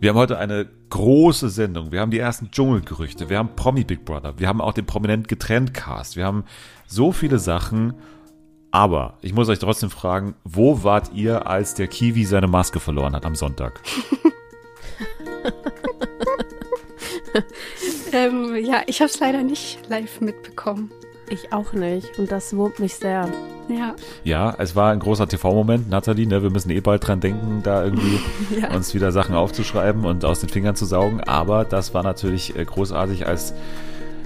Wir haben heute eine große Sendung. Wir haben die ersten Dschungelgerüchte. Wir haben Promi Big Brother. Wir haben auch den prominent getrennt Cast. Wir haben so viele Sachen. Aber ich muss euch trotzdem fragen, wo wart ihr, als der Kiwi seine Maske verloren hat am Sonntag? ähm, ja, ich habe es leider nicht live mitbekommen. Ich auch nicht. Und das wurmt mich sehr. Ja. Ja, es war ein großer TV-Moment, Nathalie. Ne? Wir müssen eh bald dran denken, da irgendwie Ja. uns wieder Sachen aufzuschreiben und aus den Fingern zu saugen. Aber das war natürlich äh, großartig, als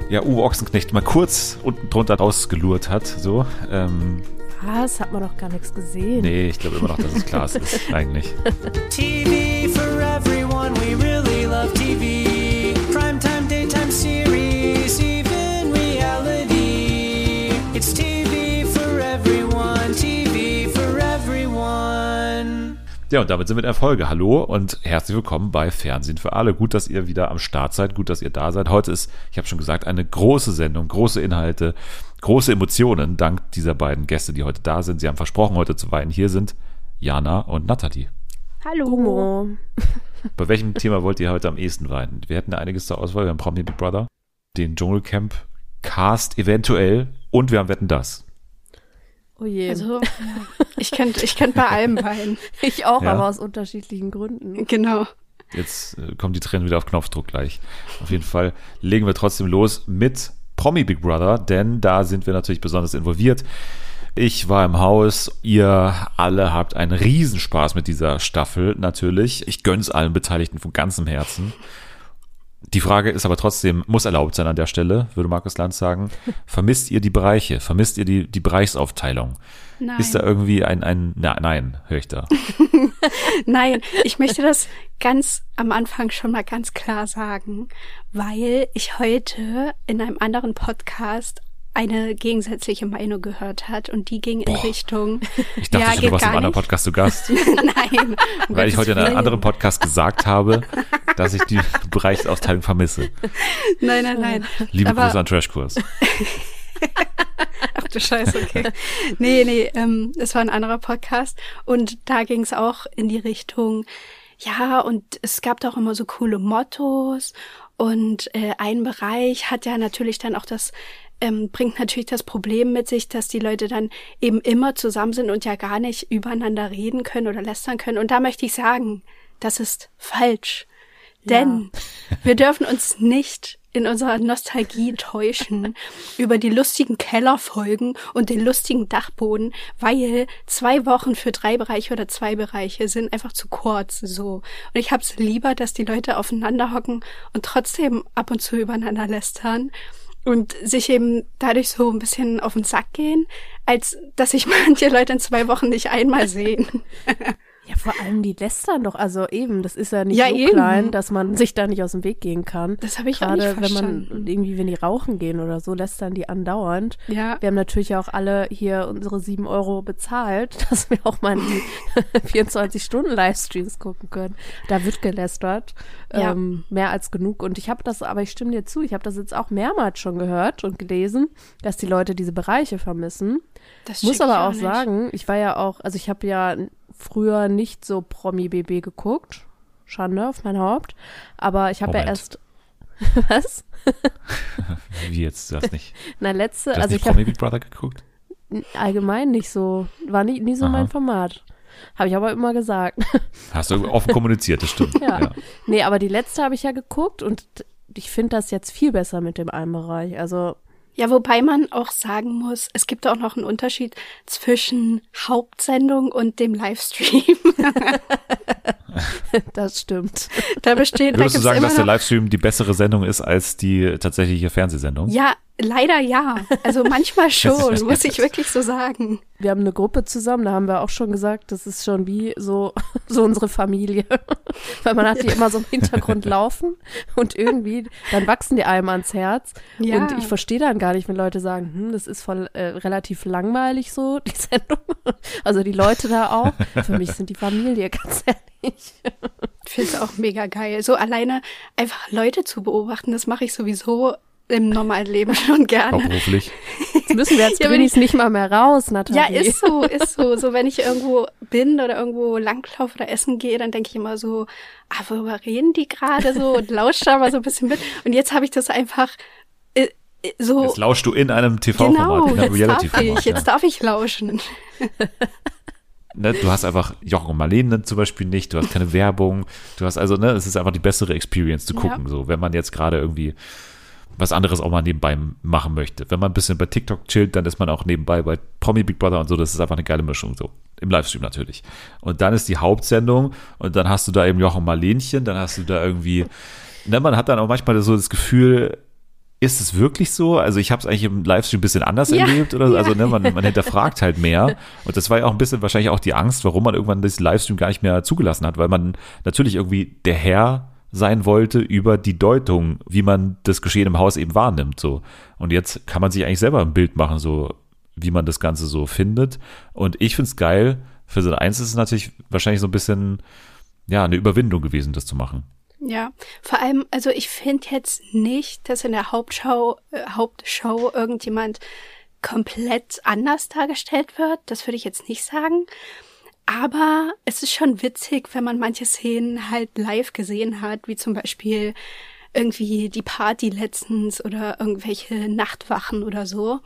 ja, Uwe Ochsenknecht mal kurz unten drunter rausgelurrt hat. So, ähm, Was? Hat man doch gar nichts gesehen. nee, ich glaube immer noch, dass es Klaas ist, eigentlich. TV for everyone, we really love TV. Ja, und damit sind wir in der Folge. Hallo und herzlich willkommen bei Fernsehen für alle. Gut, dass ihr wieder am Start seid, gut, dass ihr da seid. Heute ist, ich habe schon gesagt, eine große Sendung, große Inhalte, große Emotionen, dank dieser beiden Gäste, die heute da sind. Sie haben versprochen, heute zu weinen. Hier sind Jana und Nathalie. Hallo. Humo. Bei welchem Thema wollt ihr heute am ehesten weinen? Wir hätten einiges zur Auswahl. Wir haben Promi Big Brother, den Dschungelcamp, Cast eventuell und wir haben Wetten das. Oh je. Also, ich könnte ich könnt bei allem weinen. ich auch, Ja. aber aus unterschiedlichen Gründen. Genau. Jetzt äh, kommen die Tränen wieder auf Knopfdruck gleich. Auf jeden Fall legen wir trotzdem los mit Promi Big Brother, denn da sind wir natürlich besonders involviert. Ich war im Haus, ihr alle habt einen Riesenspaß mit dieser Staffel natürlich. Ich gönn's allen Beteiligten von ganzem Herzen. Die Frage ist aber trotzdem, muss erlaubt sein an der Stelle, würde Markus Lanz sagen. Vermisst ihr die Bereiche? Vermisst ihr die, die Bereichsaufteilung? Nein. Ist da irgendwie ein, ein, na, nein, höre ich da. Nein, ich möchte das ganz am Anfang schon mal ganz klar sagen, weil ich heute in einem anderen Podcast eine gegensätzliche Meinung gehört hat und die ging in Richtung. Ich dachte ja, schon, du warst im anderen. Podcast zu Gast. Nein, Weil ich heute in einem anderen Podcast gesagt habe, dass ich die Bereichsaufteilung vermisse. Nein, nein, nein. Liebe Aber- Grüße an Trashkurs. Ach du Scheiße, okay. Nee, nee, ähm, es war ein anderer Podcast und da ging es auch in die Richtung, ja, und es gab da auch immer so coole Mottos und äh, ein Bereich hat ja natürlich dann auch das, ähm, bringt natürlich das Problem mit sich, dass die Leute dann eben immer zusammen sind und ja gar nicht übereinander reden können oder lästern können. Und da möchte ich sagen, das ist falsch. Denn wir dürfen uns nicht in unserer Nostalgie täuschen über die lustigen Kellerfolgen und den lustigen Dachboden, weil zwei Wochen für drei Bereiche oder zwei Bereiche sind einfach zu kurz so. Und ich hab's lieber, dass die Leute aufeinander hocken und trotzdem ab und zu übereinander lästern und sich eben dadurch so ein bisschen auf den Sack gehen, als dass sich manche Leute in zwei Wochen nicht einmal sehen. Ja, vor allem die lästern doch. Also eben, das ist ja nicht Ja, so eben. klein, dass man sich da nicht aus dem Weg gehen kann. Das habe ich auch Gerade nicht wenn man verstanden. irgendwie, wenn die rauchen gehen oder so, lästern die andauernd. Ja. Wir haben natürlich auch alle hier unsere sieben Euro bezahlt, dass wir auch mal die 24-Stunden-Livestreams gucken können. Da wird gelästert. Ja. Ähm, mehr als genug. Und ich habe das, aber ich stimme dir zu, ich habe das jetzt auch mehrmals schon gehört und gelesen, dass die Leute diese Bereiche vermissen. Das Muss aber auch nicht. sagen, ich war ja auch, also ich habe ja früher nicht so Promi-BB geguckt. Schande auf mein Haupt. Aber ich habe ja erst. Was? Wie jetzt? Du hast nicht, Na, letzte, du hast also nicht ich Promi Big Brother geguckt? allgemein nicht so, war nie, nie so Aha. mein Format. Habe ich aber immer gesagt. Hast du offen kommuniziert, das stimmt. Ja. Nee, aber die letzte habe ich ja geguckt und ich finde das jetzt viel besser mit dem einen Bereich. Also, Ja, wobei man auch sagen muss, es gibt auch noch einen Unterschied zwischen Hauptsendung und dem Livestream. das stimmt. da besteht, da Würdest du gibt's sagen, dass der Livestream die bessere Sendung ist als die tatsächliche Fernsehsendung? Ja, leider ja. Also manchmal schon, muss ich wirklich so sagen. Wir haben eine Gruppe zusammen, da haben wir auch schon gesagt, das ist schon wie so, so unsere Familie. Weil man hat die immer so im Hintergrund laufen und irgendwie, dann wachsen die einem ans Herz. Ja. Und ich verstehe dann gar nicht, wenn Leute sagen, hm, das ist voll äh, relativ langweilig so, die Sendung. Also die Leute da auch. Für mich sind die Familie, ganz ehrlich. Ich finde es auch mega geil. So alleine einfach Leute zu beobachten, das mache ich sowieso im normalen Leben schon gerne. Hauptberuflich. Jetzt müssen wir als Ja, wenn Drinis nicht mal mehr raus, Nathalie. Ja, ist so, ist so. So, wenn ich irgendwo bin oder irgendwo langlaufe oder essen gehe, dann denke ich immer so, ah, worüber reden die gerade so und lausche da mal so ein bisschen mit. Und jetzt habe ich das einfach äh, äh, so. Jetzt lauschst du in einem TV-Format, genau, in einem jetzt darf Reality-Format. ich, jetzt ja. darf ich lauschen. ne, du hast einfach Jochen und Marlene zum Beispiel nicht, du hast keine Werbung, du hast also, ne, es ist einfach die bessere Experience zu Ja. gucken, so, wenn man jetzt gerade irgendwie was anderes auch mal nebenbei machen möchte. Wenn man ein bisschen bei TikTok chillt, dann ist man auch nebenbei bei Promi Big Brother und so, das ist einfach eine geile Mischung, so. Im Livestream natürlich. Und dann ist die Hauptsendung und dann hast du da eben Jochen Marlenchen, dann hast du da irgendwie, ne, man hat dann auch manchmal so das Gefühl, ist es wirklich so? Also ich habe es eigentlich im Livestream ein bisschen anders Ja, erlebt oder so. Also ne, man, man hinterfragt halt mehr. Und das war ja auch ein bisschen wahrscheinlich auch die Angst, warum man irgendwann das Livestream gar nicht mehr zugelassen hat, weil man natürlich irgendwie der Herr sein wollte über die Deutung, wie man das Geschehen im Haus eben wahrnimmt. So. Und jetzt kann man sich eigentlich selber ein Bild machen, so wie man das Ganze so findet. Und ich find's geil. Für so eins ist es natürlich wahrscheinlich so ein bisschen ja eine Überwindung gewesen, das zu machen. Ja, vor allem, also ich finde jetzt nicht, dass in der Hauptschau, äh, Hauptshow irgendjemand komplett anders dargestellt wird. Das würde ich jetzt nicht sagen. Aber es ist schon witzig, wenn man manche Szenen halt live gesehen hat, wie zum Beispiel irgendwie die Party letztens oder irgendwelche Nachtwachen oder so.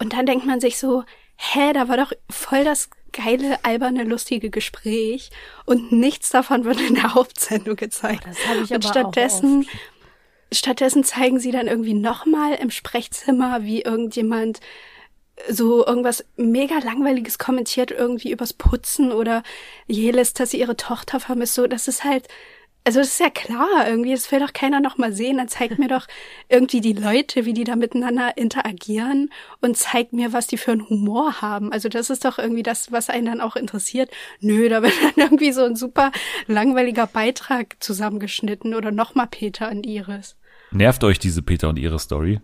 Und dann denkt man sich so, hä, da war doch voll das geile, alberne, lustige Gespräch und nichts davon wird in der Hauptsendung gezeigt. Das habe ich und aber stattdessen, auch stattdessen zeigen sie dann irgendwie nochmal im Sprechzimmer, wie irgendjemand so irgendwas mega langweiliges kommentiert irgendwie übers Putzen oder Jelis, dass sie ihre Tochter vermisst. So, das ist halt, also das ist ja klar irgendwie, das will doch keiner noch mal sehen. Dann zeigt mir doch irgendwie die Leute, wie die da miteinander interagieren und zeigt mir, was die für einen Humor haben. Also das ist doch irgendwie das, was einen dann auch interessiert. Nö, da wird dann irgendwie so ein super langweiliger Beitrag zusammengeschnitten oder noch mal Peter und Iris. Nervt euch diese Peter und ihre Story?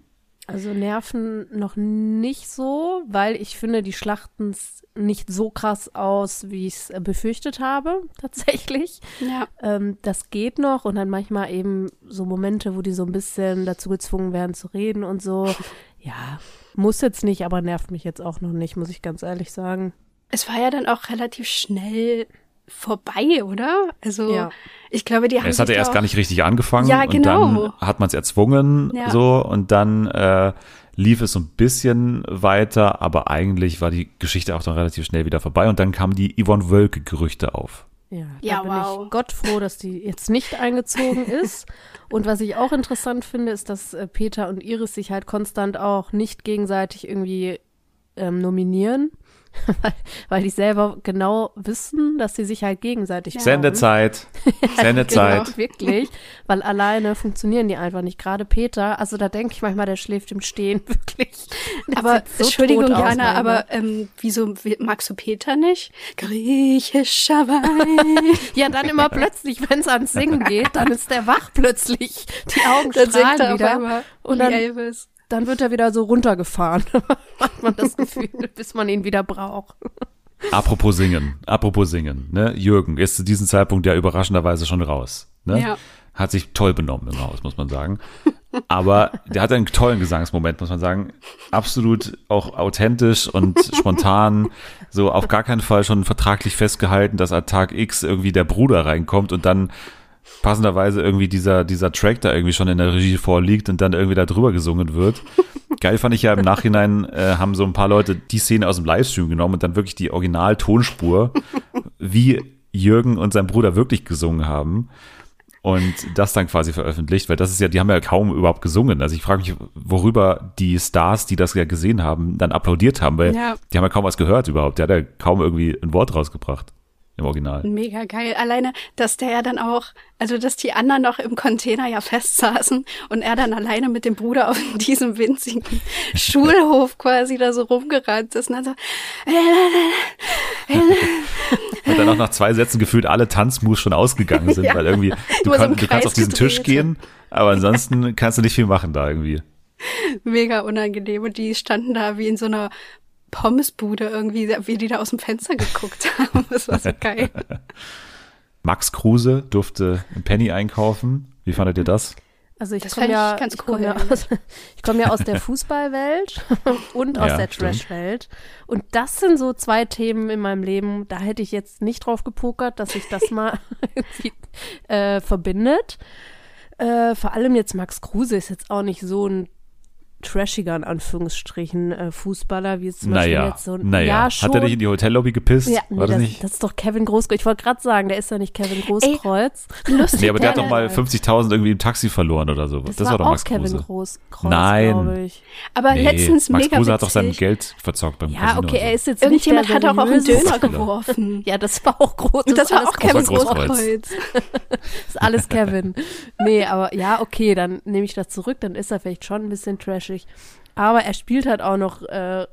Also nerven noch nicht so, weil ich finde, die schlachten es nicht so krass aus, wie ich es äh, befürchtet habe, tatsächlich. Ja. Ähm, das geht noch und dann manchmal eben so Momente, wo die so ein bisschen dazu gezwungen werden zu reden und so. Ja, muss jetzt nicht, aber nervt mich jetzt auch noch nicht, muss ich ganz ehrlich sagen. Es war ja dann auch relativ schnell vorbei, oder? Also Ja. ich glaube, die haben Es sich da erst gar nicht richtig angefangen Ja, und genau. dann hat man es erzwungen Ja. so und dann äh, lief es so ein bisschen weiter, aber eigentlich war die Geschichte auch dann relativ schnell wieder vorbei und dann kamen die Yvonne Wölke-Gerüchte auf. Ja, Ja, da bin wow. ich Gott froh, dass die jetzt nicht eingezogen ist. Und was ich auch interessant finde, ist, dass äh, Peter und Iris sich halt konstant auch nicht gegenseitig irgendwie ähm, nominieren, weil, weil die selber genau wissen, dass sie sich halt gegenseitig brauchen. Sendezeit, Sendezeit. Genau, wirklich, weil alleine funktionieren die einfach nicht. Gerade Peter, also da denke ich manchmal, der schläft im Stehen, wirklich. Der Aber so Entschuldigung, Jana, aber ähm, wieso magst du Peter nicht? Griechischer Wein. Ja, dann immer plötzlich, wenn es ans Singen geht, dann ist der wach plötzlich. Die Augen dann singt strahlen er auf wieder. einmal Und dann, Elvis. Dann wird er wieder so runtergefahren. Hat man das Gefühl, bis man ihn wieder braucht. Apropos singen, apropos singen, ne? Jürgen ist zu diesem Zeitpunkt ja überraschenderweise schon raus. Ne? Ja. Hat sich toll benommen im Haus, muss man sagen. Aber der hat einen tollen Gesangsmoment, muss man sagen. Absolut auch authentisch und spontan. So auf gar keinen Fall schon vertraglich festgehalten, dass an Tag X irgendwie der Bruder reinkommt und dann passenderweise irgendwie dieser, dieser Track da irgendwie schon in der Regie vorliegt und dann irgendwie da drüber gesungen wird. Geil fand ich ja im Nachhinein, äh, haben so ein paar Leute die Szene aus dem Livestream genommen und dann wirklich die Original-Tonspur, wie Jürgen und sein Bruder wirklich gesungen haben und das dann quasi veröffentlicht, weil das ist ja, die haben ja kaum überhaupt gesungen. Also ich frage mich, worüber die Stars, die das ja gesehen haben, dann applaudiert haben, weil Ja. die haben ja kaum was gehört überhaupt. Der hat ja kaum irgendwie ein Wort rausgebracht im Original. Mega geil. Alleine, dass der ja dann auch, also dass die anderen noch im Container ja festsaßen und er dann alleine mit dem Bruder auf diesem winzigen Schulhof quasi da so rumgerannt ist und dann so, Und dann auch nach zwei Sätzen gefühlt alle Tanzmoves schon ausgegangen sind, Ja. weil irgendwie du, kann, du kannst auf diesen Tisch gehen, aber ansonsten kannst du nicht viel machen da irgendwie. mega unangenehm. Und die standen da wie in so einer Pommesbude irgendwie, wie die da aus dem Fenster geguckt haben. Das war so geil. Max Kruse durfte im Penny einkaufen. Wie fandet ihr das? Also ich Das komme ich ja, ganz ich komme ja, cool aus, ich komm ja aus der Fußballwelt und aus Ja, der. Trash-Welt. Und das sind so zwei Themen in meinem Leben, da hätte ich jetzt nicht drauf gepokert, dass sich das mal irgendwie äh, verbindet. Äh, vor allem jetzt Max Kruse ist jetzt auch nicht so ein trashiger, in Anführungsstrichen, äh, Fußballer, wie es zum Beispiel Naja, jetzt so ein naja. ja, schon. Hat er nicht in die Hotellobby gepisst? ja, nee, War das das, nicht? das ist doch Kevin Großkreuz. Ich wollte gerade sagen, der ist ja nicht Kevin Großkreuz. Lustig. Nee, aber der hat doch mal 50.000 irgendwie im Taxi verloren oder so. Das, Das, war, war, doch auch Max Kevin Kruse. Großkreuz, Nein. glaube ich. Aber Nee, letztens Max mega Kruse hat doch sein. Geld verzockt beim Ja, Casino okay, er ist jetzt Irgendjemand nicht hat der auch, auch einen Döner geworfen. Ja, das war auch groß. Und das war auch Kevin Großkreuz. Großkreuz. ist alles Kevin. Nee, aber ja, okay, dann nehme ich das zurück, dann ist er vielleicht schon ein bisschen trashig. Aber er spielt halt auch noch äh,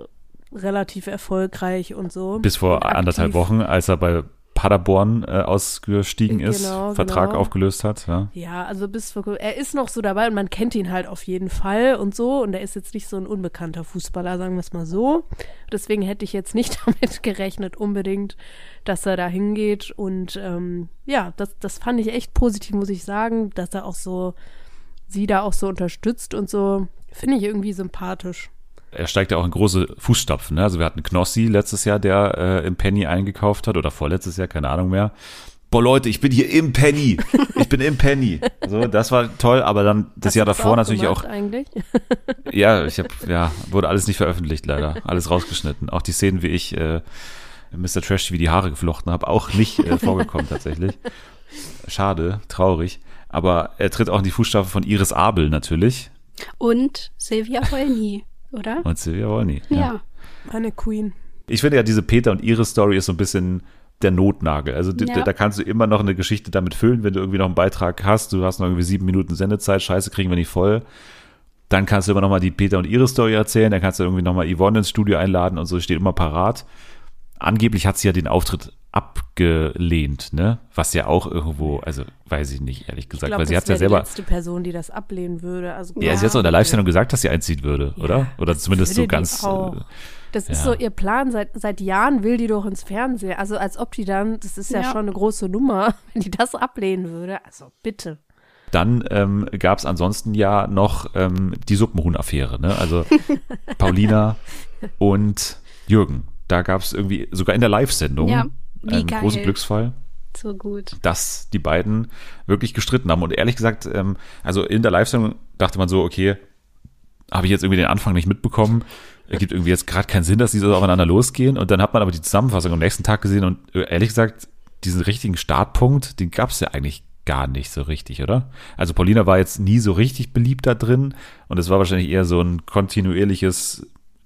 relativ erfolgreich und so. Bis vor anderthalb Wochen, als er bei Paderborn äh, ausgestiegen ist, Genau, Vertrag genau. aufgelöst hat. Ja. Ja, also bis vor, er ist noch so dabei und man kennt ihn halt auf jeden Fall und so. Und er ist jetzt nicht so ein unbekannter Fußballer, sagen wir es mal so. Deswegen hätte ich jetzt nicht damit gerechnet, unbedingt, dass er da hingeht. Und ähm, ja, das, das fand ich echt positiv, muss ich sagen, dass er auch so, sie da auch so unterstützt und so. Finde ich irgendwie sympathisch. Er steigt ja auch in große Fußstapfen. Ne? Also wir hatten Knossi letztes Jahr, der äh, im Penny eingekauft hat oder vorletztes Jahr, keine Ahnung mehr. Boah Leute, ich bin hier im Penny. Ich bin im Penny. So, das war toll, aber dann das Hast Jahr davor natürlich gemacht auch Eigentlich? Ja, ich habe, ja, wurde alles nicht veröffentlicht, leider. Alles rausgeschnitten. Auch die Szenen, wie ich äh, Mr. Trash wie die Haare geflochten habe, auch nicht äh, vorgekommen tatsächlich. Schade, traurig. Aber er tritt auch in die Fußstapfen von Iris Abel natürlich. Und Silvia Wolny, oder? Und Silvia Wolny. Ja. Meine Queen. Ich finde ja, diese Peter und Iris Story ist so ein bisschen der Notnagel. Also Ja. da kannst du immer noch eine Geschichte damit füllen, wenn du irgendwie noch einen Beitrag hast. Du hast noch irgendwie sieben Minuten Sendezeit, scheiße, kriegen wir nicht voll. Dann kannst du immer noch mal die Peter und Iris Story erzählen. Dann kannst du irgendwie noch mal Yvonne ins Studio einladen und so, steht immer parat. Angeblich hat sie ja den Auftritt abgelehnt, ne? Was ja auch irgendwo, also weiß ich nicht, ehrlich Ich gesagt, glaube, weil sie das hat ja wäre die selber, letzte Person, die das ablehnen würde. Also, ja, sie hat doch in der Live-Sendung gesagt, dass sie einziehen würde, Ja, oder? Oder zumindest so ganz, äh, Das ist Ja. so ihr Plan. Seit, seit Jahren will die doch ins Fernsehen. Also als ob die dann, das ist ja, Ja. schon eine große Nummer, wenn die das ablehnen würde. Also bitte. Dann ähm, gab es ansonsten ja noch ähm, die Suppenhuhn-Affäre, ne? Also Paulina und Jürgen. Da gab es irgendwie sogar in der Live-Sendung Ja, wie einen geil. großen Glücksfall, So gut. dass die beiden wirklich gestritten haben. Und ehrlich gesagt, ähm, also in der Live-Sendung dachte man so, okay, habe ich jetzt irgendwie den Anfang nicht mitbekommen. Ergibt irgendwie jetzt gerade keinen Sinn, dass die so aufeinander losgehen. Und dann hat man aber die Zusammenfassung am nächsten Tag gesehen und äh, ehrlich gesagt, diesen richtigen Startpunkt, den gab es ja eigentlich gar nicht so richtig, oder? Also Paulina war jetzt nie so richtig beliebt da drin und es war wahrscheinlich eher so ein kontinuierliches,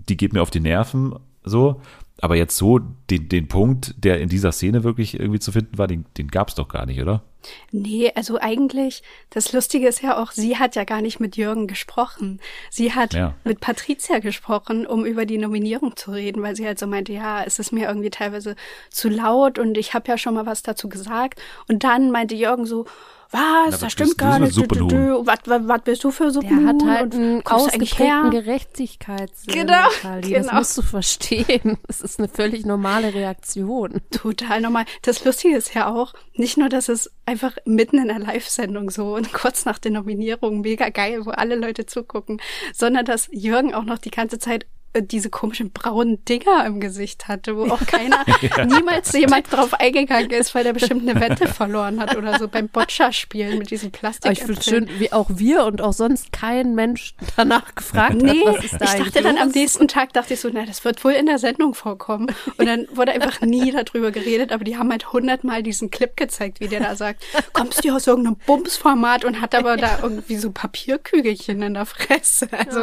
die geht mir auf die Nerven, so. Aber jetzt so den, den Punkt, der in dieser Szene wirklich irgendwie zu finden war, den, den gab es doch gar nicht, oder? Nee, also eigentlich, das Lustige ist ja auch, sie hat ja gar nicht mit Jürgen gesprochen. Sie hat Ja. mit Patricia gesprochen, um über die Nominierung zu reden, weil sie halt so meinte, ja, es ist mir irgendwie teilweise zu laut und ich habe ja schon mal was dazu gesagt. Und dann meinte Jürgen so, was, das stimmt gar nicht. Du, du, Suppenhuhn? du, was, was, was bist du für Der Suppenhuhn? hat halt einen ausgeprägten Gerechtigkeitssinn. Genau, Charlie. Das genau. musst du verstehen. Das ist eine völlig normale Reaktion. Total normal. Das Lustige ist ja auch, nicht nur, dass es einfach mitten in der Live-Sendung so und kurz nach der Nominierung mega geil, wo alle Leute zugucken, sondern dass Jürgen auch noch die ganze Zeit diese komischen braunen Dinger im Gesicht hatte, wo auch keiner, niemals jemand drauf eingegangen ist, weil der bestimmt eine Wette verloren hat oder so beim Boccia-Spielen mit diesem Plastik. Aber ich finde schön, wie auch wir und auch sonst kein Mensch danach gefragt Nee, hat, was ist da ich dachte dann am nächsten Tag, dachte ich so, na, das wird wohl in der Sendung vorkommen. Und dann wurde einfach nie darüber geredet, aber die haben halt hundertmal diesen Clip gezeigt, wie der da sagt, kommst du aus irgendeinem Bumsformat und hat aber da irgendwie so Papierkügelchen in der Fresse. Also,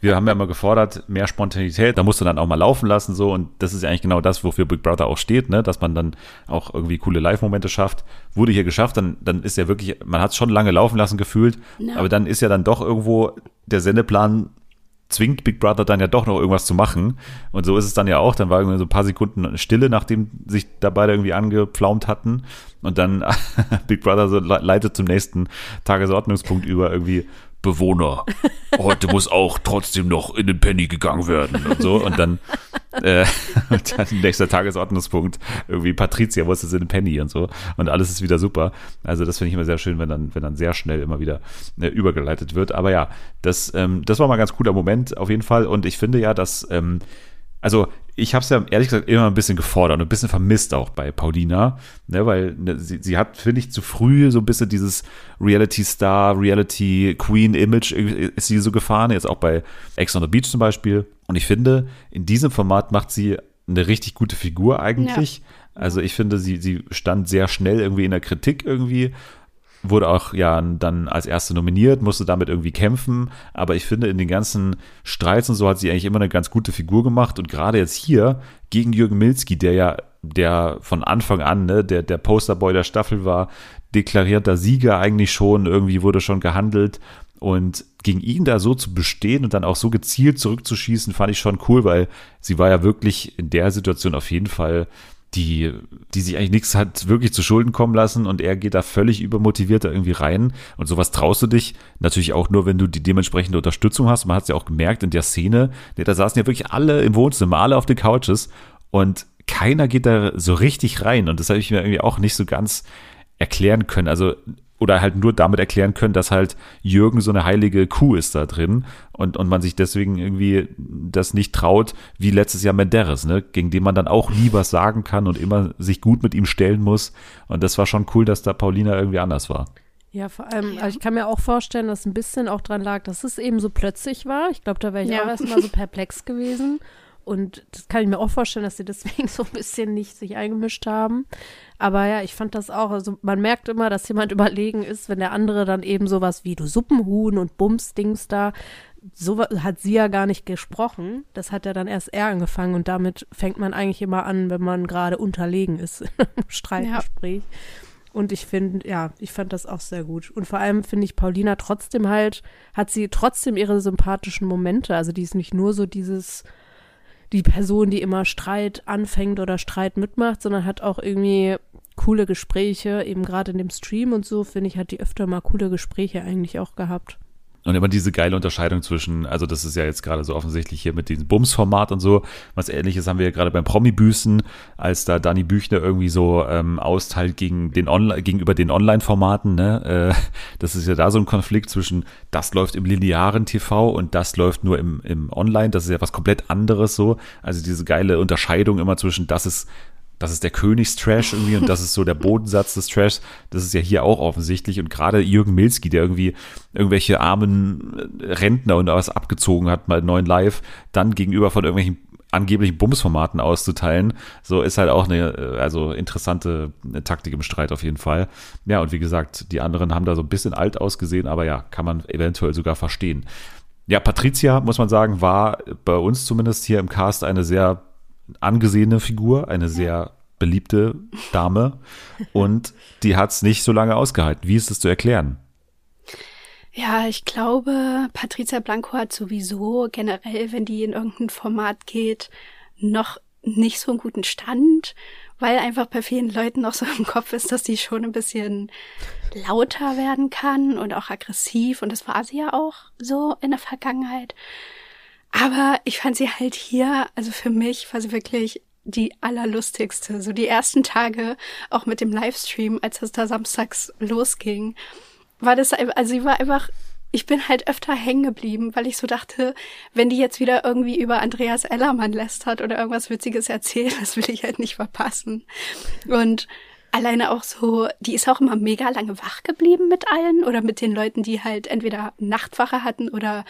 Wir haben ja immer gefordert, mehr Spontanität, da musst du dann auch mal laufen lassen so und das ist ja eigentlich genau das, wofür Big Brother auch steht, ne, dass man dann auch irgendwie coole Live-Momente schafft. Wurde hier geschafft, dann, dann ist ja wirklich, man hat es schon lange laufen lassen gefühlt, Ja. aber dann ist ja dann doch irgendwo der Sendeplan zwingt Big Brother dann ja doch noch irgendwas zu machen. Und so ist es dann ja auch. Dann war irgendwie so ein paar Sekunden Stille, nachdem sich da beide irgendwie angepflaumt hatten. Und dann Big Brother so le- leitet zum nächsten Tagesordnungspunkt über irgendwie Bewohner, heute muss auch trotzdem noch in den Penny gegangen werden und so. Und dann, äh, und dann nächster Tagesordnungspunkt, irgendwie Patricia muss jetzt in den Penny und so. Und alles ist wieder super. Also das finde ich immer sehr schön, wenn dann, wenn dann sehr schnell immer wieder äh, übergeleitet wird. Aber ja, das, ähm, das war mal ein ganz cooler Moment auf jeden Fall. Und ich finde ja, dass ähm, also ich habe es ja ehrlich gesagt immer ein bisschen gefordert und ein bisschen vermisst auch bei Paulina, ne, weil ne, sie, sie hat, finde ich, zu früh so ein bisschen dieses Reality-Star, Reality-Queen-Image ist sie so gefahren, jetzt auch bei Ex on the Beach zum Beispiel. Und ich finde, in diesem Format macht sie eine richtig gute Figur eigentlich. Ja. Also ich finde, sie, sie stand sehr schnell irgendwie in der Kritik irgendwie wurde auch ja dann als erste nominiert, musste damit irgendwie kämpfen. Aber ich finde, in den ganzen Streits und so hat sie eigentlich immer eine ganz gute Figur gemacht. Und gerade jetzt hier gegen Jürgen Milski, der ja, der von Anfang an, ne, der, der Posterboy der Staffel war, deklarierter Sieger eigentlich schon, irgendwie wurde schon gehandelt. Und gegen ihn da so zu bestehen und dann auch so gezielt zurückzuschießen, fand ich schon cool, weil sie war ja wirklich in der Situation auf jeden Fall die, die sich eigentlich nichts hat wirklich zu Schulden kommen lassen und er geht da völlig übermotiviert da irgendwie rein und sowas traust du dich natürlich auch nur, wenn du die dementsprechende Unterstützung hast. Man hat es ja auch gemerkt in der Szene, da saßen ja wirklich alle im Wohnzimmer, alle auf den Couches und keiner geht da so richtig rein und das habe ich mir irgendwie auch nicht so ganz erklären können. Also oder halt nur damit erklären können, dass halt Jürgen so eine heilige Kuh ist da drin und, und man sich deswegen irgendwie das nicht traut, wie letztes Jahr Menderes, ne, gegen den man dann auch nie was sagen kann und immer sich gut mit ihm stellen muss. Und das war schon cool, dass da Paulina irgendwie anders war. Ja, vor allem, also ich kann mir auch vorstellen, dass ein bisschen auch dran lag, dass es eben so plötzlich war. Ich glaube, da wäre ich ja. auch erstmal so perplex gewesen. Und das kann ich mir auch vorstellen, dass sie deswegen so ein bisschen nicht sich eingemischt haben. Aber ja, ich fand das auch. Also man merkt immer, dass jemand überlegen ist, wenn der andere dann eben sowas wie du Suppenhuhn und Bums-Dings da, so hat sie ja gar nicht gesprochen. Das hat ja dann erst er angefangen und damit fängt man eigentlich immer an, wenn man gerade unterlegen ist im Streitgespräch. Ja. Und ich finde, ja, ich fand das auch sehr gut. Und vor allem finde ich Paulina trotzdem halt, hat sie trotzdem ihre sympathischen Momente. Also die ist nicht nur so dieses die Person, die immer Streit anfängt oder Streit mitmacht, sondern hat auch irgendwie coole Gespräche, eben gerade in dem Stream und so, finde ich, hat die öfter mal coole Gespräche eigentlich auch gehabt. Und immer diese geile Unterscheidung zwischen, also das ist ja jetzt gerade so offensichtlich hier mit diesem Bums-Format und so. Was ähnliches haben wir ja gerade beim Promi-Büßen, als da Dani Büchner irgendwie so ähm, austeilt gegen den Online, gegenüber den Online-Formaten. Ne? Äh, das ist ja da so ein Konflikt zwischen, das läuft im linearen TV und das läuft nur im, im Online. Das ist ja was komplett anderes so. Also diese geile Unterscheidung immer zwischen, das ist das ist der Königstrash irgendwie und das ist so der Bodensatz des Trashs. Das ist ja hier auch offensichtlich. Und gerade Jürgen Milski, der irgendwie irgendwelche armen Rentner und was abgezogen hat, mal neuen Live, dann gegenüber von irgendwelchen angeblichen Bumsformaten auszuteilen. So ist halt auch eine, äh, also interessante Taktik im Streit auf jeden Fall. Ja, und wie gesagt, die anderen haben da so ein bisschen alt ausgesehen, aber ja, kann man eventuell sogar verstehen. Ja, Patricia, muss man sagen, war bei uns zumindest hier im Cast eine sehr angesehene Figur, eine sehr beliebte Dame und die hat es nicht so lange ausgehalten. Wie ist es zu erklären? Ja, ich glaube, Patricia Blanco hat sowieso generell, wenn die in irgendein Format geht, noch nicht so einen guten Stand, weil einfach bei vielen Leuten noch so im Kopf ist, dass die schon ein bisschen lauter werden kann und auch aggressiv. Und das war sie ja auch so in der Vergangenheit. Aber ich fand sie halt hier, also für mich war sie wirklich die allerlustigste. So die ersten Tage, auch mit dem Livestream, als es da samstags losging, war das, also sie war einfach, ich bin halt öfter hängen geblieben, weil ich so dachte, wenn die jetzt wieder irgendwie über Andreas Ellermann lästert oder irgendwas Witziges erzählt, das will ich halt nicht verpassen. Und alleine auch so, die ist auch immer mega lange wach geblieben mit allen oder mit den Leuten, die halt entweder Nachtwache hatten oder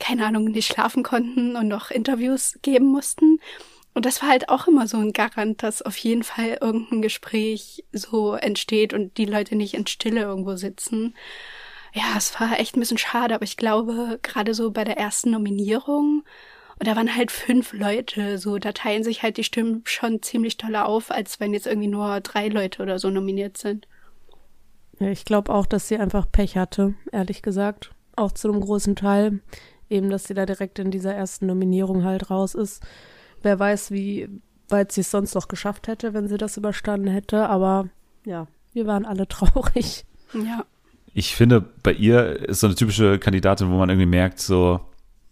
keine Ahnung, nicht schlafen konnten und noch Interviews geben mussten. Und das war halt auch immer so ein Garant, dass auf jeden Fall irgendein Gespräch so entsteht und die Leute nicht in Stille irgendwo sitzen. Ja, es war echt ein bisschen schade, aber ich glaube, gerade so bei der ersten Nominierung, und da waren halt fünf Leute, so, da teilen sich halt die Stimmen schon ziemlich toller auf, als wenn jetzt irgendwie nur drei Leute oder so nominiert sind. Ja, ich glaube auch, dass sie einfach Pech hatte, ehrlich gesagt. Auch zu einem großen Teil eben, dass sie da direkt in dieser ersten Nominierung halt raus ist. Wer weiß, wie weit sie es sonst noch geschafft hätte, wenn sie das überstanden hätte. Aber ja, wir waren alle traurig. Ja. Ich finde, bei ihr ist so eine typische Kandidatin, wo man irgendwie merkt, so,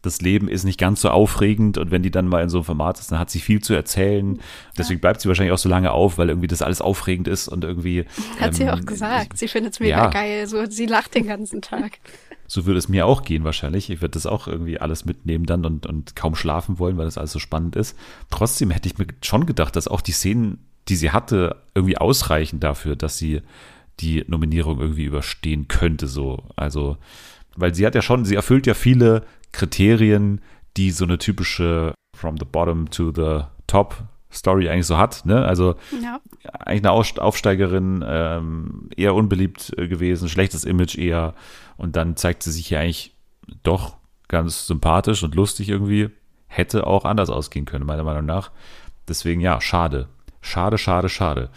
das Leben ist nicht ganz so aufregend und wenn die dann mal in so einem Format ist, dann hat sie viel zu erzählen. Deswegen bleibt sie wahrscheinlich auch so lange auf, weil irgendwie das alles aufregend ist und irgendwie. Hat sie ähm, auch gesagt. Sie findet es mega ja. geil. So, sie lacht den ganzen Tag. So würde es mir auch gehen wahrscheinlich. Ich würde das auch irgendwie alles mitnehmen dann und, und kaum schlafen wollen, weil das alles so spannend ist. Trotzdem hätte ich mir schon gedacht, dass auch die Szenen, die sie hatte, irgendwie ausreichen dafür, dass sie die Nominierung irgendwie überstehen könnte. So, also, weil sie hat ja schon, sie erfüllt ja viele Kriterien, die so eine typische From the Bottom to the Top Story eigentlich so hat. Ne? Also Ja. eigentlich eine Aufsteigerin, ähm, eher unbeliebt äh, gewesen, schlechtes Image eher. Und dann zeigt sie sich hier eigentlich doch ganz sympathisch und lustig irgendwie. Hätte auch anders ausgehen können, meiner Meinung nach. Deswegen ja, schade. Schade, schade, schade.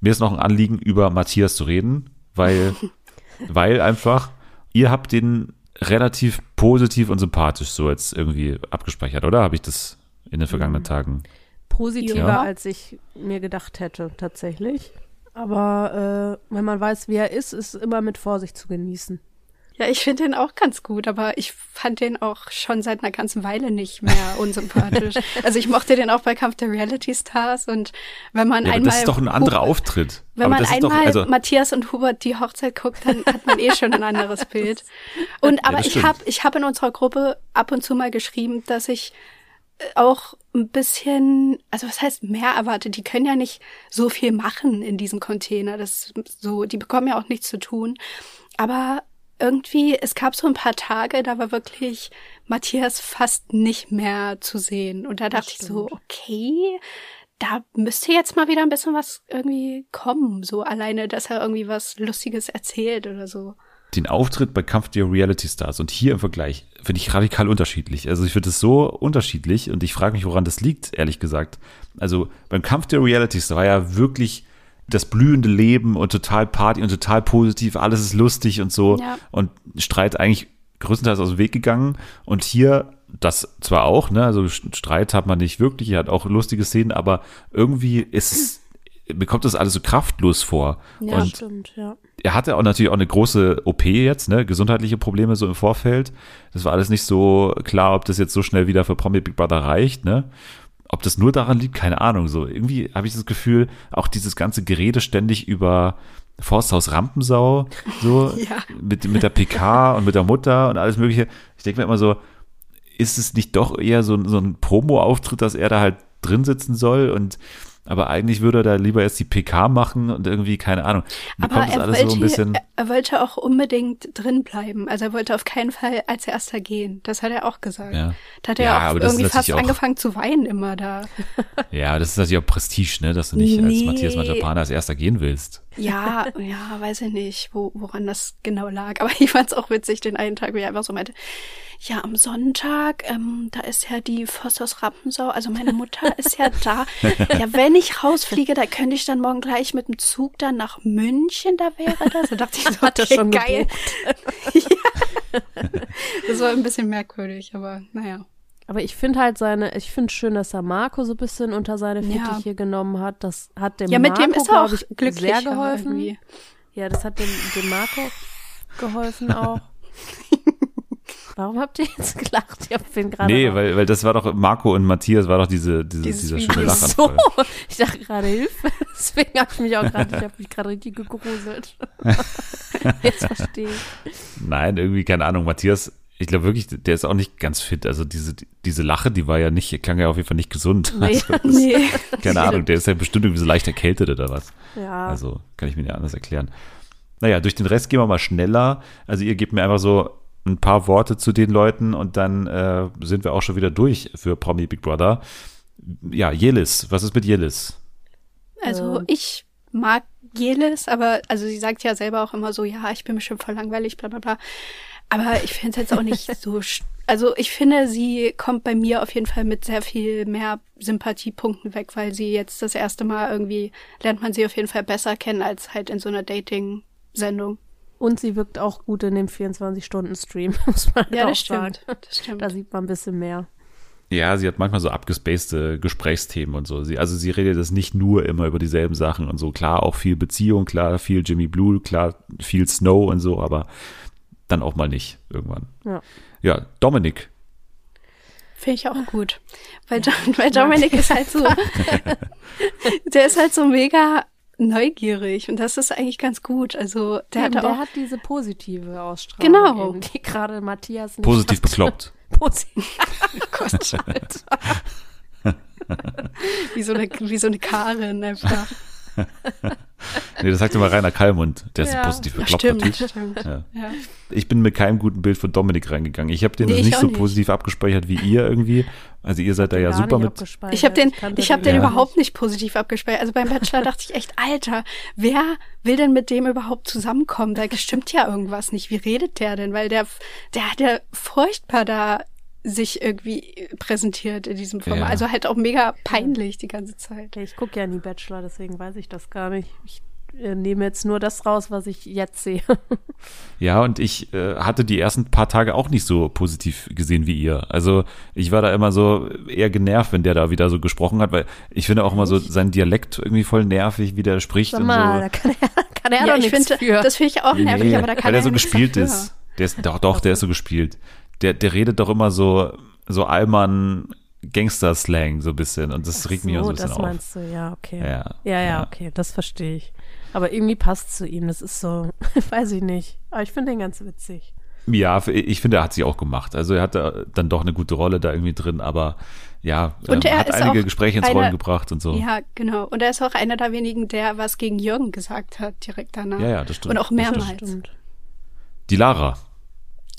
Mir ist noch ein Anliegen, über Matthias zu reden, weil, weil einfach, ihr habt den relativ positiv und sympathisch so jetzt irgendwie abgespeichert, oder? Habe ich das in den vergangenen Tagen? Positiver, Ja. als ich mir gedacht hätte, tatsächlich. Aber äh, wenn man weiß, wie er ist, ist immer mit Vorsicht zu genießen. Ja, ich finde den auch ganz gut, aber ich fand den auch schon seit einer ganzen Weile nicht mehr unsympathisch. also ich mochte den auch bei Kampf der Reality Stars und wenn man Ja, aber einmal das ist doch ein anderer Auftritt. Wenn aber man das ist doch, einmal also, Matthias und Hubert die Hochzeit guckt, dann hat man eh schon ein anderes Bild. Und aber das ich habe ich habe in unserer Gruppe ab und zu mal geschrieben, dass ich auch ein bisschen, also was heißt mehr erwartet? Die können ja nicht so viel machen in diesem Container. Das ist so, die bekommen ja auch nichts zu tun. Aber irgendwie, es gab so ein paar Tage, da war wirklich Matthias fast nicht mehr zu sehen. Und da dachte ich so, okay, da müsste jetzt mal wieder ein bisschen was irgendwie kommen. So alleine, dass er irgendwie was Lustiges erzählt oder so. Den Auftritt bei Kampf der Reality Stars und hier im Vergleich finde ich radikal unterschiedlich. Also ich finde es so unterschiedlich und ich frage mich, woran das liegt, ehrlich gesagt. Also beim Kampf der Reality Stars war ja wirklich das blühende Leben und total Party und total positiv, alles ist lustig und so Ja. und Streit eigentlich größtenteils aus dem Weg gegangen und hier das zwar auch, ne, also Streit hat man nicht wirklich, er hat auch lustige Szenen, aber irgendwie ist es, bekommt das alles so kraftlos vor. Ja, und Stimmt, ja. er hatte auch natürlich auch eine große OP jetzt, ne, gesundheitliche Probleme so im Vorfeld. Das war alles nicht so klar, ob das jetzt so schnell wieder für Promi Big Brother reicht, ne? Ob das nur daran liegt, keine Ahnung. So irgendwie habe ich das Gefühl, auch dieses ganze Gerede ständig über Forsthaus Rampensau, so Ja. mit, mit der PK und mit der Mutter und alles Mögliche. Ich denke mir immer so, ist es nicht doch eher so, ein- so ein Promo-Auftritt, dass er da halt drin sitzen soll und aber eigentlich würde er da lieber jetzt die PK machen und irgendwie, keine Ahnung. Aber er alles wollte, so ein bisschen. er, wollte auch unbedingt drin bleiben. Also er wollte auf keinen Fall als erster gehen. Das hat er auch gesagt. Ja. Da hat er Ja, auch irgendwie fast auch- angefangen zu weinen immer da. Ja, das ist natürlich auch Prestige, ne, dass du nicht als Nee. Matthias Manjapane als erster gehen willst. Ja, ja, weiß ich nicht, wo, woran das genau lag. Aber ich fand's auch witzig, den einen Tag, wie er einfach so meinte, ja, am Sonntag, ähm, da ist ja die Forsthaus Rampensau, also meine Mutter ist ja da. Ja, wenn ich rausfliege, da könnte ich dann morgen gleich mit dem Zug dann nach München, da wäre das. Da dachte ich so, Hat okay, schon geil. ja. Das war ein bisschen merkwürdig, aber naja. Aber ich finde halt seine, ich finde schön, dass er Marco so ein bisschen unter seine Ja. Fittiche genommen hat. Das hat dem Ja, mit Marco, dem ist er auch ich, glücklicher sehr geholfen. irgendwie. Ja, das hat dem, dem Marco geholfen auch. Warum habt ihr jetzt gelacht? Ich hab bin gerade Nee, weil, weil das war doch, Marco und Matthias war doch diese, diese, Dieses dieser schöne Ach Lachanfall. so, ich dachte gerade Hilfe. Deswegen habe ich mich auch gerade, ich habe mich gerade richtig gegruselt. Jetzt verstehe ich. Nein, irgendwie, keine Ahnung, Matthias, ich glaube wirklich, der ist auch nicht ganz fit. Also diese, diese Lache, die war ja nicht, klang ja auf jeden Fall nicht gesund. Nee. Also, das- Nee. keine Ahnung, der ist ja bestimmt irgendwie so leicht erkältet oder was. Ja, Also kann ich mir nicht anders erklären. Naja, durch den Rest gehen wir mal schneller. Also ihr gebt mir einfach so ein paar Worte zu den Leuten und dann äh, sind wir auch schon wieder durch für Promi Big Brother. Ja, Jelis, was ist mit Jelis? Also Ähm. ich mag Jelis, aber also sie sagt ja selber auch immer so, ja, ich bin bestimmt voll langweilig, bla bla bla. Aber ich finde es jetzt auch nicht so. Also ich finde, sie kommt bei mir auf jeden Fall mit sehr viel mehr Sympathiepunkten weg, weil sie jetzt das erste Mal irgendwie lernt man sie auf jeden Fall besser kennen als halt in so einer Dating-Sendung. und sie wirkt auch gut in dem 24-Stunden-Stream, muss man Ja, auch das sagen. stimmt. Das stimmt. Da sieht man ein bisschen mehr. Ja, sie hat manchmal so abgespacede Gesprächsthemen und so. Sie, also sie redet es nicht nur immer über dieselben Sachen und so. Klar, auch viel Beziehung, klar, viel Jimmy Blue, klar, viel Snow und so, aber dann auch mal nicht irgendwann. Ja. Ja, Dominik. Finde ich auch gut. Weil, Dom weil Dominik ist halt so, der ist halt so mega neugierig und das ist eigentlich ganz gut. Also der Eben, hat der auch, hat diese positive Ausstrahlung. Genau. Eben, die gerade Matthias nicht Positiv hat. bekloppt. Positiv. Gott, wie so eine, wie so eine Karin einfach. Nee, das sagt immer Rainer Kallmund. Der ist Ja. positiv Ja, bekloppter stimmt, Typ. stimmt. Ja. Ja. Ich bin mit keinem guten Bild von Dominik reingegangen. Ich habe den Nee, das ich nicht so nicht. positiv abgespeichert wie ihr irgendwie. Also ihr seid da ja super mit. Ich habe den, kannte ich habe den Ja. überhaupt nicht positiv abgespeichert. Also beim Bachelor dachte ich echt, Alter, wer will denn mit dem überhaupt zusammenkommen? Da stimmt ja irgendwas nicht. Wie redet der denn? Weil der, der hat ja furchtbar da sich irgendwie präsentiert in diesem Format. Ja. Also halt auch mega peinlich die ganze Zeit. Ich gucke ja nie Bachelor, deswegen weiß ich das gar nicht. Ich äh, nehme jetzt nur das raus, was ich jetzt sehe. Ja, und ich äh, hatte die ersten paar Tage auch nicht so positiv gesehen wie ihr. Also ich war da immer so eher genervt, wenn der da wieder so gesprochen hat, weil ich finde auch immer so sein Dialekt irgendwie voll nervig, wie der spricht Sag und mal, so. da kann er, kann er Ja, doch ich nichts finde, für. das finde ich auch nervig, Nee, aber da kann weil er er so gespielt ist. Der ist doch, doch, der ist so gespielt. Der, der redet doch immer so, so Allmann Gangster-Slang so ein bisschen und das regt mich auch so ein bisschen das auf. meinst du, ja, okay. Ja, ja, ja, ja. okay, das verstehe ich. Aber irgendwie passt zu ihm, das ist so, weiß ich nicht. Aber ich finde den ganz witzig. Ja, ich finde, er hat sie auch gemacht. Also er hat da dann doch eine gute Rolle da irgendwie drin, aber ja, Und ähm, er hat ist einige Gespräche ins einer- Rollen gebracht und so. Ja, genau. Und er ist auch einer der wenigen, der was gegen Jürgen gesagt hat, direkt danach. Ja, ja, das stimmt. Und auch Das mehrmals. Stimmt. Die Lara.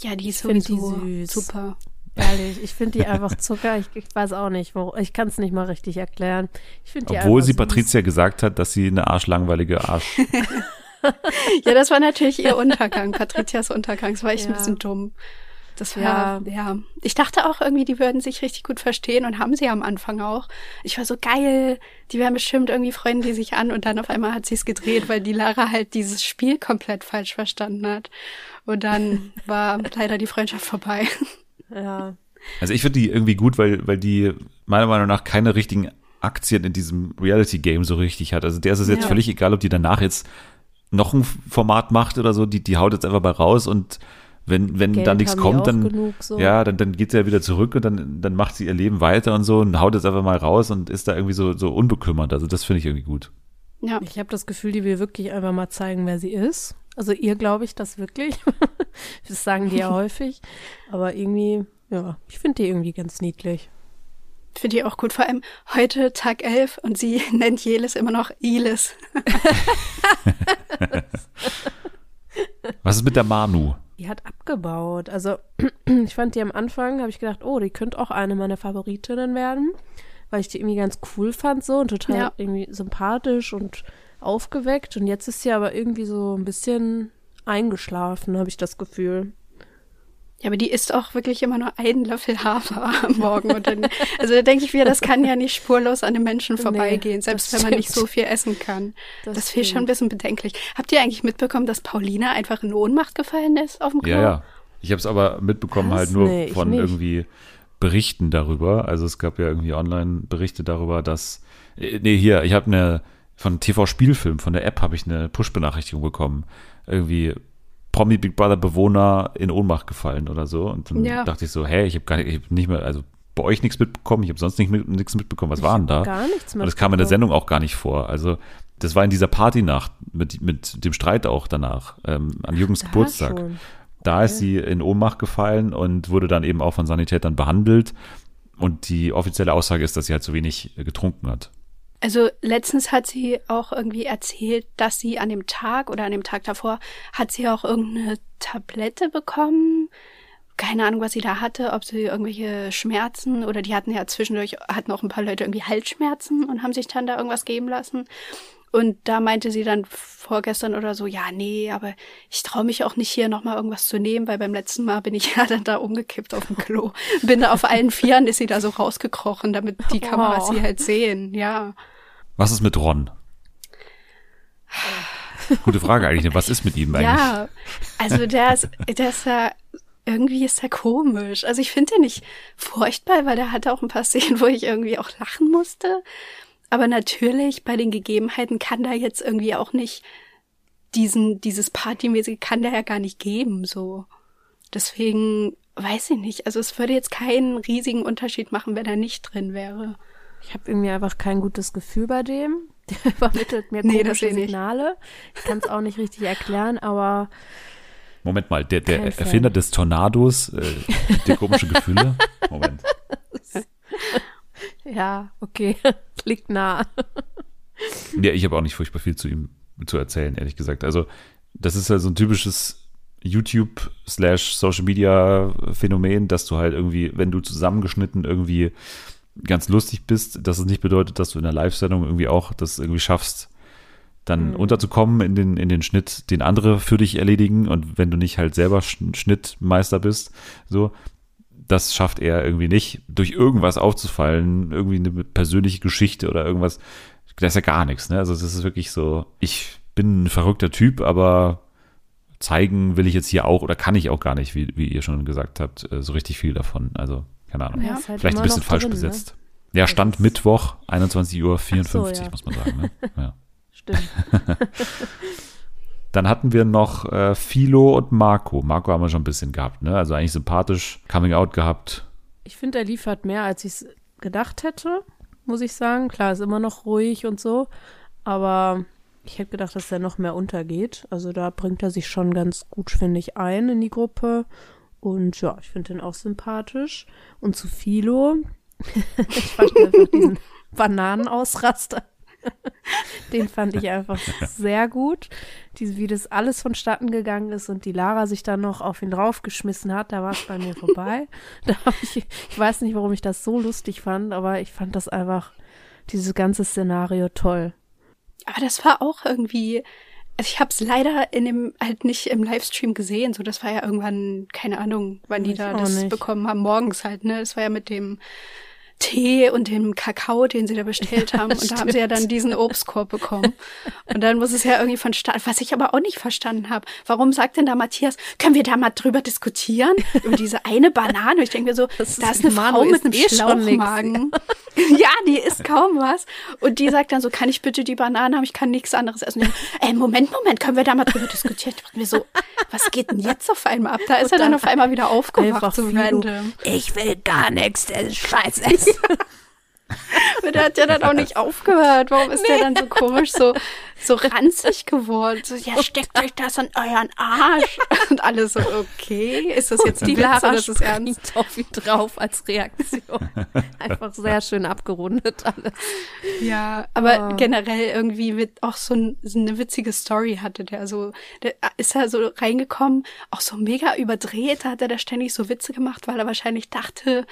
Ja, die ist find die sowieso süß. super. Ehrlich, ich finde die einfach Zucker. Ich, ich weiß auch nicht, wo, ich kann es nicht mal richtig erklären. Ich finde die Obwohl einfach sie süß. Patricia gesagt hat, dass sie eine arschlangweilige Arsch. Ja, das war natürlich ihr Untergang, Patrizias Untergang. Das war echt ein Ja. bisschen dumm. Das war, Ja. ja. Ich dachte auch irgendwie, die würden sich richtig gut verstehen und haben sie am Anfang auch. Ich war so geil, die werden bestimmt irgendwie freuen die sich an und dann auf einmal hat sie es gedreht, weil die Lara halt dieses Spiel komplett falsch verstanden hat. Und dann war leider die Freundschaft vorbei. Ja, Also ich finde die irgendwie gut, weil, weil die meiner Meinung nach keine richtigen Aktien in diesem Reality-Game so richtig hat. Also der ist es jetzt Ja. völlig egal, ob die danach jetzt noch ein Format macht oder so, die, die haut jetzt einfach mal raus und wenn, wenn Geld dann nichts kommt, dann, genug, so. ja, dann, dann geht sie ja wieder zurück und dann, dann macht sie ihr Leben weiter und so und haut jetzt einfach mal raus und ist da irgendwie so, so unbekümmert. Also das finde ich irgendwie gut. Ja. ich habe das Gefühl, die will wirklich einfach mal zeigen, wer sie ist. Also ihr glaube ich das wirklich. das sagen die ja häufig. Aber irgendwie, ja, ich finde die irgendwie ganz niedlich. Finde ich auch gut. Vor allem heute Tag 11 und sie nennt Jelis immer noch Ilis. Was ist mit der Manu? Die hat abgebaut. Also ich fand die am Anfang, habe ich gedacht, oh, die könnte auch eine meiner Favoritinnen werden, weil ich die irgendwie ganz cool fand so und total Ja. irgendwie sympathisch und aufgeweckt. Und jetzt ist sie aber irgendwie so ein bisschen eingeschlafen, habe ich das Gefühl. Ja, aber die isst auch wirklich immer nur einen Löffel Hafer am Morgen. Und dann, also da denke ich mir, das kann ja nicht spurlos an den Menschen Nee, vorbeigehen, selbst das wenn man nicht so viel essen kann. Das Das, finde ich schon ein bisschen bedenklich. Habt ihr eigentlich mitbekommen, dass Paulina einfach in Ohnmacht gefallen ist auf dem Klo? Ja, ja. Ich habe es aber mitbekommen Was? halt nur Nee, von nicht. irgendwie Berichten darüber. Also es gab ja irgendwie Online-Berichte darüber, dass äh, nee, hier, ich habe eine von TV Spielfilm von der App habe ich eine Push-Benachrichtigung bekommen. Irgendwie Promi Big Brother Bewohner in Ohnmacht gefallen oder so und dann Ja. dachte ich so, hey, ich habe gar nicht, ich hab nicht mehr, also bei euch nichts mitbekommen, ich habe sonst nicht mit, nichts mitbekommen. Was war denn da? Gar nichts mehr. Und das kam in der Sendung auch gar nicht vor. Also das war in dieser Partynacht mit, mit dem Streit auch danach, ähm, an Jürgens Da Geburtstag. schon. Da ist sie in Ohnmacht gefallen und wurde dann eben auch von Sanitätern behandelt. Und die offizielle Aussage ist, dass sie halt zu wenig äh, getrunken hat. Also letztens hat sie auch irgendwie erzählt, dass sie an dem Tag oder an dem Tag davor hat sie auch irgendeine Tablette bekommen. Keine Ahnung, was sie da hatte, ob sie irgendwelche Schmerzen oder die hatten ja zwischendurch, hatten auch ein paar Leute irgendwie Halsschmerzen und haben sich dann da irgendwas geben lassen. Und da meinte sie dann vorgestern oder so, ja, nee, aber ich traue mich auch nicht hier nochmal irgendwas zu nehmen, weil beim letzten Mal bin ich ja dann da umgekippt auf dem Klo. Bin da auf allen Vieren, ist sie da so rausgekrochen, damit die Kameras Oh. sie halt sehen, ja. Was ist mit Ron? Gute Frage eigentlich. Was ist mit ihm eigentlich? Ja, also der ist, der ist ja irgendwie ist er komisch. Also ich finde ihn nicht furchtbar, weil der hatte auch ein paar Szenen, wo ich irgendwie auch lachen musste. Aber natürlich, bei den Gegebenheiten kann da jetzt irgendwie auch nicht diesen, dieses Partymäßige kann der ja gar nicht geben, so. Deswegen weiß ich nicht. Also es würde jetzt keinen riesigen Unterschied machen, wenn er nicht drin wäre. Ich habe irgendwie einfach kein gutes Gefühl bei dem. Der vermittelt mir Nee, komische. Signale. Ich kann es auch nicht richtig erklären, aber Moment mal, der, der Fan. Erfinder des Tornados, äh, der komische Gefühle. Moment. ja, okay, liegt nah. Ja, ich habe auch nicht furchtbar viel zu ihm zu erzählen, ehrlich gesagt. Also, das ist ja so ein typisches YouTube slash Social Media Phänomen, dass du halt irgendwie, wenn du zusammengeschnitten irgendwie ganz lustig bist, dass es nicht bedeutet, dass du in der Live-Sendung irgendwie auch das irgendwie schaffst, dann Mhm. unterzukommen in den, in den Schnitt, den andere für dich erledigen und wenn du nicht halt selber Sch- Schnittmeister bist, so, das schafft er irgendwie nicht, durch irgendwas aufzufallen, irgendwie eine persönliche Geschichte oder irgendwas, da ist ja gar nichts, ne? Also das ist wirklich so, ich bin ein verrückter Typ, aber zeigen will ich jetzt hier auch oder kann ich auch gar nicht, wie, wie ihr schon gesagt habt, äh, so richtig viel davon. Also, keine Ahnung. Ja, halt Vielleicht ein bisschen falsch drin, ne? besetzt. Ja, Stand Mittwoch, 21.54 Uhr, so, ja. muss man sagen. Ne? Ja. Stimmt. Dann hatten wir noch äh, Philo und Marco. Marco haben wir schon ein bisschen gehabt, ne? Also eigentlich sympathisch, Coming Out gehabt. Ich finde, er liefert mehr, als ich es gedacht hätte, muss ich sagen. Klar, ist immer noch ruhig und so, aber ich hätte gedacht, dass er noch mehr untergeht. Also da bringt er sich schon ganz gut, finde ich, ein in die Gruppe. Und ja, ich finde ihn auch sympathisch. Und zu Philo, ich fand einfach diesen Bananenausraster. Den fand ich einfach sehr gut. Diese, wie das alles vonstatten gegangen ist und die Lara sich dann noch auf ihn draufgeschmissen hat, da war es bei mir vorbei. Da ich, ich weiß nicht, warum ich das so lustig fand, aber ich fand das einfach, dieses ganze Szenario toll. Aber das war auch irgendwie, also ich habe es leider in dem halt nicht im Livestream gesehen. So, das war ja irgendwann, keine Ahnung, wann die Ich da das nicht. bekommen haben, morgens halt, ne? Das war ja mit dem Tee und dem Kakao, den sie da bestellt haben. Und da haben sie ja dann diesen Obstkorb bekommen. Und dann muss es ja irgendwie von Start, was ich aber auch nicht verstanden habe. Warum sagt denn da Matthias, können wir da mal drüber diskutieren? Über diese eine Banane? Ich denke mir so, Das ist- da ist eine Manu Frau mit einem eh. Schlauchmagen. ja, die isst kaum was. Und die sagt dann so, kann ich bitte die Banane haben? Ich kann nichts anderes essen. Und dann, Ey, Moment, Moment, können wir da mal drüber diskutieren? Ich dachte mir so, was geht denn jetzt auf einmal ab? Da ist er dann auf einmal wieder aufgewacht, so random. Ich will gar nichts, der ist. Und der hat ja dann auch nicht aufgehört. Warum ist der dann so komisch, so, so ranzig geworden? So, ja, steckt euch das an euren Arsch. Und alle so, okay, ist das jetzt die Witz oder ist es ernst? auf ihn drauf als Reaktion. Einfach sehr schön abgerundet alles. Ja, aber Ah. generell irgendwie mit auch so, ein, so eine witzige Story hatte der. So, der ist er so reingekommen, auch so mega überdreht, hat er da ständig so Witze gemacht, weil er wahrscheinlich dachte,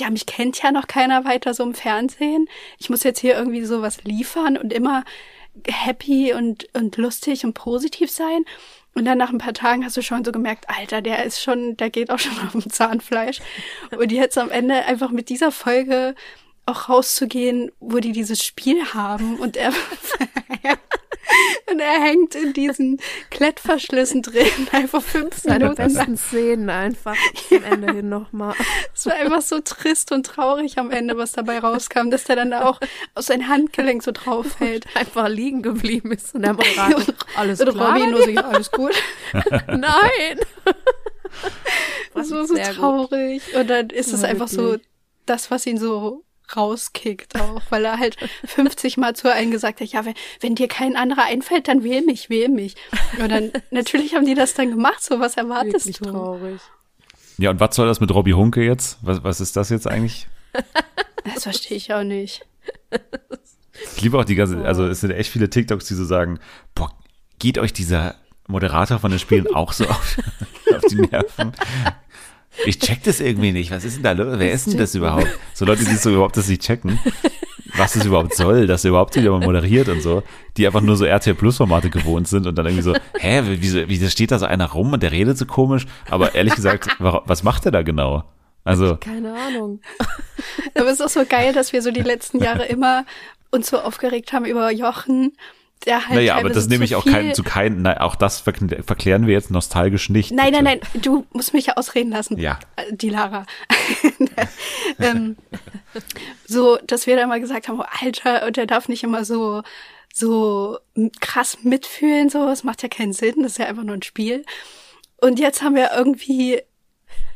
ja, mich kennt ja noch keiner weiter so im Fernsehen. Ich muss jetzt hier irgendwie sowas liefern und immer happy und, und lustig und positiv sein. Und dann nach ein paar Tagen hast du schon so gemerkt, Alter, der ist schon, der geht auch schon auf dem Zahnfleisch. Und jetzt am Ende einfach mit dieser Folge auch rauszugehen, wo die dieses Spiel haben und er und er hängt in diesen Klettverschlüssen drin, einfach fünf Seine Minuten lang. besten Szenen einfach zum Ende hin nochmal. Es war einfach so trist und traurig am Ende, was dabei rauskam, dass der dann da auch aus sein Handgelenk so drauf hält. Einfach liegen geblieben ist und der Moderator, alles Und klar? Robby nur so, ja, alles gut. Nein! Das war so traurig. Und dann ist es Ja, einfach so das, was ihn so rauskickt auch, weil er halt 50 Mal zu einem gesagt hat, ja, wenn, wenn dir kein anderer einfällt, dann wähl mich, wähl mich. Und dann, natürlich haben die das dann gemacht, so was erwartest Wirklich du? traurig. Ja, und was soll das mit Robbie Hunke jetzt? Was, was ist das jetzt eigentlich? Das verstehe ich auch nicht. Ich liebe auch die ganze, also es sind echt viele TikToks, die so sagen, boah, geht euch dieser Moderator von den Spielen auch so auf, auf die Nerven? Ich check das irgendwie nicht. Was ist denn da los? Wer ist denn das überhaupt? So Leute, die so überhaupt das nicht checken, was das überhaupt soll, dass er überhaupt mal moderiert und so, die einfach nur so RTL Plus Formate gewohnt sind und dann irgendwie so, hä, wieso, wieso steht da so einer rum und der redet so komisch? Aber ehrlich gesagt, wa- was macht er da genau? Also, Keine Ahnung. Aber es ist auch so geil, dass wir so die letzten Jahre immer uns so aufgeregt haben über Jochen, der halt Naja, aber das nehme ich auch kein, zu keinen, nein, auch das verklären wir jetzt nostalgisch nicht. Nein, bitte. nein, nein, du musst mich ja ausreden lassen. Ja. Äh, Die Lara. ähm, so, dass wir dann mal gesagt haben, oh, Alter, und der darf nicht immer so, so krass mitfühlen, so, das macht ja keinen Sinn, das ist ja einfach nur ein Spiel. Und jetzt haben wir irgendwie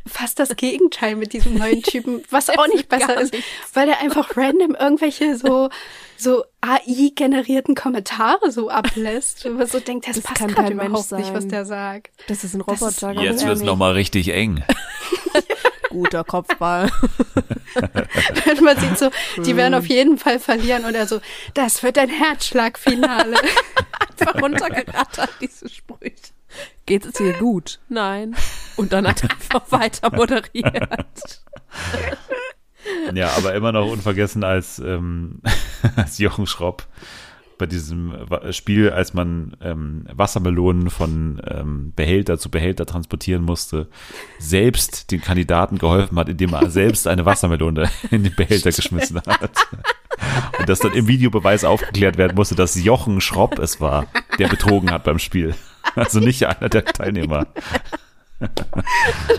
fast das Gegenteil mit diesem neuen Typen, was auch nicht besser ist, weil er einfach random irgendwelche so so AI-generierten Kommentare so ablässt, wo man so denkt, das, Das passt kann gerade kein Mensch überhaupt nicht, was der sagt. Das ist ein ist- Roboter. ganz Jetzt wird's ehrlich. nochmal richtig eng. Guter Kopfball. Und man sieht so, die werden auf jeden Fall verlieren und er so, das wird ein Herzschlagfinale. Einfach runtergerattert, diese Sprüche. Geht es dir gut? Nein. Und dann hat er einfach weiter moderiert. Ja, aber immer noch unvergessen als, ähm, als Jochen Schropp bei diesem Spiel, als man ähm, Wassermelonen von ähm, Behälter zu Behälter transportieren musste, selbst den Kandidaten geholfen hat, indem er selbst eine Wassermelone in den Behälter geschmissen hat. Und dass dann im Videobeweis aufgeklärt werden musste, dass Jochen Schropp es war, der betrogen hat beim Spiel. Also nicht einer der Teilnehmer.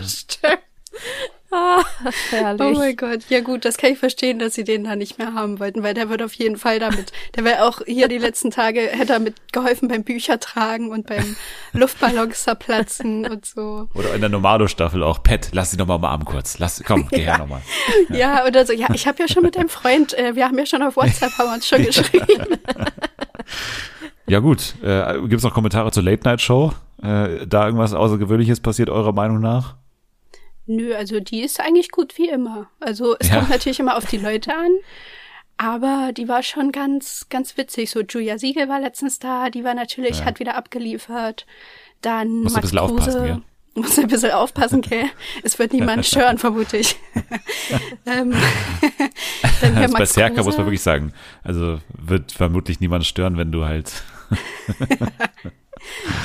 Stimmt. Ah, herrlich. Oh mein Gott. Ja gut, das kann ich verstehen, dass sie den da nicht mehr haben wollten, weil der wird auf jeden Fall damit, der wäre auch hier die letzten Tage, hätte er mit geholfen beim Büchertragen und beim Luftballons zerplatzen und so. Oder in der Normalo-Staffel auch. Pet, lass sie doch mal am Arm kurz. Lass, komm, geh her nochmal. Ja, oder so, ja, ich habe ja schon mit deinem Freund, äh, wir haben ja schon auf WhatsApp, haben wir uns schon geschrieben. Ja gut, äh, gibt es noch Kommentare zur Late Night Show? Äh, da irgendwas Außergewöhnliches passiert eurer Meinung nach? Nö, also die ist eigentlich gut wie immer. Also es Ja. kommt natürlich immer auf die Leute an, aber die war schon ganz, ganz witzig. So Julia Siegel war letztens da, die war natürlich, Ja. hat wieder abgeliefert. Dann Musst ein Max bisschen aufpassen, Kruse. gell? Muss ein bisschen aufpassen, gell? Es wird niemand stören, vermute ich. ähm, dann Max Berserker muss Kruse. man wirklich sagen. Also wird vermutlich niemand stören, wenn du halt.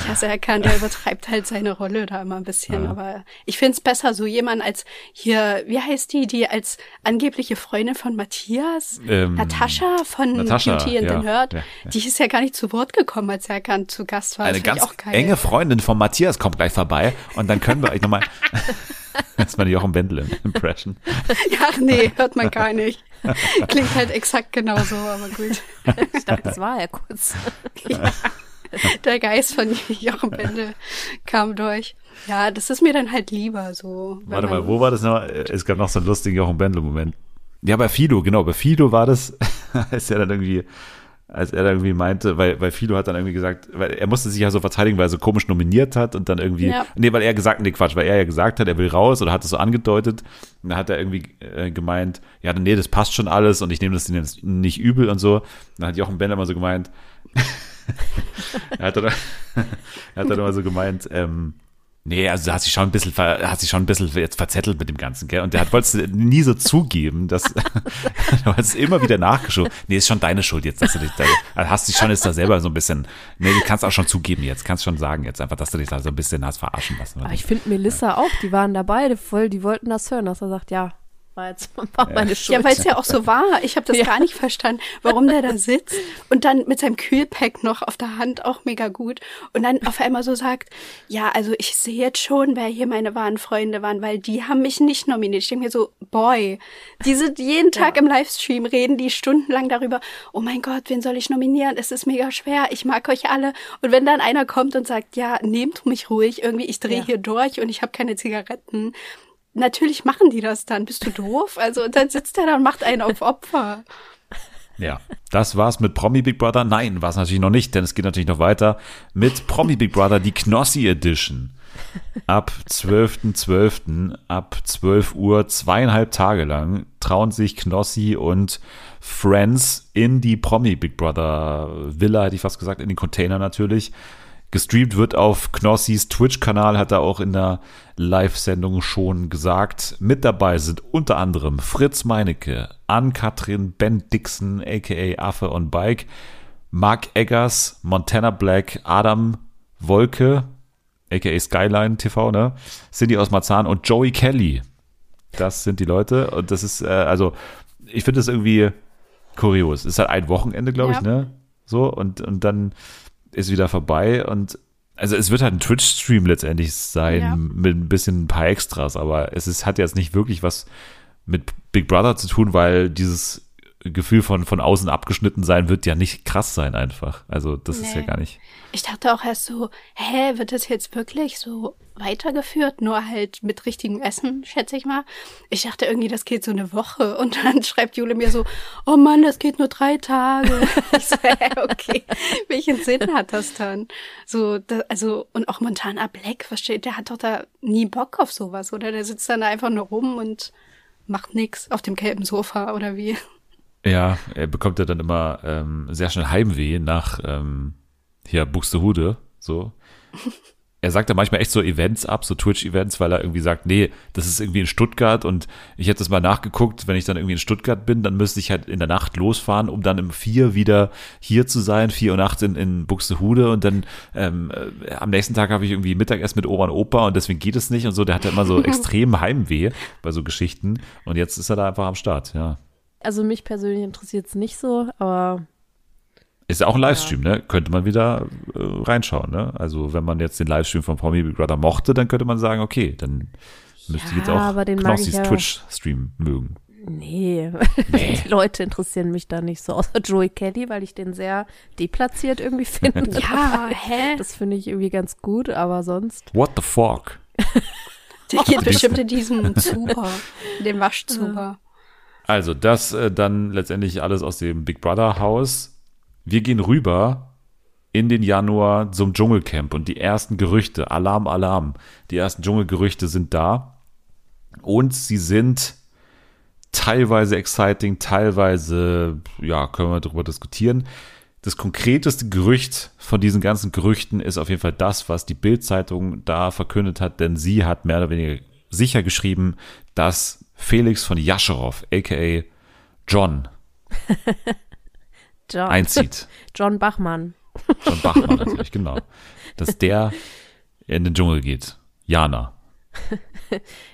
Ich hasse erkannt, der übertreibt halt seine Rolle da immer ein bisschen. Ja. Aber ich find's besser, so jemand als hier, wie heißt die, die als angebliche Freundin von Matthias? Ähm, Natascha von Natascha, Beauty and ja, the Nerd. ja. Die ist ja gar nicht zu Wort gekommen, als Erkan zu Gast war. Eine ganz enge Freundin von Matthias kommt gleich vorbei und dann können wir euch nochmal. Das ist meine Jochen Bendel Impression. Ja, nee, hört man gar nicht. Klingt halt exakt genauso, aber gut. Ich dachte, das war ja kurz. Der Geist von Jochen Bende kam durch. Ja, das ist mir dann halt lieber so. Warte mal, wo war das noch? Es gab noch so einen lustigen Jochen Bendel-Moment. Ja, bei Fido, genau, bei Fido war das, als er dann irgendwie, als er dann irgendwie meinte, weil, weil Fido hat dann irgendwie gesagt, weil er musste sich ja so verteidigen, weil er so komisch nominiert hat und dann irgendwie, Ja. nee, weil er gesagt, nee, Quatsch, weil er ja gesagt hat, er will raus oder hat es so angedeutet und dann hat er irgendwie äh, gemeint, ja, nee, das passt schon alles und ich nehme das denen jetzt nicht übel und so. Dann hat Jochen Bender mal so gemeint, er hat dann, er hat dann immer so gemeint, ähm, Nee, also hat sich schon ein bisschen, ver, hat sich schon ein bisschen jetzt verzettelt mit dem Ganzen, gell? Und der hat wollte nie so zugeben, dass du hast immer wieder nachgeschoben. Nee, ist schon deine Schuld jetzt, dass du dich da, also hast dich schon jetzt da selber so ein bisschen, nee, du kannst auch schon zugeben jetzt, kannst schon sagen jetzt einfach, dass du dich da so ein bisschen hast verarschen lassen. Aber ich finde Melissa auch, die waren da beide voll, die wollten das hören, dass er sagt, ja, war jetzt war meine Schuld. Ja, weil es ja auch so war. Ich habe das Ja. gar nicht verstanden, warum der da sitzt und dann mit seinem Kühlpack noch auf der Hand auch mega gut und dann auf einmal so sagt, ja, also ich sehe jetzt schon, wer hier meine wahren Freunde waren, weil die haben mich nicht nominiert. Ich denke mir so, boy, die sind jeden Tag im Livestream, reden die stundenlang darüber, oh mein Gott, wen soll ich nominieren? Es ist mega schwer, ich mag euch alle. Und wenn dann einer kommt und sagt, ja, nehmt mich ruhig, irgendwie, ich drehe Ja. hier durch und ich habe keine Zigaretten. Natürlich machen die das dann. Bist du doof? Also, und dann sitzt er da und macht einen auf Opfer. Ja, das war's mit Promi Big Brother. Nein, war es natürlich noch nicht, denn es geht natürlich noch weiter mit Promi Big Brother, die Knossi Edition. Ab 12.12. ab 12 Uhr, zweieinhalb Tage lang, trauen sich Knossi und Friends in die Promi Big Brother Villa, hätte ich fast gesagt, in den Container natürlich. Gestreamt wird auf Knossis Twitch-Kanal, hat er auch in der Live-Sendung schon gesagt. Mit dabei sind unter anderem Fritz Meinecke, Ann-Kathrin Ben Dixon, aka Affe on Bike, Mark Eggers, Montana Black, Adam Wolke, aka Skyline TV, ne? Cindy aus Marzahn und Joey Kelly. Das sind die Leute. Und das ist, äh, also, ich finde das irgendwie kurios. Es ist halt ein Wochenende, glaube ich, Ja. ne? so und, und dann ist wieder vorbei und also es wird halt ein Twitch-Stream letztendlich sein Ja. mit ein bisschen ein paar Extras, aber es ist, hat jetzt nicht wirklich was mit Big Brother zu tun, weil dieses Gefühl von von außen abgeschnitten sein wird ja nicht krass sein einfach. Also das ist ja Nee. gar nicht. Ich dachte auch erst so, hä, wird das jetzt wirklich so weitergeführt? Nur halt mit richtigem Essen, schätze ich mal. Ich dachte irgendwie, das geht so eine Woche. Und dann schreibt Jule mir so, oh Mann, das geht nur drei Tage. Ich so, hä, okay. Welchen Sinn hat das dann? So, da, also, und auch Montana Black, versteht, der hat doch da nie Bock auf sowas, oder? Der sitzt dann da einfach nur rum und macht nix auf dem gelben Sofa, oder wie? Ja, er bekommt ja dann immer ähm, sehr schnell Heimweh nach ähm, hier Buxtehude, so. Er sagt da manchmal echt so Events ab, so Twitch-Events, weil er irgendwie sagt, nee, das ist irgendwie in Stuttgart und ich hätte das mal nachgeguckt, wenn ich dann irgendwie in Stuttgart bin, dann müsste ich halt in der Nacht losfahren, um dann um vier wieder hier zu sein, vier Uhr nachts in, in Buxtehude und dann ähm, äh, am nächsten Tag habe ich irgendwie Mittagessen mit Oma und Opa und deswegen geht es nicht und so. Der hat ja immer so extrem Heimweh bei so Geschichten und jetzt ist er da einfach am Start, ja. Also mich persönlich interessiert es nicht so, aber Ist ja auch ein Livestream, ne? Könnte man wieder äh, reinschauen, ne? Also wenn man jetzt den Livestream von Promi Big Brother mochte, dann könnte man sagen, okay, dann müsste ich Ja, jetzt auch den Knossis ja. Twitch-Stream mögen. nee, Nee. die Leute interessieren mich da nicht so, außer Joey Kelly, weil ich den sehr deplatziert irgendwie finde. Ja, hä? Das finde ich irgendwie ganz gut, aber sonst. What the fuck? Der geht bestimmt in diesem Zuber, in dem Waschzuber. Also das äh, dann letztendlich alles aus dem Big Brother Haus. Wir gehen rüber in den Januar zum Dschungelcamp und die ersten Gerüchte, Alarm, Alarm, die ersten Dschungelgerüchte sind da und sie sind teilweise exciting, teilweise, ja, können wir darüber diskutieren. Das konkreteste Gerücht von diesen ganzen Gerüchten ist auf jeden Fall das, was die Bild-Zeitung da verkündet hat, denn sie hat mehr oder weniger sicher geschrieben, dass Felix von Jascherow, aka John, John, einzieht. John Bachmann. John Bachmann natürlich, genau. Dass der in den Dschungel geht. Jana.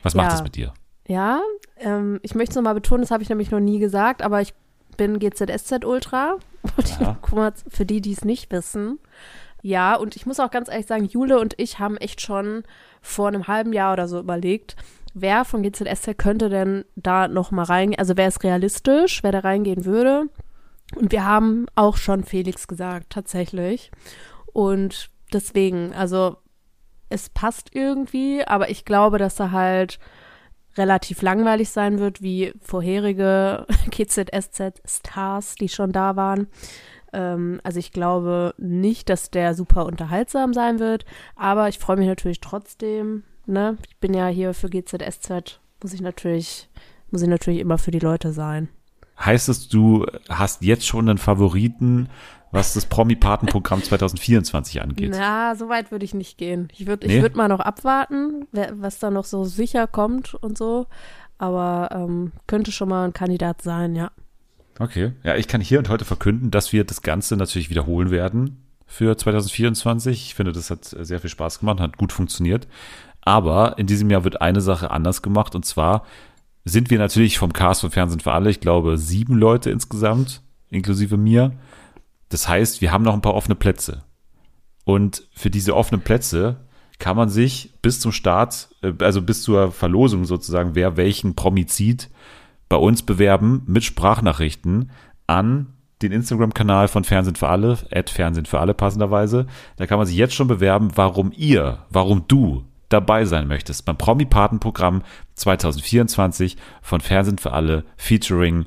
Was macht Ja. das mit dir? Ja, ähm, ich möchte es nochmal betonen, das habe ich nämlich noch nie gesagt, aber ich bin GZSZ Ultra. Ja. Mal, für die, die es nicht wissen. Ja, und ich muss auch ganz ehrlich sagen, Jule und ich haben echt schon vor einem halben Jahr oder so überlegt, wer von GZSZ könnte denn da noch mal reingehen, also wer ist realistisch, wer da reingehen würde. Und wir haben auch schon Felix gesagt, tatsächlich. Und deswegen, also es passt irgendwie, aber ich glaube, dass er halt relativ langweilig sein wird, wie vorherige GZSZ-Stars, die schon da waren. Ähm, also ich glaube nicht, dass der super unterhaltsam sein wird, aber ich freue mich natürlich trotzdem. Ne? Ich bin ja hier für GZSZ, muss ich natürlich, muss ich natürlich immer für die Leute sein. Heißt es, du hast jetzt schon einen Favoriten, was das Promi-Paten-Programm 2024 angeht? Na, so weit würde ich nicht gehen. Ich würde Nee? ich würd mal noch abwarten, was da noch so sicher kommt und so. Aber ähm, könnte schon mal ein Kandidat sein, ja. Okay. Ja, ich kann hier und heute verkünden, dass wir das Ganze natürlich wiederholen werden für 2024. Ich finde, das hat sehr viel Spaß gemacht, hat gut funktioniert. Aber in diesem Jahr wird eine Sache anders gemacht und zwar sind wir natürlich vom Cast von Fernsehen für alle, ich glaube, sieben Leute insgesamt, inklusive mir. Das heißt, wir haben noch ein paar offene Plätze. Und für diese offenen Plätze kann man sich bis zum Start, äh, also bis zur Verlosung sozusagen, wer welchen Promi zieht, bei uns bewerben mit Sprachnachrichten an den Instagram-Kanal von Fernsehen für alle, at Fernsehen für alle passenderweise. Da kann man sich jetzt schon bewerben, warum ihr, warum du dabei sein möchtest beim Promi-Paten-Programm 2024 von Fernsehen für alle featuring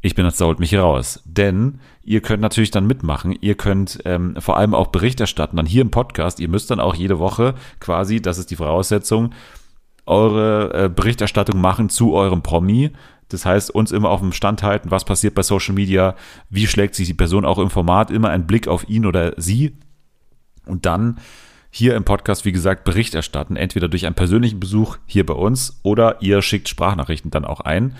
ich bin jetzt holt mich raus. Denn ihr könnt natürlich dann mitmachen. Ihr könnt ähm, vor allem auch Bericht erstatten, dann hier im Podcast. Ihr müsst dann auch jede Woche quasi, das ist die Voraussetzung, eure äh, Berichterstattung machen zu eurem Promi. Das heißt, uns immer auf dem Stand halten, was passiert bei Social Media, wie schlägt sich die Person auch im Format, immer ein Blick auf ihn oder sie. Und dann hier im Podcast, wie gesagt, Bericht erstatten, entweder durch einen persönlichen Besuch hier bei uns oder ihr schickt Sprachnachrichten dann auch ein.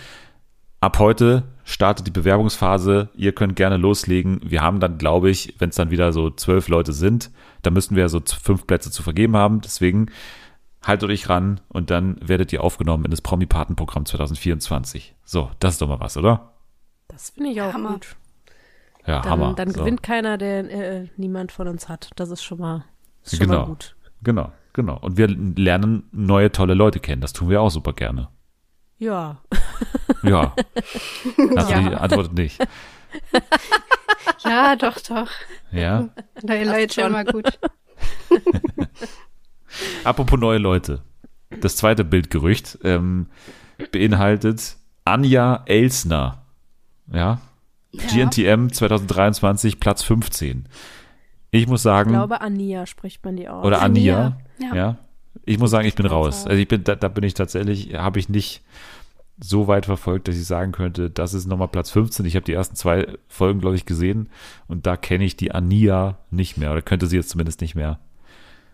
Ab heute startet die Bewerbungsphase. Ihr könnt gerne loslegen. Wir haben dann, glaube ich, wenn es dann wieder so zwölf Leute sind, dann müssten wir so fünf Plätze zu vergeben haben. Deswegen haltet euch ran und dann werdet ihr aufgenommen in das Promi-Paten-Programm 2024. So, das ist doch mal was, oder? Das finde ich auch Hammer. gut. Ja, Dann, Hammer. dann So. gewinnt keiner, der äh, niemand von uns hat. Das ist schon mal, ist schon mal Genau. gut. Genau, genau. Und wir lernen neue tolle Leute kennen. Das tun wir auch super gerne. Ja. Ja. Nathalie Ja. antwortet nicht. Ja, doch, doch. Ja. Neue Leute schon. immer gut. Apropos neue Leute. Das zweite Bildgerücht ähm, beinhaltet Anja Elsner. Ja. GNTM 2023, Platz 15. Ich muss Ich sagen, glaube, Ania spricht man die aus. oder Ania, Anja, ja. ja. Ich muss sagen, ich bin raus. Also ich bin, da, da bin ich tatsächlich, habe ich nicht so weit verfolgt, dass ich sagen könnte, das ist nochmal Platz 15. Ich habe die ersten zwei Folgen, glaube ich, gesehen und da kenne ich die Ania nicht mehr oder könnte sie jetzt zumindest nicht mehr.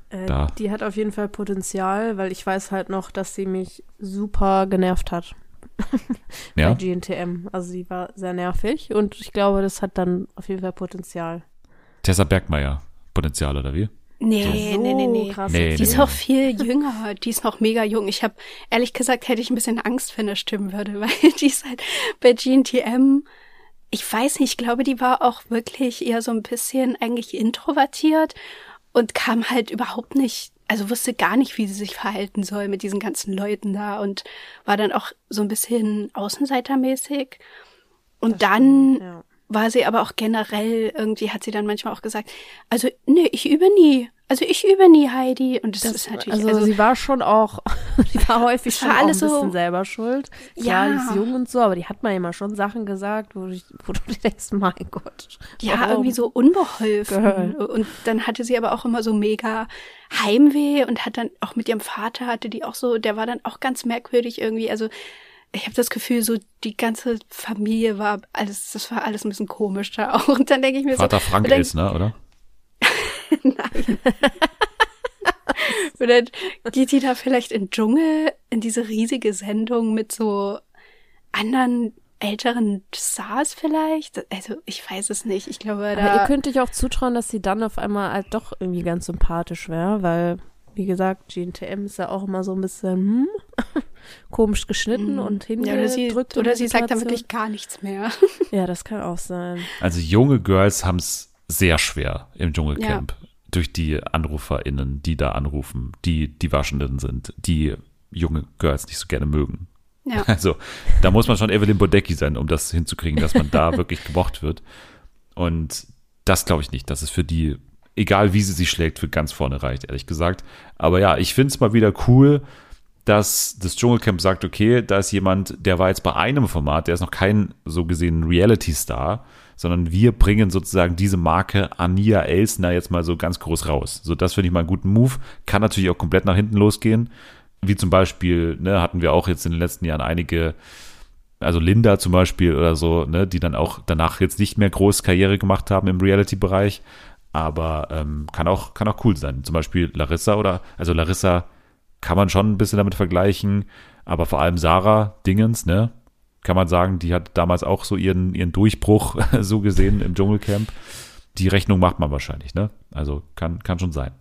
Äh, Da. Die hat auf jeden Fall Potenzial, weil ich weiß halt noch, dass sie mich super genervt hat Ja. bei GNTM. Also sie war sehr nervig und ich glaube, das hat dann auf jeden Fall Potenzial. Tessa Bergmeier, Potenzial oder wie? Nee, So nee, nee, nee. krass. Nee, Die ist nee. noch viel jünger. Die ist noch mega jung. Ich habe ehrlich gesagt, hätte ich ein bisschen Angst, wenn er stimmen würde, weil die ist halt bei GNTM. Ich weiß nicht, ich glaube, die war auch wirklich eher so ein bisschen eigentlich introvertiert und kam halt überhaupt nicht, also wusste gar nicht, wie sie sich verhalten soll mit diesen ganzen Leuten da und war dann auch so ein bisschen außenseitermäßig. Und dann Ja. War sie aber auch generell, irgendwie hat sie dann manchmal auch gesagt, also, nee, ich übe nie. Also ich übe nie, Heidi. Und das, Das, ist natürlich, also, also, sie war schon auch, die war häufig Es schon war auch ein alles so- bisschen selber schuld. Ja. die ist jung und so, aber die hat mir immer schon Sachen gesagt, wo, ich, wo du dir denkst, mein Gott. ja, warum? irgendwie so unbeholfen. Girl. Und dann hatte sie aber auch immer so mega Heimweh und hat dann auch mit ihrem Vater hatte die auch so, der war dann auch ganz merkwürdig irgendwie. Also ich habe das Gefühl, so die ganze Familie war alles, das war alles ein bisschen komisch da auch. Und dann denke ich mir Vater so, Frank und dann- Elsner, oder? Und dann geht die da vielleicht in den Dschungel, in diese riesige Sendung mit so anderen älteren Stars vielleicht? Also ich weiß es nicht. Ich glaube, Aber da ihr könnt euch auch zutrauen, dass sie dann auf einmal halt doch irgendwie ganz sympathisch wäre, weil, wie gesagt, GNTM ist ja auch immer so ein bisschen hm, komisch geschnitten und Mhm. ja, oder sie, hingedrückt. sagt dann wirklich gar nichts mehr. Ja, das kann auch sein. Also junge Girls haben es sehr schwer im Dschungelcamp. Durch die AnruferInnen, die da anrufen, die die Waschenden sind, die junge Girls nicht so gerne mögen. Ja. Also, da muss man schon Evelyn Bodecki sein, um das hinzukriegen, dass man da wirklich gemocht wird. Und das glaube ich nicht, dass es für die, egal wie sie sich schlägt, für ganz vorne reicht, ehrlich gesagt. Aber ja, ich finde es mal wieder cool, dass das Dschungelcamp sagt, okay, da ist jemand, der war jetzt bei einem Format, der ist noch kein so gesehen Reality-Star, sondern wir bringen sozusagen diese Marke Ania Elsner jetzt mal so ganz groß raus. So, das finde ich mal einen guten Move. Kann natürlich auch komplett nach hinten losgehen. Wie zum Beispiel, ne, hatten wir auch jetzt in den letzten Jahren einige, also Linda zum Beispiel oder so, ne, die dann auch danach jetzt nicht mehr groß Karriere gemacht haben im Reality-Bereich. Aber ähm, kann auch, kann auch cool sein. Zum Beispiel Larissa oder, also Larissa kann man schon ein bisschen damit vergleichen, aber vor allem Sarah Dingens, ne? Kann man sagen, die hat damals auch so ihren, ihren Durchbruch so gesehen im Dschungelcamp. Die Rechnung macht man wahrscheinlich, ne? Also kann, kann schon sein.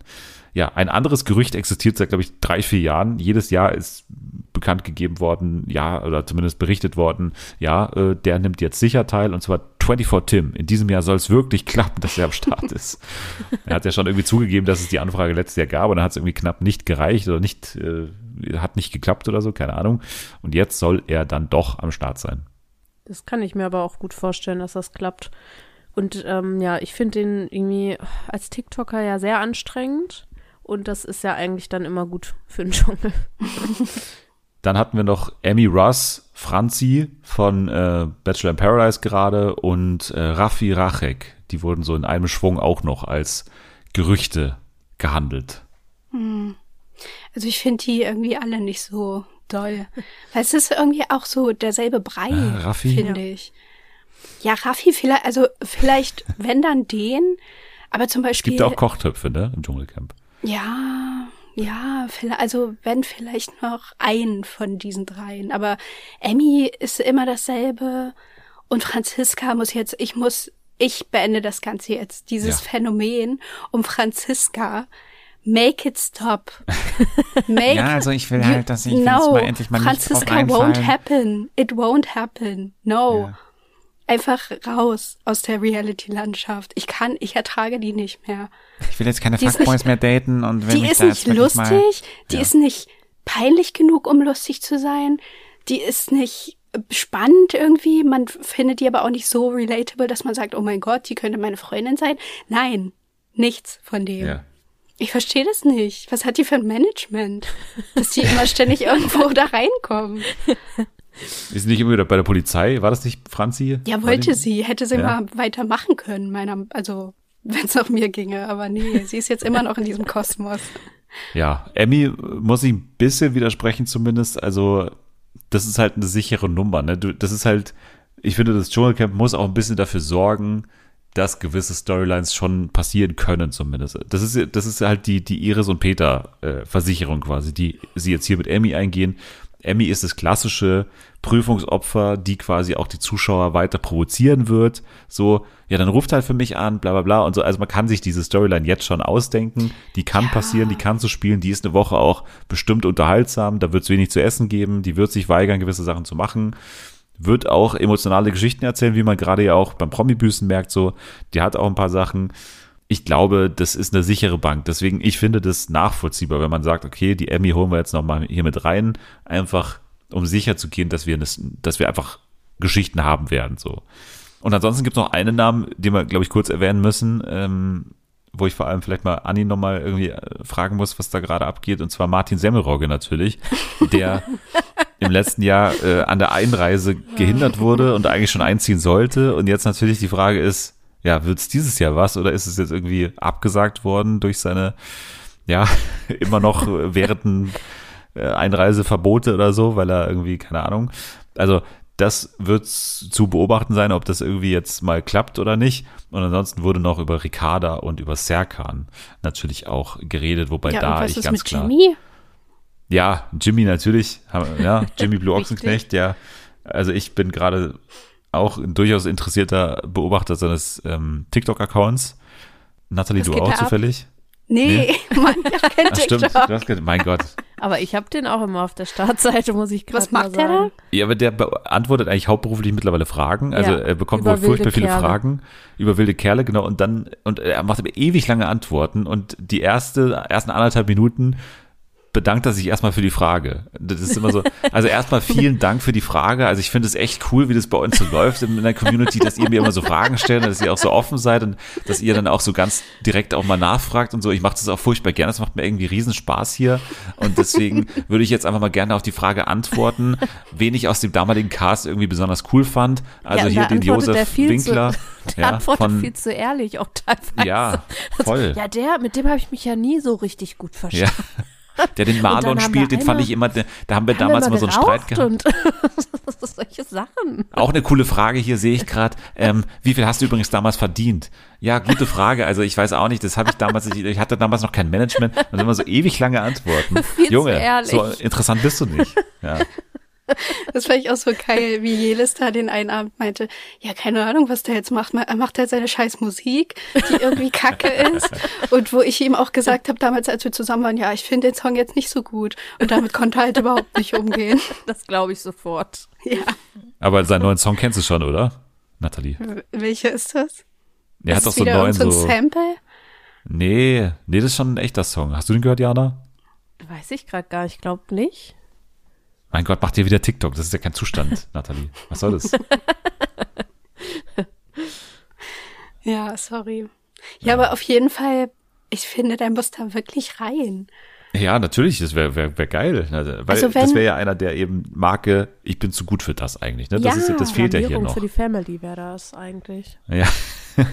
Ja, ein anderes Gerücht existiert seit, glaube ich, drei, vier Jahren. Jedes Jahr ist bekannt gegeben worden, ja, oder zumindest berichtet worden, ja, äh, der nimmt jetzt sicher teil, und zwar 24 Tim. In diesem Jahr soll es wirklich klappen, dass er am Start ist. er hat ja schon irgendwie zugegeben, dass es die Anfrage letztes Jahr gab, und dann hat es irgendwie knapp nicht gereicht oder nicht, äh, hat nicht geklappt oder so, keine Ahnung. Und jetzt soll er dann doch am Start sein. Das kann ich mir aber auch gut vorstellen, dass das klappt. Und ähm, ja, ich finde den irgendwie als TikToker ja sehr anstrengend. Und das ist ja eigentlich dann immer gut für den Dschungel. Dann hatten wir noch Amy Russ, Franzi von äh, Bachelor in Paradise gerade und äh, Raffi Rachek. Die wurden so in einem Schwung auch noch als Gerüchte gehandelt. Also ich finde die irgendwie alle nicht so doll. Weil es ist irgendwie auch so derselbe Brei, Ah, Raffi? finde ich. Ja, Raffi vielleicht, also vielleicht, wenn dann den, aber zum Es Beispiel. gibt ja auch Kochtöpfe, ne, im Dschungelcamp. Ja, ja, also wenn vielleicht noch ein von diesen dreien. Aber Emmy ist immer dasselbe und Franziska muss jetzt, ich muss, ich beende das Ganze jetzt, dieses Ja. Phänomen um Franziska. Make it stop. Make Ja, also ich will halt, dass ich no, mal endlich mal nicht Franziska drauf won't happen. It won't happen. No. Ja. Einfach raus aus der Reality-Landschaft. Ich kann, ich ertrage die nicht mehr. Ich will jetzt keine Die Fuckboys nicht- mehr daten und wenn Die ist nicht wirklich mal- lustig, die Ja. ist nicht peinlich genug, um lustig zu sein. Die ist nicht spannend irgendwie. Man findet die aber auch nicht so relatable, dass man sagt, oh mein Gott, die könnte meine Freundin sein. Nein, nichts von dem. Ja. Ich verstehe das nicht. Was hat die für ein Management? Dass die immer ständig irgendwo da reinkommen. Ist nicht immer wieder bei der Polizei? War das nicht Franzi? Ja, wollte sie. Hätte sie Ja. mal weitermachen können, meiner, also, wenn es nach mir ginge. Aber nee, sie ist jetzt immer noch in diesem Kosmos. Ja, Emmy muss ich ein bisschen widersprechen zumindest. Also, das ist halt eine sichere Nummer. Ne? Das ist halt, ich finde, das Dschungelcamp muss auch ein bisschen dafür sorgen, dass gewisse Storylines schon passieren können zumindest. Das ist, das ist halt die, die Iris und Peter äh, Versicherung quasi, die sie jetzt hier mit Emmy eingehen. Emmy ist das klassische Prüfungsopfer, die quasi auch die Zuschauer weiter provozieren wird. So, ja, dann ruft halt für mich an, bla bla bla und so. Also man kann sich diese Storyline jetzt schon ausdenken. Die kann passieren, die kann so spielen, die ist eine Woche auch bestimmt unterhaltsam, da wird es wenig zu essen geben, die wird sich weigern, gewisse Sachen zu machen. Wird auch emotionale Geschichten erzählen, wie man gerade ja auch beim Promi-Büßen merkt, so. Die hat auch ein paar Sachen. Ich glaube, das ist eine sichere Bank. Deswegen, ich finde das nachvollziehbar, wenn man sagt, okay, die Emmy holen wir jetzt nochmal hier mit rein, einfach um sicher zu gehen, dass wir, das, dass wir einfach Geschichten haben werden, so. Und ansonsten gibt es noch einen Namen, den wir, glaube ich, kurz erwähnen müssen, ähm, wo ich vor allem vielleicht mal Anni nochmal irgendwie äh, fragen muss, was da gerade abgeht, und zwar Martin Semmelrogge natürlich, der im letzten Jahr äh, an der Einreise gehindert wurde und eigentlich schon einziehen sollte. Und jetzt natürlich die Frage ist, ja, wird es dieses Jahr was oder ist es jetzt irgendwie abgesagt worden durch seine, ja, immer noch währenden äh, Einreiseverbote oder so, weil er irgendwie, keine Ahnung. Also das wird zu beobachten sein, ob das irgendwie jetzt mal klappt oder nicht. Und ansonsten wurde noch über Ricarda und über Serkan natürlich auch geredet, wobei ja, da ich ist ganz klar. Jimmy? Ja, Jimmy natürlich. Ja, Jimmy Blue. Ochsenknecht, ja. Also ich bin gerade auch ein durchaus interessierter Beobachter seines ähm, TikTok-Accounts. Nathalie, Was du auch da zufällig? Nee, Mann, ich hab kein Ach, stimmt. TikTok. Du hast ge- mein Gott. Aber ich habe den auch immer auf der Startseite, muss ich gerade Was macht der sagen. Ja, aber der beantwortet eigentlich hauptberuflich mittlerweile Fragen. Also Ja, er bekommt wohl furchtbar wilde viele Kerle. Fragen über wilde Kerle, genau. Und dann, und er macht aber ewig lange Antworten und die erste, ersten anderthalb Minuten bedankt er sich erstmal für die Frage. Das ist immer so, also erstmal vielen Dank für die Frage. Also ich finde es echt cool, wie das bei uns so läuft in der Community, dass ihr mir immer so Fragen stellt und dass ihr auch so offen seid und dass ihr dann auch so ganz direkt auch mal nachfragt und so. Ich mache das auch furchtbar gerne. Das macht mir irgendwie riesen Spaß hier. Und deswegen würde ich jetzt einfach mal gerne auf die Frage antworten, wen ich aus dem damaligen Cast irgendwie besonders cool fand. Also Ja, hier den Josef Winkler. Zu, der ja, antwortet von, viel zu ehrlich, auch teilweise. ja, voll. Ja, der, mit dem habe ich mich ja nie so richtig gut Ja. Der den Marlon spielt, den fand ich immer, da haben wir damals immer so einen Streit gehabt. Solche Sachen. Auch eine coole Frage hier sehe ich gerade. Ähm, wie viel hast du übrigens damals verdient? Ja, gute Frage. Also ich weiß auch nicht, das habe ich damals, ich, ich hatte damals noch kein Management und immer so ewig lange Antworten. Junge, so interessant bist du nicht. Ja. Das fand ich auch so geil, wie Jelis da den einen Abend meinte, ja, keine Ahnung, was der jetzt macht. Er macht halt seine scheiß Musik, die irgendwie kacke ist. Und wo ich ihm auch gesagt habe, damals, als wir zusammen waren, ja, ich finde den Song jetzt nicht so gut. Und damit konnte er halt überhaupt nicht umgehen. Das glaube ich sofort. Ja, Aber seinen neuen Song kennst du schon, oder? Nathalie. welcher ist das? Der hat ist doch so einen neuen so Sample? Nee, nee, das ist schon ein echter Song. Hast du den gehört, Jana? Weiß ich gerade gar nicht, glaube nicht. Mein Gott, mach dir wieder TikTok. Das ist ja kein Zustand, Nathalie. Was soll das? Ja, sorry. Ja, aber auf jeden Fall, ich finde, der muss da wirklich rein. Ja, natürlich, das wäre wär, wär geil. Also, Weil Also das wenn- wäre ja einer, der eben Marke, ich bin zu gut für das eigentlich. Ne? Das, ja, ist, das fehlt ja hier noch. für die Family wäre das eigentlich. Ja.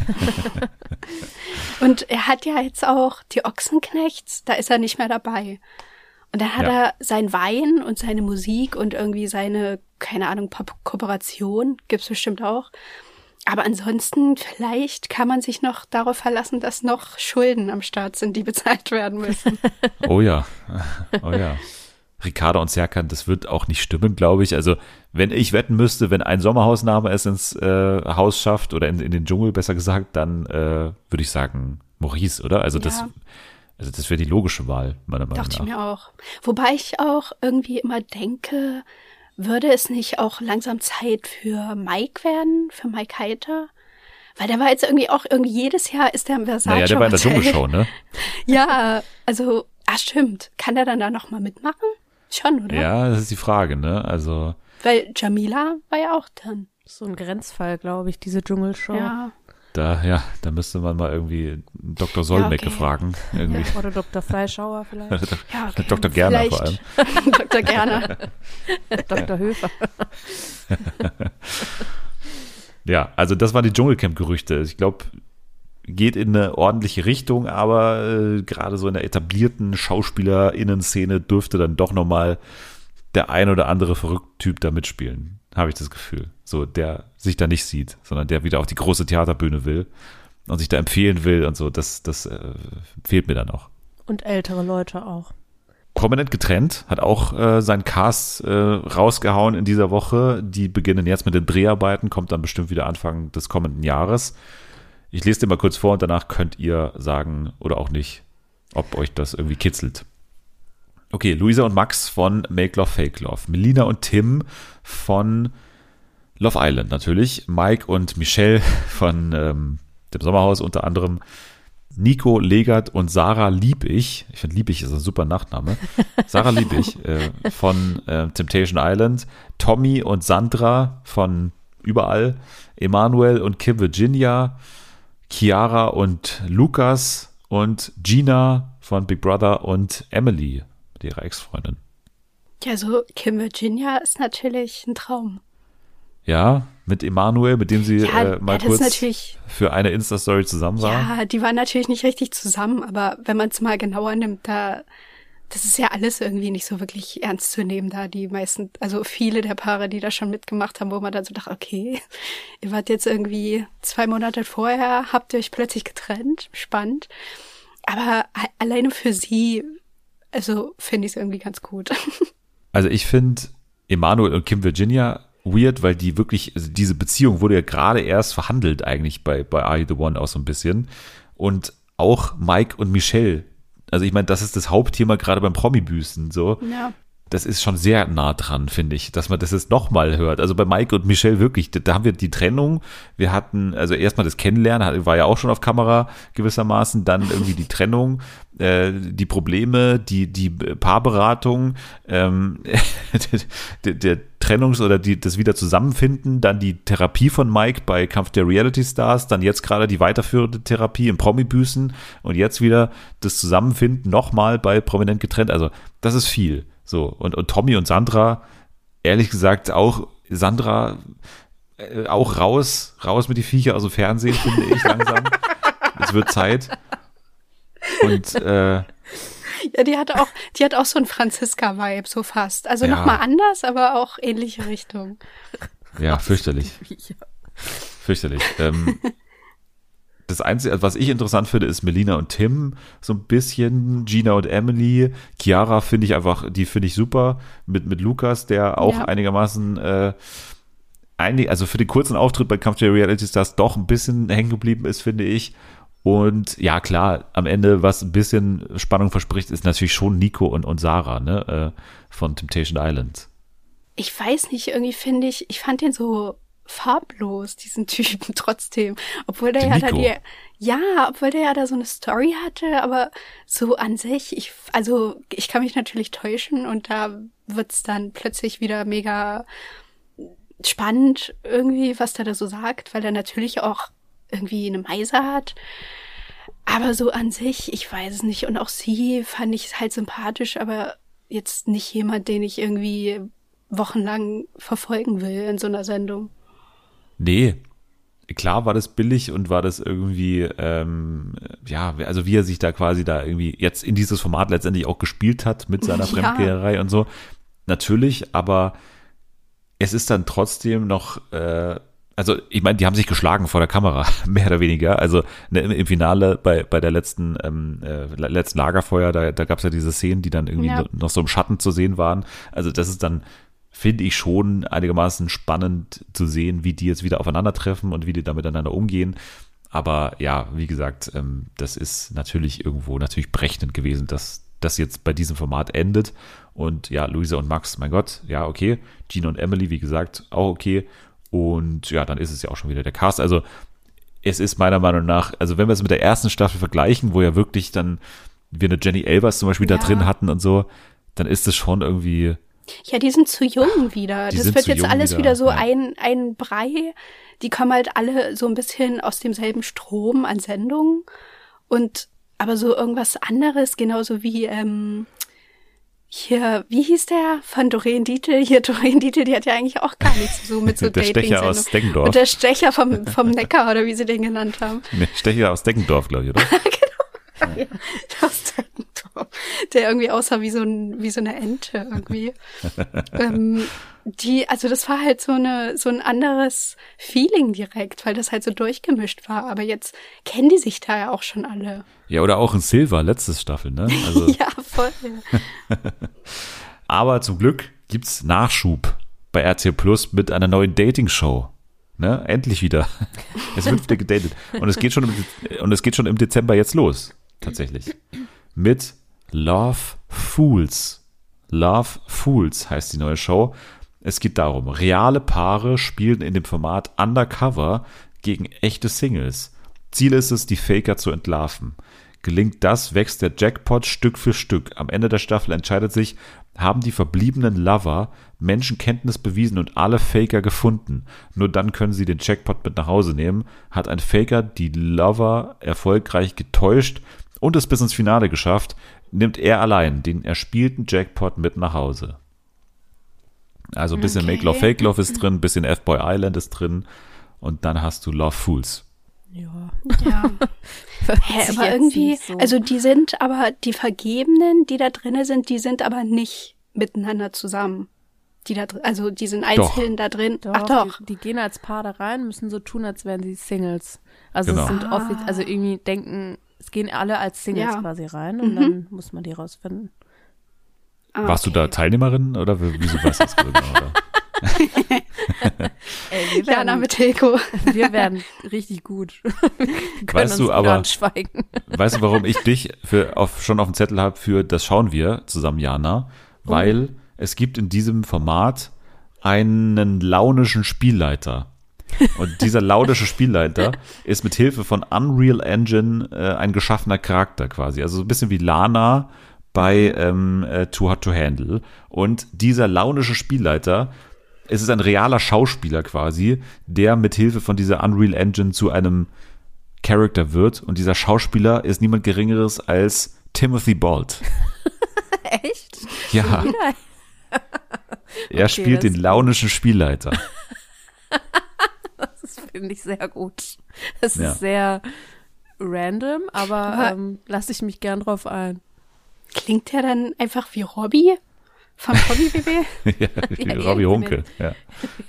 Und er hat ja jetzt auch die Ochsenknechts, da ist er nicht mehr dabei. Und dann hat Ja. er sein Wein und seine Musik und irgendwie seine, keine Ahnung, Pop Kooperation, gibt's bestimmt auch. Aber ansonsten, vielleicht kann man sich noch darauf verlassen, dass noch Schulden am Start sind, die bezahlt werden müssen. Oh ja. Oh ja. Ricardo und Serkan, das wird auch nicht stimmen, glaube ich. Also, wenn ich wetten müsste, wenn ein Sommerhausname es ins äh, Haus schafft oder in, in den Dschungel, besser gesagt, dann äh, würde ich sagen Maurice, oder? Also, das, Ja. Also das wäre die logische Wahl, meiner Meinung Dachte ich nach. mir auch. Wobei ich auch irgendwie immer denke, würde es nicht auch langsam Zeit für Mike werden, für Mike Heiter? Weil der war jetzt irgendwie auch, irgendwie jedes Jahr ist der im Versace Naja, der war in der Hotel. Dschungelshow, ne? Ja, also, ah, stimmt. Kann der dann da nochmal mitmachen? Schon, oder? Ja, das ist die Frage, ne? Also, Weil Jamila war ja auch dann. So ein Grenzfall, glaube ich, diese Dschungelshow. Ja. Da, ja, da müsste man mal irgendwie Dr. Solmecke okay. fragen. Irgendwie. Oder Dr. Fleischhauer vielleicht. ja okay. Dr. Gerner vor Vielleicht Dr. Gerner. Dr. Höfer. Ja, also das waren die Dschungelcamp-Gerüchte. Ich glaube, geht in eine ordentliche Richtung, aber äh, gerade so in der etablierten SchauspielerInnen-Szene dürfte dann doch nochmal der ein oder andere verrückte Typ da mitspielen, habe ich das Gefühl. So, der sich da nicht sieht, sondern der wieder auf die große Theaterbühne will und sich da empfehlen will und so. Das, das äh, fehlt mir dann noch. Und ältere Leute auch. Prominent getrennt, hat auch äh, seinen Cast äh, rausgehauen in dieser Woche. Die beginnen jetzt mit den Dreharbeiten, kommt dann bestimmt wieder Anfang des kommenden Jahres. Ich lese dir mal kurz vor und danach könnt ihr sagen oder auch nicht, ob euch das irgendwie kitzelt. Okay, Luisa und Max von Make Love Fake Love. Melina und Tim von Love Island natürlich. Mike und Michelle von ähm, dem Sommerhaus unter anderem. Nico Legert und Sarah Liebig. Ich finde Liebig ist ein super Nachname. Sarah Liebig äh, von äh, Temptation Island. Tommy und Sandra von überall. Emanuel und Kim Virginia. Chiara und Lukas und Gina von Big Brother und Emily, ihrer Ex-Freundin. Ja, so Kim Virginia ist natürlich ein Traum. Ja, mit Emanuel, mit dem sie Ja, äh, mal ja, kurz für eine Insta-Story zusammen war. Ja, die waren natürlich nicht richtig zusammen, aber wenn man es mal genauer nimmt, da, das ist ja alles irgendwie nicht so wirklich ernst zu nehmen, da die meisten, also viele der Paare, die da schon mitgemacht haben, wo man dann so dachte, okay, ihr wart jetzt irgendwie zwei Monate vorher, habt ihr euch plötzlich getrennt, spannend. Aber alleine für sie, also finde ich es irgendwie ganz gut. Also ich finde Emanuel und Kim Virginia weird, weil die wirklich, also diese Beziehung wurde ja gerade erst verhandelt eigentlich bei, bei Are You the One auch so ein bisschen. Und auch Mike und Michelle. Also ich meine, das ist das Hauptthema gerade beim Promi-Büßen. So. ja. Das ist schon sehr nah dran, finde ich, dass man das jetzt nochmal hört. Also bei Mike und Michelle wirklich, da, da haben wir die Trennung. Wir hatten, also erstmal das Kennenlernen, war ja auch schon auf Kamera gewissermaßen, dann irgendwie die Trennung, äh, die Probleme, die, die Paarberatung, ähm, der, der Trennungs- oder die, das Wiederzusammenfinden, dann die Therapie von Mike bei Kampf der Reality Stars, dann jetzt gerade die weiterführende Therapie im Promi-Büßen und jetzt wieder das Zusammenfinden nochmal bei Prominent getrennt. Also das ist viel. So, und, und Tommy und Sandra, ehrlich gesagt, auch Sandra, äh, auch raus, raus mit die Viecher aus dem Fernsehen, finde ich langsam. es wird Zeit. Und äh, Ja, die hatte auch, die hat auch so ein Franziska-Vibe, so fast. Also Ja. nochmal anders, aber auch ähnliche Richtung. ja, fürchterlich. Fürchterlich. Ähm, das Einzige, was ich interessant finde, ist Melina und Tim so ein bisschen, Gina und Emily, Chiara finde ich einfach, die finde ich super, mit, mit Lukas, der auch Ja. einigermaßen, äh, einig, also für den kurzen Auftritt bei Kampf der Reality Stars doch ein bisschen hängen geblieben ist, finde ich. Und ja, klar, am Ende, was ein bisschen Spannung verspricht, ist natürlich schon Nico und, und Sarah, ne, äh, von Temptation Island. Ich weiß nicht, irgendwie finde ich, ich fand den so farblos, diesen Typen trotzdem. Obwohl der Den ja da Nico? die, ja, obwohl der ja da so eine Story hatte, aber so an sich, ich, also ich kann mich natürlich täuschen und da wird's dann plötzlich wieder mega spannend irgendwie, was der da so sagt, weil er natürlich auch irgendwie eine Meise hat. Aber so an sich, ich weiß es nicht. Und auch sie fand ich halt sympathisch, aber jetzt nicht jemand, den ich irgendwie wochenlang verfolgen will in so einer Sendung. Nee. Klar war das billig und war das irgendwie, ähm, ja, also wie er sich da quasi da irgendwie jetzt in dieses Format letztendlich auch gespielt hat mit seiner Ja. Fremdgeherei und so. Natürlich, aber es ist dann trotzdem noch, äh, also ich meine, die haben sich geschlagen vor der Kamera, mehr oder weniger. Also ne, im, Finale bei, bei der letzten, ähm, äh, letzten Lagerfeuer, da, da gab es ja diese Szenen, die dann irgendwie Ja. no- noch so im Schatten zu sehen waren. Also das ist dann, finde ich schon einigermaßen spannend zu sehen, wie die jetzt wieder aufeinandertreffen und wie die da miteinander umgehen. Aber ja, wie gesagt, ähm, das ist natürlich irgendwo natürlich berechnend gewesen, dass das jetzt bei diesem Format endet. Und ja, Luisa und Max, mein Gott, ja, okay. Gino und Emily, wie gesagt, auch okay. Und ja, dann ist es ja auch schon wieder der Cast. Also es ist meiner Meinung nach, also wenn wir es mit der ersten Staffel vergleichen, wo ja wirklich dann wir eine Jenny Elvers zum Beispiel Ja. da drin hatten und so, dann ist es schon irgendwie, Ja, die sind zu jung wieder. Die das wird jetzt alles wieder, wieder, so ja. ein, ein Brei. Die kommen halt alle so ein bisschen aus demselben Strom an Sendungen. Und aber so irgendwas anderes, genauso wie ähm, hier, wie hieß der von Doreen Dietl? Hier, Doreen Dietl, die hat ja eigentlich auch gar nichts so mit so Der Stecher aus. Deggendorf. Und der Stecher vom, vom Neckar oder wie sie den genannt haben. ne, Stecher aus Deckendorf, glaube ich, oder? aus Deckendorf, der irgendwie aussah wie so, ein, wie so eine Ente irgendwie. ähm, die, also das war halt so eine, so ein anderes Feeling direkt, weil das halt so durchgemischt war. Aber jetzt kennen die sich da ja auch schon alle. Ja, oder auch in Silver, letzte Staffel, ne? Also, Ja, voll. aber zum Glück gibt's Nachschub bei RTL Plus mit einer neuen Dating-Show. Ne? Endlich wieder. Es wird wieder gedatet. Und es geht schon im, und es geht schon im Dezember jetzt los. Tatsächlich. Mit Love Fools. Love Fools heißt die neue Show. Es geht darum, reale Paare spielen in dem Format Undercover gegen echte Singles. Ziel ist es, die Faker zu entlarven. Gelingt das, wächst der Jackpot Stück für Stück. Am Ende der Staffel entscheidet sich, haben die verbliebenen Lover Menschenkenntnis bewiesen und alle Faker gefunden. Nur dann können sie den Jackpot mit nach Hause nehmen. Hat ein Faker die Lover erfolgreich getäuscht und es bis ins Finale geschafft, nimmt er allein den erspielten Jackpot mit nach Hause. Also ein bisschen Okay. Make Love Fake Love ist drin, ein bisschen F-Boy Island ist drin und dann hast du Love Fools. Ja. Ja. Hä, aber irgendwie, so- also die sind aber, die Vergebenen, die da drinnen sind, die sind aber nicht miteinander zusammen. Die da drin, also die sind Doch. einzeln da drin. Doch, Ach doch. Die, die gehen als Paar da rein, müssen so tun, als wären sie Singles. Also Genau. es sind offiz also irgendwie denken, es gehen alle als Singles Ja. quasi rein und dann muss man die rausfinden. Ah, Warst du da Teilnehmerin oder wieso weißt du das genau? Ey, wir Jana werden, mit Hilko. wir werden richtig gut. Wir können Weißt uns du, aber-. Weißt du, warum ich dich für, auf, schon auf dem Zettel habe für das schauen wir zusammen, Jana? Weil es gibt in diesem Format einen launischen Spielleiter. Und dieser launische Spielleiter ist mit Hilfe von Unreal Engine äh, ein geschaffener Charakter quasi. Also so ein bisschen wie Lana bei ähm, äh, Too Hot to Handle. Und dieser launische Spielleiter, es ist ein realer Schauspieler quasi, der mit Hilfe von dieser Unreal Engine zu einem Charakter wird. Und dieser Schauspieler ist niemand Geringeres als Timothy Balt. Echt? Ja, er spielt den launischen Spielleiter. Das finde ich sehr gut. Es Ja. ist sehr random, aber Aber- ähm, lasse ich mich gern drauf ein. Klingt der dann einfach wie Robbie vom Hobby BB? ja, wie Ja, Robbie. Hunke. Ja.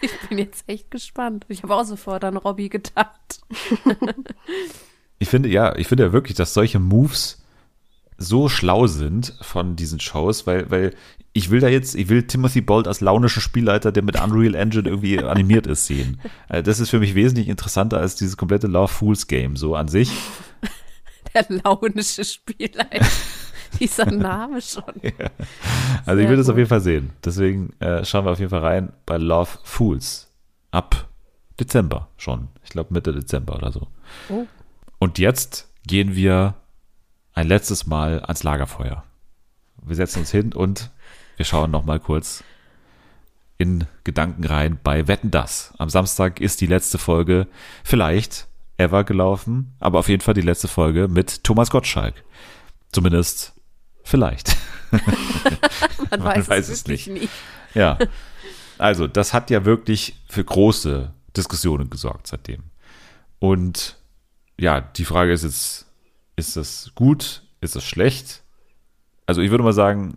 Ich bin jetzt echt gespannt. Ich habe auch sofort an Robbie gedacht. Ich finde, ja, ich finde ja wirklich, dass solche Moves so schlau sind von diesen Shows, weil, weil ich will da jetzt, ich will Timothy Bolt als launischer Spielleiter, der mit Unreal Engine irgendwie animiert ist, sehen. Also Das ist für mich wesentlich interessanter als dieses komplette Love Fools Game, so an sich. Der launische Spielleiter. Dieser Name schon. Also ich will das auf gut. jeden Fall sehen. Deswegen äh, schauen wir auf jeden Fall rein bei Love Fools. Ab Dezember schon. Ich glaube Mitte Dezember oder so. Oh. Und jetzt gehen wir ein letztes Mal ans Lagerfeuer. Wir setzen uns hin und wir schauen noch mal kurz in Gedanken rein bei Wetten das. Am Samstag ist die letzte Folge vielleicht ever gelaufen, aber auf jeden Fall die letzte Folge mit Thomas Gottschalk. Zumindest vielleicht. Man, Man weiß, weiß es wirklich nicht. Ja. Also, das hat ja wirklich für große Diskussionen gesorgt seitdem. Und ja, die Frage ist jetzt, ist das gut? Ist das schlecht? Also, ich würde mal sagen,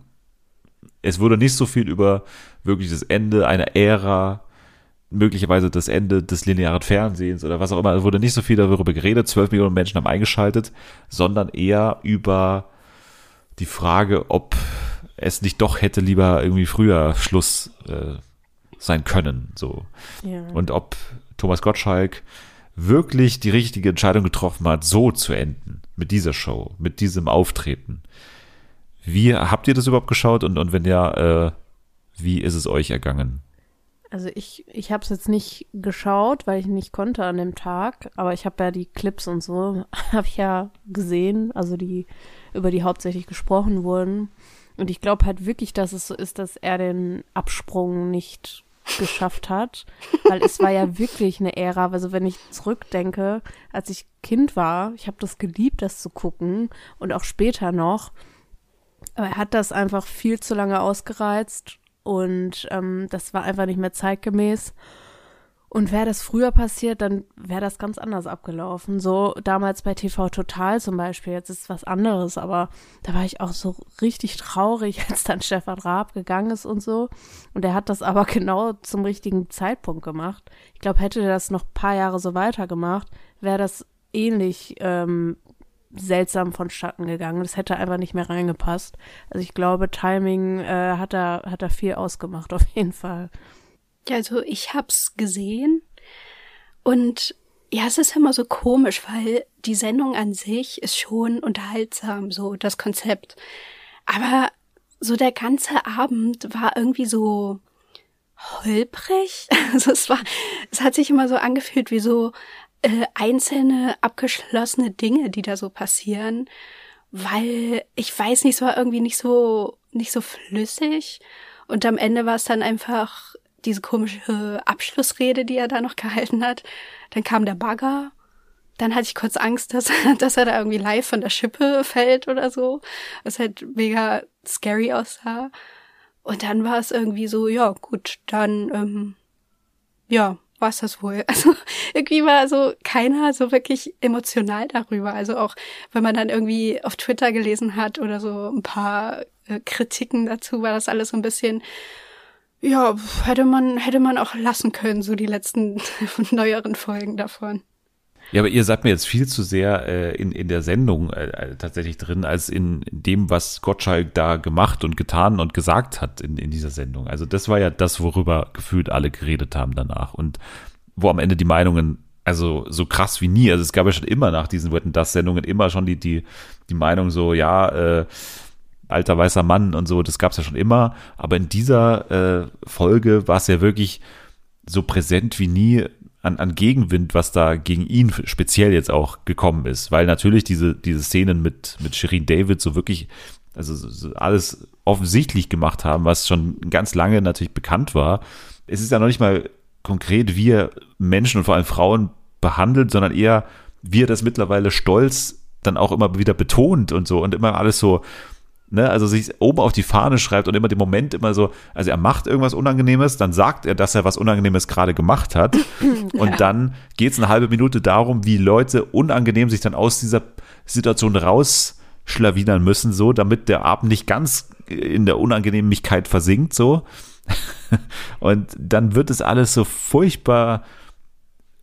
es wurde nicht so viel über wirklich das Ende einer Ära, möglicherweise das Ende des linearen Fernsehens oder was auch immer. Es wurde nicht so viel darüber geredet. 12 Millionen Menschen haben eingeschaltet, sondern eher über die Frage, ob es nicht doch hätte lieber irgendwie früher Schluss äh, sein können. So. Ja. Und ob Thomas Gottschalk wirklich die richtige Entscheidung getroffen hat, so zu enden. Mit dieser Show, mit diesem Auftreten. Wie habt ihr das überhaupt geschaut und, und wenn ja, äh, wie ist es euch ergangen? Also ich, ich habe es jetzt nicht geschaut, weil ich nicht konnte an dem Tag, aber ich habe ja die Clips und so, habe ich ja gesehen, also die, über die hauptsächlich gesprochen wurden. Und ich glaube halt wirklich, dass es so ist, dass er den Absprung nicht geschafft hat, weil es war ja wirklich eine Ära, also wenn ich zurückdenke, als ich Kind war, ich habe das geliebt, das zu gucken und auch später noch, aber er hat das einfach viel zu lange ausgereizt und ähm, das war einfach nicht mehr zeitgemäß. Und wäre das früher passiert, dann wäre das ganz anders abgelaufen. So damals bei TV Total zum Beispiel, jetzt ist was anderes, aber da war ich auch so richtig traurig, als dann Stefan Raab gegangen ist und so. Und er hat das aber genau zum richtigen Zeitpunkt gemacht. Ich glaube, hätte er das noch ein paar Jahre so weitergemacht, wäre das ähnlich ähm, seltsam vonstatten gegangen. Das hätte einfach nicht mehr reingepasst. Also ich glaube, Timing äh, hat da hat da viel ausgemacht auf jeden Fall. Ja, also ich hab's gesehen und ja, es ist immer so komisch, weil die Sendung an sich ist schon unterhaltsam, so das Konzept. Aber so der ganze Abend war irgendwie so holprig. Also es war, es hat sich immer so angefühlt wie so äh, einzelne abgeschlossene Dinge, die da so passieren, weil ich weiß nicht, es war irgendwie nicht so nicht so flüssig und am Ende war es dann einfach diese komische Abschlussrede, die er da noch gehalten hat. Dann kam der Bagger. Dann hatte ich kurz Angst, dass, dass er da irgendwie live von der Schippe fällt oder so, was halt mega scary aussah. Und dann war es irgendwie so, ja, gut, dann, ähm, ja, war es das wohl. Also irgendwie war so keiner so wirklich emotional darüber. Also auch wenn man dann irgendwie auf Twitter gelesen hat oder so ein paar äh, Kritiken dazu, war das alles so ein bisschen, ja, hätte man, hätte man auch lassen können, so die letzten neueren Folgen davon. Ja, aber ihr seid mir jetzt viel zu sehr äh, in, in der Sendung äh, äh tatsächlich drin, als in dem, was Gottschalk da gemacht und getan und gesagt hat in, in dieser Sendung. Also das war ja das, worüber gefühlt alle geredet haben danach und wo am Ende die Meinungen, also so krass wie nie, also es gab ja schon immer nach diesen Wetten das Sendungen immer schon die, die, die Meinung so, ja, äh, alter weißer Mann und so, das gab es ja schon immer, aber in dieser äh, Folge war es ja wirklich so präsent wie nie an, an Gegenwind, was da gegen ihn speziell jetzt auch gekommen ist. Weil natürlich diese, diese Szenen mit, mit Shirin David so wirklich, also so alles offensichtlich gemacht haben, was schon ganz lange natürlich bekannt war. Es ist ja noch nicht mal konkret, wie er Menschen und vor allem Frauen behandelt, sondern eher, wie er das mittlerweile stolz dann auch immer wieder betont und so und immer alles so, ne, also sich oben auf die Fahne schreibt und immer den Moment immer so, also er macht irgendwas Unangenehmes, dann sagt er, dass er was Unangenehmes gerade gemacht hat und ja. dann geht es eine halbe Minute darum, wie Leute unangenehm sich dann aus dieser Situation rausschlawinern müssen, so, damit der Abend nicht ganz in der Unangenehmigkeit versinkt, so. und dann wird es alles so furchtbar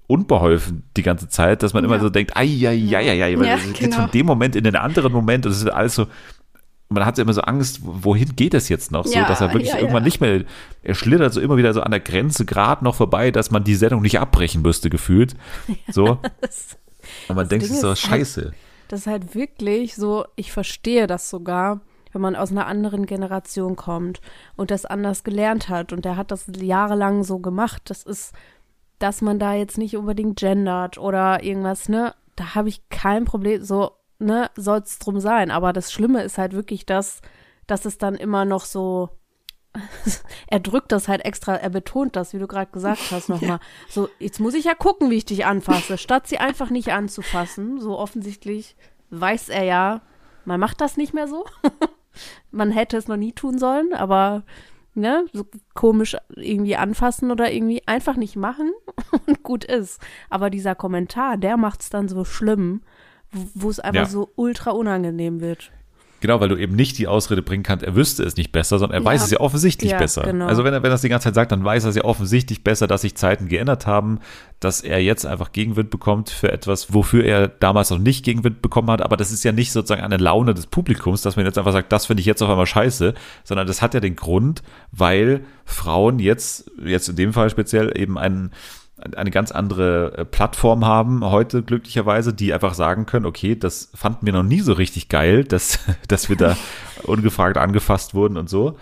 unbeholfen die ganze Zeit, dass man immer so denkt, ai, ai, ai, ai, ai, weil ja, es geht genau. von dem Moment in den anderen Moment und es ist alles so, man hat immer so Angst, wohin geht es jetzt noch? So, ja, dass er wirklich ja, irgendwann ja. nicht mehr, er schlittert so immer wieder so an der Grenze gerade noch vorbei, dass man die Sendung nicht abbrechen müsste, gefühlt. So. das, Und man denkt sich so, halt scheiße. Halt, das ist halt wirklich so, ich verstehe das sogar, wenn man aus einer anderen Generation kommt und das anders gelernt hat und der hat das jahrelang so gemacht. Das ist, dass man da jetzt nicht unbedingt gendert oder irgendwas, ne? Da habe ich kein Problem. So, ne, soll es drum sein. Aber das Schlimme ist halt wirklich das, dass es dann immer noch so er drückt das halt extra, er betont das, wie du gerade gesagt hast, nochmal. Ja. So, jetzt muss ich ja gucken, wie ich dich anfasse, statt sie einfach nicht anzufassen. So offensichtlich weiß er ja, man macht das nicht mehr so. man hätte es noch nie tun sollen, aber ne, so komisch irgendwie anfassen oder irgendwie einfach nicht machen und gut ist. Aber dieser Kommentar, der macht es dann so schlimm wo es einfach ja. so ultra unangenehm wird. Genau, weil du eben nicht die Ausrede bringen kannst, er wüsste es nicht besser, sondern er ja. weiß es ja offensichtlich ja, besser. Genau. Also wenn er, wenn er das die ganze Zeit sagt, dann weiß er es ja offensichtlich besser, dass sich Zeiten geändert haben, dass er jetzt einfach Gegenwind bekommt für etwas, wofür er damals noch nicht Gegenwind bekommen hat. Aber das ist ja nicht sozusagen eine Laune des Publikums, dass man jetzt einfach sagt, das finde ich jetzt auf einmal scheiße, sondern das hat ja den Grund, weil Frauen jetzt, jetzt in dem Fall speziell eben einen eine ganz andere äh, Plattform haben heute glücklicherweise, die einfach sagen können, okay, das fanden wir noch nie so richtig geil, dass, dass wir da ungefragt angefasst wurden und so.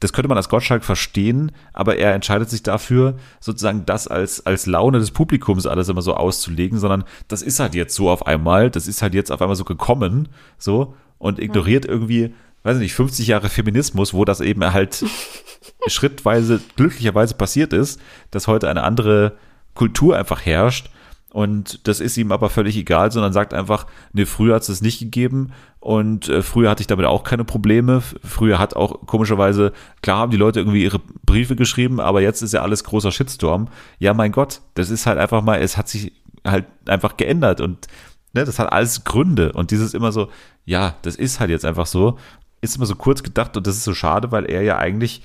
Das könnte man als Gottschalk verstehen, aber er entscheidet sich dafür, sozusagen das als, als Laune des Publikums alles immer so auszulegen, sondern das ist halt jetzt so auf einmal, das ist halt jetzt auf einmal so gekommen, so, und ignoriert irgendwie, weiß nicht, 50 Jahre Feminismus, wo das eben halt schrittweise, glücklicherweise passiert ist, dass heute eine andere Kultur einfach herrscht. Und das ist ihm aber völlig egal, sondern sagt einfach, nee, früher hat es das nicht gegeben und äh, früher hatte ich damit auch keine Probleme. Früher hat auch komischerweise, klar haben die Leute irgendwie ihre Briefe geschrieben, aber jetzt ist ja alles großer Shitstorm. Ja, mein Gott, das ist halt einfach mal, es hat sich halt einfach geändert und ne, das hat alles Gründe und dieses immer so, ja, das ist halt jetzt einfach so, ist immer so kurz gedacht und das ist so schade, weil er ja eigentlich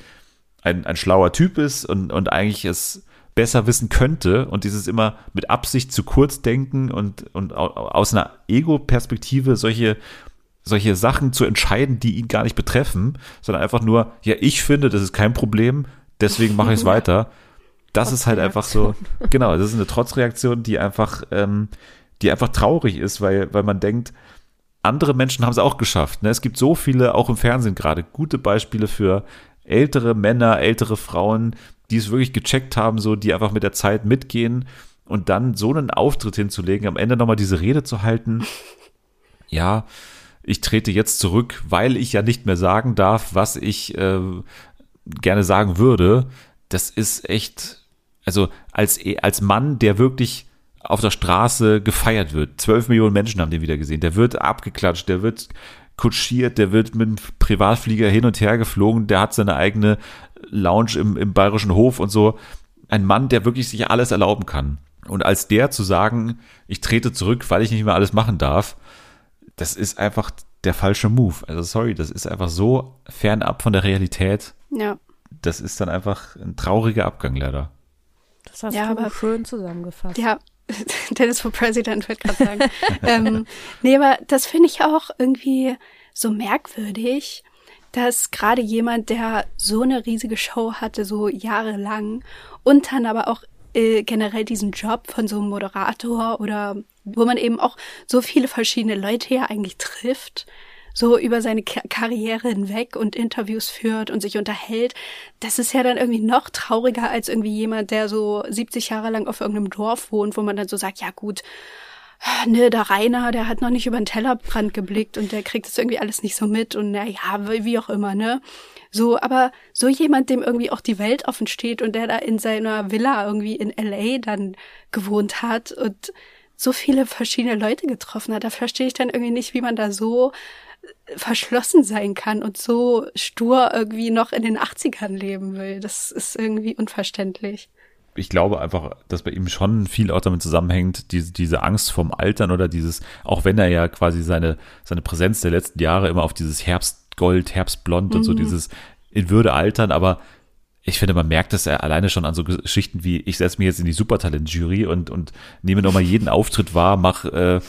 ein, ein schlauer Typ ist und, und eigentlich es besser wissen könnte und dieses immer mit Absicht zu kurz denken und, und au- aus einer Ego-Perspektive solche, solche Sachen zu entscheiden, die ihn gar nicht betreffen, sondern einfach nur, ja, ich finde, das ist kein Problem, deswegen mache ich es weiter. Das ist halt einfach so, genau, das ist eine Trotzreaktion, die einfach, ähm, die einfach traurig ist, weil, weil man denkt, andere Menschen haben es auch geschafft. Ne? Es gibt so viele, auch im Fernsehen gerade, gute Beispiele für ältere Männer, ältere Frauen, die es wirklich gecheckt haben, so, die einfach mit der Zeit mitgehen und dann so einen Auftritt hinzulegen, am Ende nochmal diese Rede zu halten. Ja, ich trete jetzt zurück, weil ich ja nicht mehr sagen darf, was ich äh, gerne sagen würde. Das ist echt, also als, als Mann, der wirklich auf der Straße gefeiert wird. Zwölf Millionen Menschen haben den wieder gesehen. Der wird abgeklatscht, der wird kutschiert, der wird mit dem Privatflieger hin und her geflogen, der hat seine eigene Lounge im, im bayerischen Hof und so. Ein Mann, der wirklich sich alles erlauben kann. Und als der zu sagen, ich trete zurück, weil ich nicht mehr alles machen darf, das ist einfach der falsche Move. Also sorry, das ist einfach so fernab von der Realität. Ja. Das ist dann einfach ein trauriger Abgang leider. Das hast Ja, du aber- schön zusammengefasst. Ja, Dennis for President wird gerade sagen. ähm, nee, aber das finde ich auch irgendwie so merkwürdig, dass gerade jemand, der so eine riesige Show hatte, so jahrelang und dann aber auch äh, generell diesen Job von so einem Moderator oder wo man eben auch so viele verschiedene Leute ja eigentlich trifft, so über seine Ka Karriere hinweg und Interviews führt und sich unterhält, das ist ja dann irgendwie noch trauriger als irgendwie jemand, der so 70 Jahre lang auf irgendeinem Dorf wohnt, wo man dann so sagt, ja gut, ne, der Rainer, der hat noch nicht über den Tellerbrand geblickt und der kriegt das irgendwie alles nicht so mit und na ja, wie auch immer, ne? So, aber so jemand, dem irgendwie auch die Welt offen steht und der da in seiner Villa irgendwie in LA dann gewohnt hat und so viele verschiedene Leute getroffen hat, da verstehe ich dann irgendwie nicht, wie man da so verschlossen sein kann und so stur irgendwie noch in den 80ern leben will. Das ist irgendwie unverständlich. Ich glaube einfach, dass bei ihm schon viel auch damit zusammenhängt, diese, diese Angst vorm Altern oder dieses, auch wenn er ja quasi seine, seine Präsenz der letzten Jahre immer auf dieses Herbstgold, Herbstblond und so dieses in Würde altern, aber ich finde, man merkt das ja alleine schon an so Geschichten wie, ich setze mich jetzt in die Supertalent-Jury und, und nehme nochmal jeden Auftritt wahr, mache äh,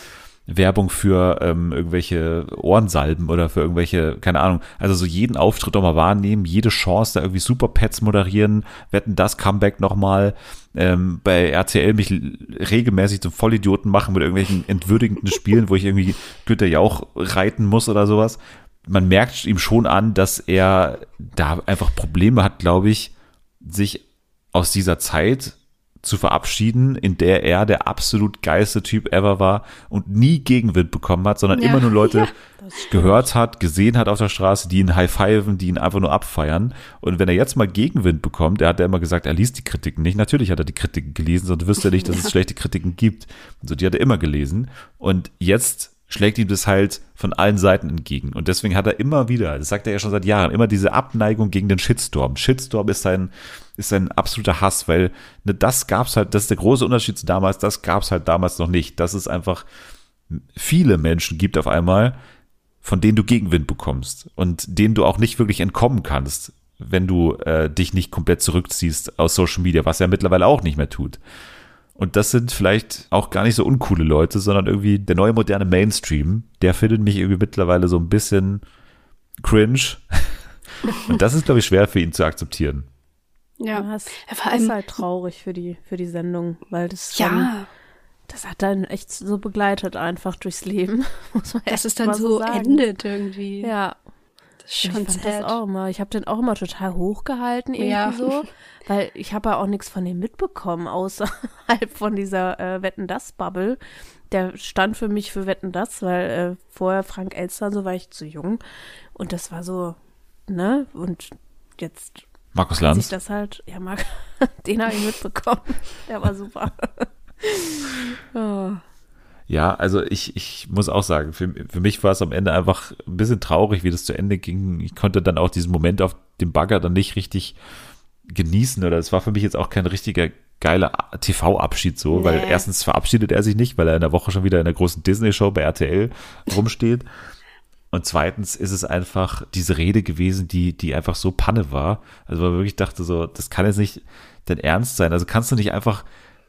Werbung für ähm, irgendwelche Ohrensalben oder für irgendwelche, keine Ahnung, also so jeden Auftritt nochmal wahrnehmen, jede Chance da irgendwie Superpets moderieren, wetten das Comeback nochmal, ähm, bei RTL mich regelmäßig zum Vollidioten machen mit irgendwelchen entwürdigenden Spielen, wo ich irgendwie Günther Jauch reiten muss oder sowas. Man merkt ihm schon an, dass er da einfach Probleme hat, glaube ich, sich aus dieser Zeit zu verabschieden, in der er der absolut geilste Typ ever war und nie Gegenwind bekommen hat, sondern Ja. immer nur Leute Ja. gehört hat, gesehen hat auf der Straße, die ihn high-fiven, die ihn einfach nur abfeiern. Und wenn er jetzt mal Gegenwind bekommt, er hat ja immer gesagt, er liest die Kritiken nicht. Natürlich hat er die Kritiken gelesen, sonst wüsste er nicht, dass es schlechte Kritiken gibt. Also die hat er immer gelesen. Und jetzt schlägt ihm das halt von allen Seiten entgegen. Und deswegen hat er immer wieder, das sagt er ja schon seit Jahren, immer diese Abneigung gegen den Shitstorm. Shitstorm ist sein, ist sein absoluter Hass, weil ne, das gab's halt, das ist der große Unterschied zu damals, das gab's halt damals noch nicht. Dass es einfach viele Menschen gibt auf einmal, von denen du Gegenwind bekommst und denen du auch nicht wirklich entkommen kannst, wenn du äh, dich nicht komplett zurückziehst aus Social Media, was er mittlerweile auch nicht mehr tut. Und das sind vielleicht auch gar nicht so uncoole Leute, sondern irgendwie der neue moderne Mainstream, der findet mich irgendwie mittlerweile so ein bisschen cringe. Und das ist, glaube ich, schwer für ihn zu akzeptieren. Ja. Es Ja, vor ist halt traurig für die, für die Sendung, weil das schon, ja, das hat dann echt so begleitet einfach durchs Leben. Muss man es echt ist dann so sagen. endet irgendwie. Ja, Das ist ich schon fand das sad. auch immer. Ich habe den auch immer total hochgehalten irgendwie Ja. so, weil ich habe ja auch nichts von dem mitbekommen außerhalb von dieser äh, Wetten das Bubble. Der stand für mich für Wetten das, weil äh, vorher Frank Elster und so war ich zu jung und das war so, ne? Und jetzt Markus sich Lanz. das halt, ja, Marc, den habe ich mitbekommen. Der war super. oh. Ja, also ich, ich muss auch sagen, für, für mich war es am Ende einfach ein bisschen traurig, wie das zu Ende ging. Ich konnte dann auch diesen Moment auf dem Bagger dann nicht richtig genießen oder es war für mich jetzt auch kein richtiger geiler TV-Abschied so, weil Nee. erstens verabschiedet er sich nicht, weil er in der Woche schon wieder in der großen Disney-Show bei RTL rumsteht. Und zweitens ist es einfach diese Rede gewesen, die, die einfach so Panne war. Also man wirklich dachte so, das kann jetzt nicht dein Ernst sein. Also kannst du nicht einfach,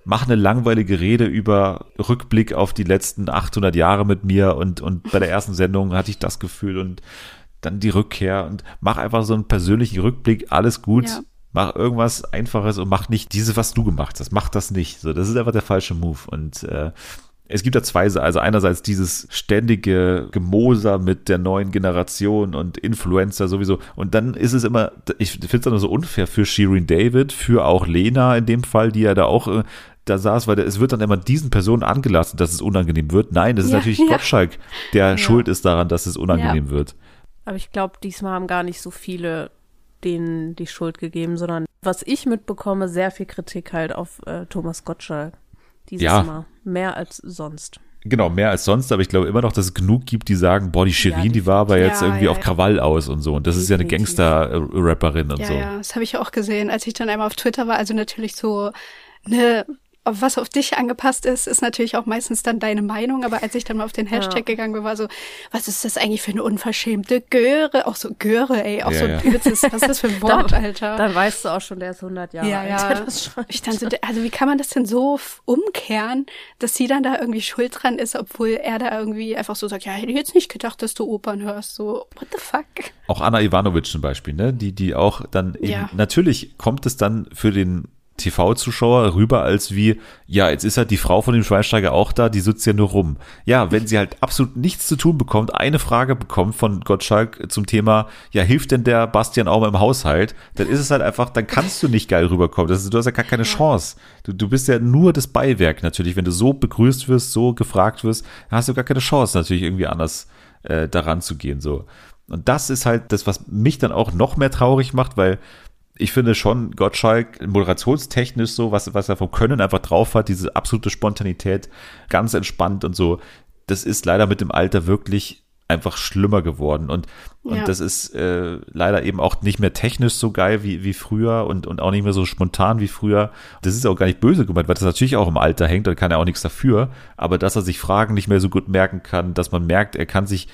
mach eine langweilige Rede über Rückblick auf die letzten 800 Jahre mit mir und, und bei der ersten Sendung hatte ich das Gefühl und dann die Rückkehr und mach einfach so einen persönlichen Rückblick, alles gut. Ja. Mach irgendwas Einfaches und mach nicht diese, was du gemacht hast. Mach das nicht. So, das ist einfach der falsche Move. Und äh, es gibt da zwei, also einerseits dieses ständige Gemoser mit der neuen Generation und Influencer sowieso. Und dann ist es immer, ich finde es dann so unfair für Shirin David, für auch Lena in dem Fall, die ja da auch äh, da saß, weil es wird dann immer diesen Personen angelassen, dass es unangenehm wird. Nein, das ist Ja, natürlich ja. Gottschalk, der schuld ist daran, dass es unangenehm wird. Aber ich glaube, diesmal haben gar nicht so viele denen die Schuld gegeben, sondern was ich mitbekomme, sehr viel Kritik halt auf äh, Thomas Gottschalk. Dieses Ja. Mal. Mehr als sonst. Genau, mehr als sonst, aber ich glaube immer noch, dass es genug gibt, die sagen, boah, die Shirin, die war aber jetzt Ja, irgendwie ja, auf ja. Krawall aus und so. Und das ist ja eine. Gangster-Rapperin und Ja, so. ja, das habe ich auch gesehen, als ich dann einmal auf Twitter war. Also natürlich so, ne, was auf dich angepasst ist, ist natürlich auch meistens dann deine Meinung. Aber als ich dann mal auf den Hashtag Ja. gegangen bin, war so, was ist das eigentlich für eine unverschämte Göre? Auch so Göre, ey, auch Ja, so ja. ein übelstes, was ist das für ein Wort, Alter? Dann weißt du auch schon, der ist 100 Jahre ja, alt. ja. Das. Ich dann so, also wie kann man das denn so umkehren, dass sie dann da irgendwie schuld dran ist, obwohl er da irgendwie einfach so sagt, ja, hätte ich jetzt nicht gedacht, dass du Opern hörst. So, what the fuck? Auch Anna Ivanovic zum Beispiel, ne? Die, die auch dann eben, Ja. natürlich kommt es dann für den TV-Zuschauer rüber als wie, ja, jetzt ist halt die Frau von dem Schweinsteiger auch da, die sitzt ja nur rum. Ja, wenn sie halt absolut nichts zu tun bekommt, eine Frage bekommt von Gottschalk zum Thema, ja, hilft denn der Bastian auch mal im Haushalt, dann ist es halt einfach, dann kannst du nicht geil rüberkommen. Das ist, du hast ja gar keine Chance. Du, du bist ja nur das Beiwerk natürlich. Wenn du so begrüßt wirst, so gefragt wirst, dann hast du gar keine Chance, natürlich irgendwie anders äh, daran zu gehen. So. Und das ist halt das, was mich dann auch noch mehr traurig macht, weil ich finde schon, Gottschalk moderationstechnisch so, was, was er vom Können einfach drauf hat, diese absolute Spontanität, ganz entspannt und so, das ist leider mit dem Alter wirklich einfach schlimmer geworden. Und, und Ja. das ist äh, leider eben auch nicht mehr technisch so geil wie, wie früher und, und auch nicht mehr so spontan wie früher. Das ist auch gar nicht böse gemeint, weil das natürlich auch im Alter hängt, da kann er auch nichts dafür. Aber dass er sich Fragen nicht mehr so gut merken kann, dass man merkt, er kann sich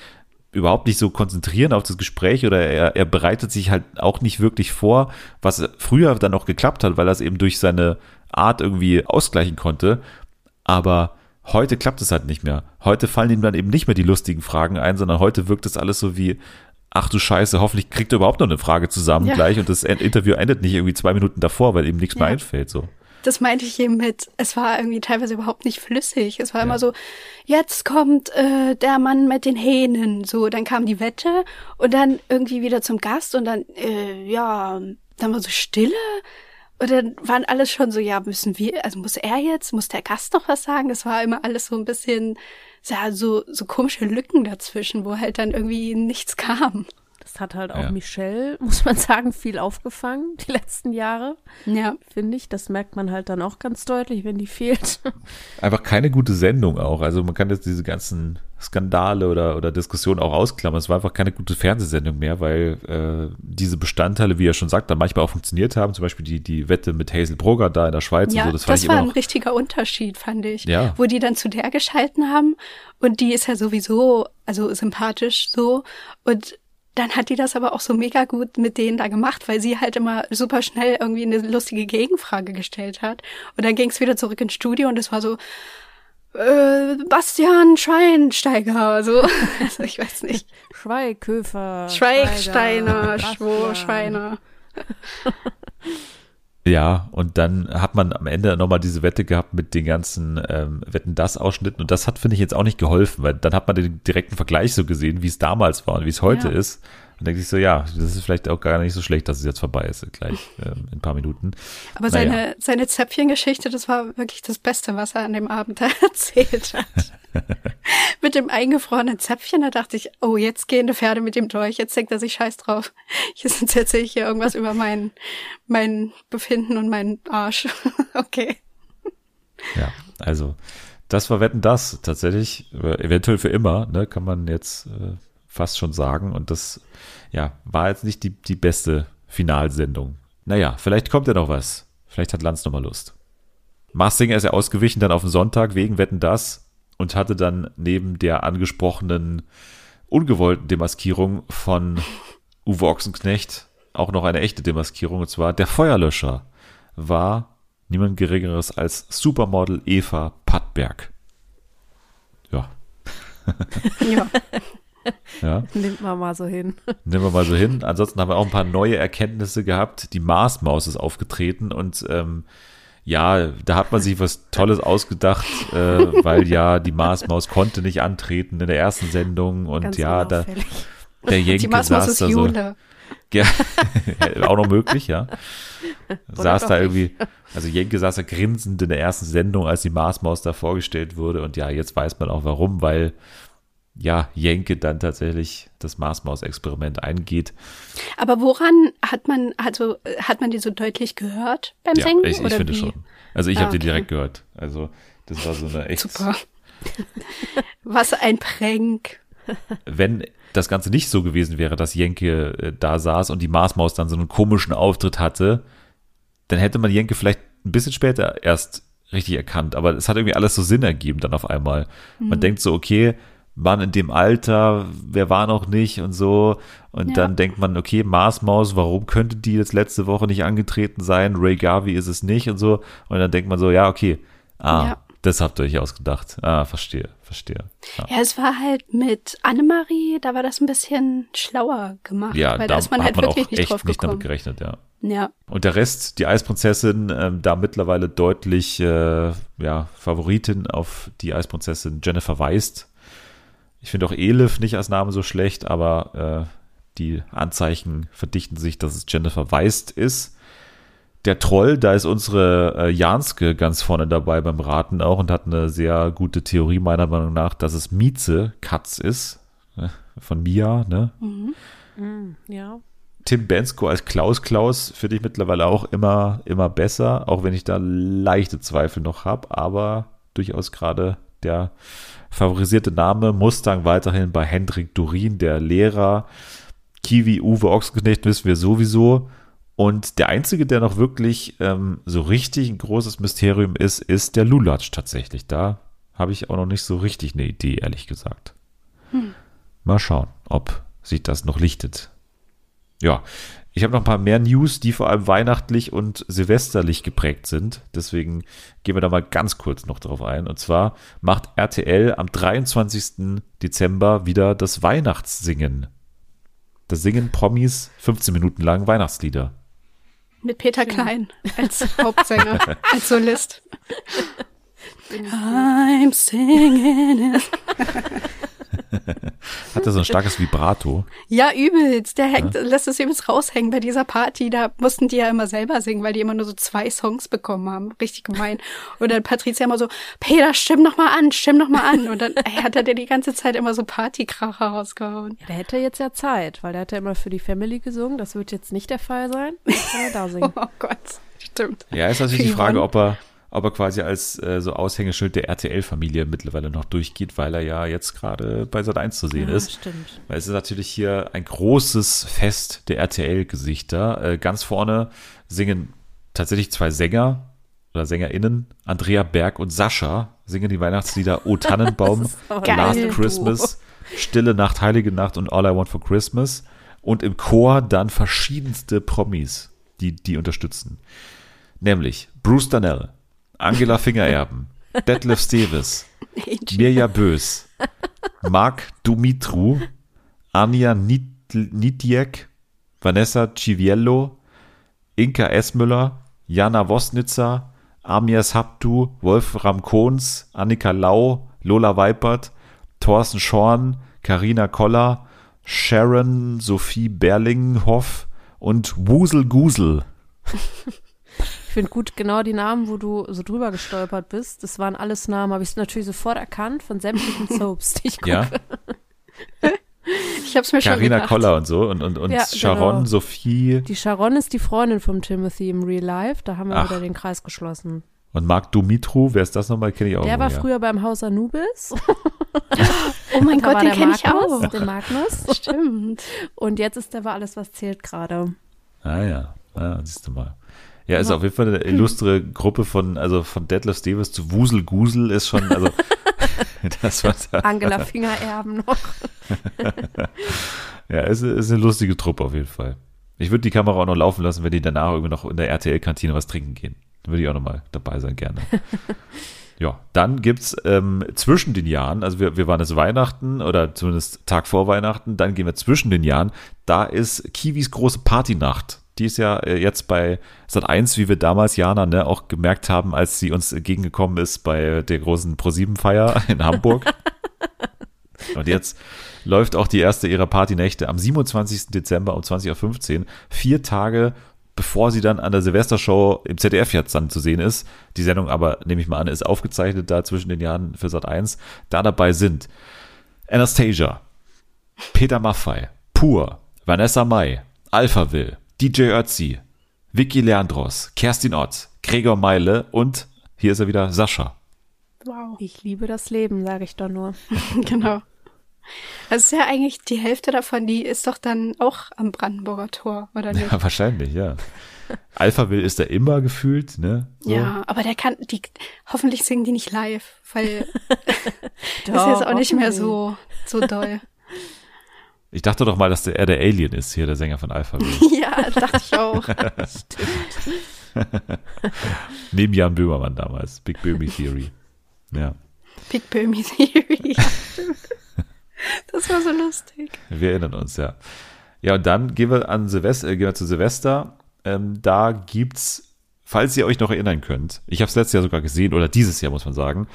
überhaupt nicht so konzentrieren auf das Gespräch oder er, er bereitet sich halt auch nicht wirklich vor, was früher dann auch geklappt hat, weil er es eben durch seine Art irgendwie ausgleichen konnte. Aber heute klappt es halt nicht mehr. Heute fallen ihm dann eben nicht mehr die lustigen Fragen ein, sondern heute wirkt es alles so wie, ach du Scheiße, hoffentlich kriegt er überhaupt noch eine Frage zusammen Ja. gleich und das Interview endet nicht irgendwie zwei Minuten davor, weil ihm nichts mehr Ja. einfällt. So. Das meinte ich eben mit, es war irgendwie teilweise überhaupt nicht flüssig. Es war immer so, jetzt kommt äh, der Mann mit den Hähnen. So, dann kam die Wette und dann irgendwie wieder zum Gast und dann, äh, ja, dann war so Stille. Und dann waren alles schon so, ja, müssen wir, also muss er jetzt, muss der Gast noch was sagen? Das war immer alles so ein bisschen, ja, so, so komische Lücken dazwischen, wo halt dann irgendwie nichts kam. Das hat halt auch Ja. Michelle, muss man sagen, viel aufgefangen die letzten Jahre, Ja. finde ich. Das merkt man halt dann auch ganz deutlich, wenn die fehlt. Einfach keine gute Sendung auch. Also man kann jetzt diese ganzen Skandale oder, oder Diskussionen auch ausklammern. Es war einfach keine gute Fernsehsendung mehr, weil äh, diese Bestandteile, wie er schon sagt, dann manchmal auch funktioniert haben. Zum Beispiel die, die Wette mit Hazel Brugger da in der Schweiz Ja, und so. Das das, fand ich war immer ein noch richtiger Unterschied, fand ich. Ja. Wo die dann zu der geschalten haben und die ist ja sowieso, also sympathisch so und dann hat die das aber auch so mega gut mit denen da gemacht, weil sie halt immer super schnell irgendwie eine lustige Gegenfrage gestellt hat. Und dann ging es wieder zurück ins Studio und es war so, äh, Bastian Schweinsteiger, so. Also ich weiß nicht. Schweighöfer. Schweigsteiner, Schwo. Schweiner. Ja, und dann hat man am Ende nochmal diese Wette gehabt mit den ganzen ähm, Wetten-Das-Ausschnitten und das hat, finde ich, jetzt auch nicht geholfen, weil dann hat man den direkten Vergleich so gesehen, wie es damals war und wie es heute Ja. ist. Und denke ich so, ja, das ist vielleicht auch gar nicht so schlecht, dass es jetzt vorbei ist, gleich ähm, in ein paar Minuten. Aber Naja. seine, seine Zäpfchengeschichte, das war wirklich das Beste, was er an dem Abend erzählt hat. mit dem eingefrorenen Zäpfchen, da dachte ich, oh, jetzt gehen die Pferde mit dem Dolch, jetzt denkt er sich scheiß drauf. Jetzt erzähle ich hier irgendwas über mein, mein Befinden und meinen Arsch. okay. Ja, also das war Wetten das tatsächlich, äh, eventuell für immer, ne, kann man jetzt äh, fast schon sagen. Und das, ja, war jetzt nicht die, die beste Finalsendung. Naja, vielleicht kommt ja noch was. Vielleicht hat Lanz noch mal Lust. Mars Singer ist ja ausgewichen dann auf den Sonntag wegen Wetten das und hatte dann neben der angesprochenen ungewollten Demaskierung von Uwe Ochsenknecht auch noch eine echte Demaskierung und zwar der Feuerlöscher war niemand Geringeres als Supermodel Eva Pattberg. Ja, Ja. Ja. Nimmt man mal so hin. Nehmen wir mal so hin. Ansonsten haben wir auch ein paar neue Erkenntnisse gehabt. Die Mars-Maus ist aufgetreten und ähm, ja, da hat man sich was Tolles ausgedacht, äh, weil ja die Mars-Maus konnte nicht antreten in der ersten Sendung und Ganz ja, da, der Jenke saß ist da so. Ja, auch noch möglich, ja. saß doch da nicht. irgendwie, also Jenke saß da grinsend in der ersten Sendung, als die Mars-Maus da vorgestellt wurde. Und ja, jetzt weiß man auch warum, weil ja, Jenke dann tatsächlich das Mars-Maus-Experiment eingeht. Aber woran hat man, also äh, hat man die so deutlich gehört beim Ja, Singen? ich, ich finde wie? schon. Also ich Ah, habe die okay. direkt gehört. Also das war so eine echt, Super. Was ein Prank. wenn das Ganze nicht so gewesen wäre, dass Jenke äh, da saß und die Marsmaus dann so einen komischen Auftritt hatte, dann hätte man Jenke vielleicht ein bisschen später erst richtig erkannt. Aber es hat irgendwie alles so Sinn ergeben dann auf einmal. Mhm. Man denkt so, okay, Mann in dem Alter, wer war noch nicht und so. Und Ja. dann denkt man, okay, Marsmaus, warum könnte die jetzt letzte Woche nicht angetreten sein? Ray Garvey ist es nicht und so. Und dann denkt man so, ja, okay, ah, Ja. das habt ihr euch ausgedacht. Ah, verstehe, verstehe. Ja. Ja, es war halt mit Annemarie, da war das ein bisschen schlauer gemacht. Ja, weil da da ist man hat halt man auch wirklich nicht echt drauf nicht damit gerechnet, ja. Ja. Und der Rest, die Eisprinzessin, ähm, da mittlerweile deutlich äh, ja, Favoritin auf die Eisprinzessin Jennifer Weist. Ich finde auch Elif nicht als Name so schlecht, aber äh, die Anzeichen verdichten sich, dass es Jennifer Weist ist. Der Troll, da ist unsere äh, Janske ganz vorne dabei beim Raten auch und hat eine sehr gute Theorie meiner Meinung nach, dass es Mieze Katz ist, ne, von Mia, ne? Mm, ja. Tim Bensko als Klaus Klaus finde ich mittlerweile auch immer, immer besser, auch wenn ich da leichte Zweifel noch habe, aber durchaus gerade der favorisierte Name. Mustang weiterhin bei Hendrik Durin, der Lehrer. Kiwi Uwe Ochsenknecht wissen wir sowieso. Und der einzige, der noch wirklich ähm, so richtig ein großes Mysterium ist, ist der Lulatsch tatsächlich. Da habe ich auch noch nicht so richtig eine Idee, ehrlich gesagt. Mal schauen, ob sich das noch lichtet. Ja, ich habe noch ein paar mehr News, die vor allem weihnachtlich und silvesterlich geprägt sind. Deswegen gehen wir da mal ganz kurz noch drauf ein. Und zwar macht RTL am 23. Dezember wieder das Weihnachtssingen. Da singen Promis 15 Minuten lang Weihnachtslieder. Mit Peter Klein als Hauptsänger, als Solist. I'm singing. it. Hat er so ein starkes Vibrato? Ja, übelst. Der hängt, lässt es übelst raushängen bei dieser Party. Da mussten die ja immer selber singen, weil die immer nur so zwei Songs bekommen haben. Richtig gemein. Und dann Patricia immer so, Peter, stimm noch mal an, stimm noch mal an. Und dann ey, hat er dir die ganze Zeit immer so Partykracher rausgehauen. Ja, der hätte jetzt ja Zeit, weil der hat ja immer für die Family gesungen. Das wird jetzt nicht der Fall sein. Kann er da singen. Oh Gott, stimmt. Ja, ist natürlich die Frage, ob er, ob er quasi als äh, so Aushängeschild der RTL-Familie mittlerweile noch durchgeht, weil er ja jetzt gerade bei Sat 1 zu sehen Ja, ist. stimmt. Weil es ist natürlich hier ein großes Fest der RTL-Gesichter. Äh, ganz vorne singen tatsächlich zwei Sänger oder SängerInnen, Andrea Berg und Sascha, singen die Weihnachtslieder O Tannenbaum, aber Last geil. Christmas, Stille Nacht, Heilige Nacht und All I Want for Christmas. Und im Chor dann verschiedenste Promis, die die unterstützen. Nämlich Bruce Danell, Angela Fingererben, Detlef Steves, Mirja Bös, Marc Dumitru, Anja Nit- Nitiek, Vanessa Civiello, Inka Esmüller, Jana Wosnitzer, Amias Haptu, Wolfram Kohns, Annika Lau, Lola Weipert, Thorsten Schorn, Karina Koller, Sharon Sophie Berlinghoff und Wusel Gusel. Ich finde gut genau die Namen, wo du so drüber gestolpert bist. Das waren alles Namen, habe ich natürlich sofort erkannt von sämtlichen Soaps, die ich gucke. Ja, Ich habe es mir schon Karina gedacht. Koller und so und, und, und Ja, Sharon genau. Sophie Die Sharon ist die Freundin vom Timothy im Real Life. Da haben wir Ach. wieder den Kreis geschlossen. und Marc Dumitru. Wer ist das nochmal? Kenne ich auch. Der war woher. früher beim Haus Anubis. Oh mein Gott, war den der kenne ich auch. Den Magnus. Stimmt. Und jetzt ist der war alles, was zählt gerade. Ah ja, ah, siehst du mal. Ja, ist auf jeden Fall eine illustre Gruppe von, also von Detlef Stevens zu Wusel Gusel ist schon, also das war Angela Fingererben noch. ja, ist, ist eine lustige Truppe auf jeden Fall. Ich würde die Kamera auch noch laufen lassen, wenn die danach irgendwie noch in der RTL-Kantine was trinken gehen. Dann würde ich auch noch mal dabei sein, gerne. ja, dann gibt's ähm, zwischen den Jahren, also wir, wir waren jetzt Weihnachten oder zumindest Tag vor Weihnachten, dann gehen wir zwischen den Jahren, da ist Kiwis große Partynacht. Die ist ja äh, jetzt bei Sat 1, wie wir damals, Jana, ne, auch gemerkt haben, als sie uns entgegengekommen ist bei der großen ProSieben-Feier in Hamburg. Und jetzt läuft auch die erste ihrer Partynächte am 27. Dezember um 20.15 Uhr, vier Tage bevor sie dann an der Silvestershow im ZDF jetzt dann zu sehen ist. Die Sendung aber, nehme ich mal an, ist aufgezeichnet da zwischen den Jahren für Sat 1. Da dabei sind Anastasia, Peter Maffei, Pur, Vanessa Mai, Alphaville, DJ Ötzi, Vicky Leandros, Kerstin Ott, Gregor Meile und hier ist er wieder, Sascha. Wow. Ich liebe das Leben, sage ich doch nur. Genau. Das ist ja eigentlich die Hälfte davon, die ist doch dann auch am Brandenburger Tor, oder nicht? Ja, wahrscheinlich, ja. Alphaville ist da immer gefühlt, ne? So. Ja, aber der kann, die, hoffentlich singen die nicht live, weil das ist jetzt auch nicht mehr so, so doll. Ich dachte doch mal, dass der, er der Alien ist, hier der Sänger von Alphaville. ja, dachte ich auch. Neben Jan Böhmermann damals. Big Böhmi Theory. Ja, Big Böhmi Theory. Ja, stimmt. Das war so lustig. wir erinnern uns, ja. Ja, und dann gehen wir an Silvester, äh, gehen wir zu Silvester. Ähm, da gibt's, falls ihr euch noch erinnern könnt, ich habe es letztes Jahr sogar gesehen, oder dieses Jahr muss man sagen,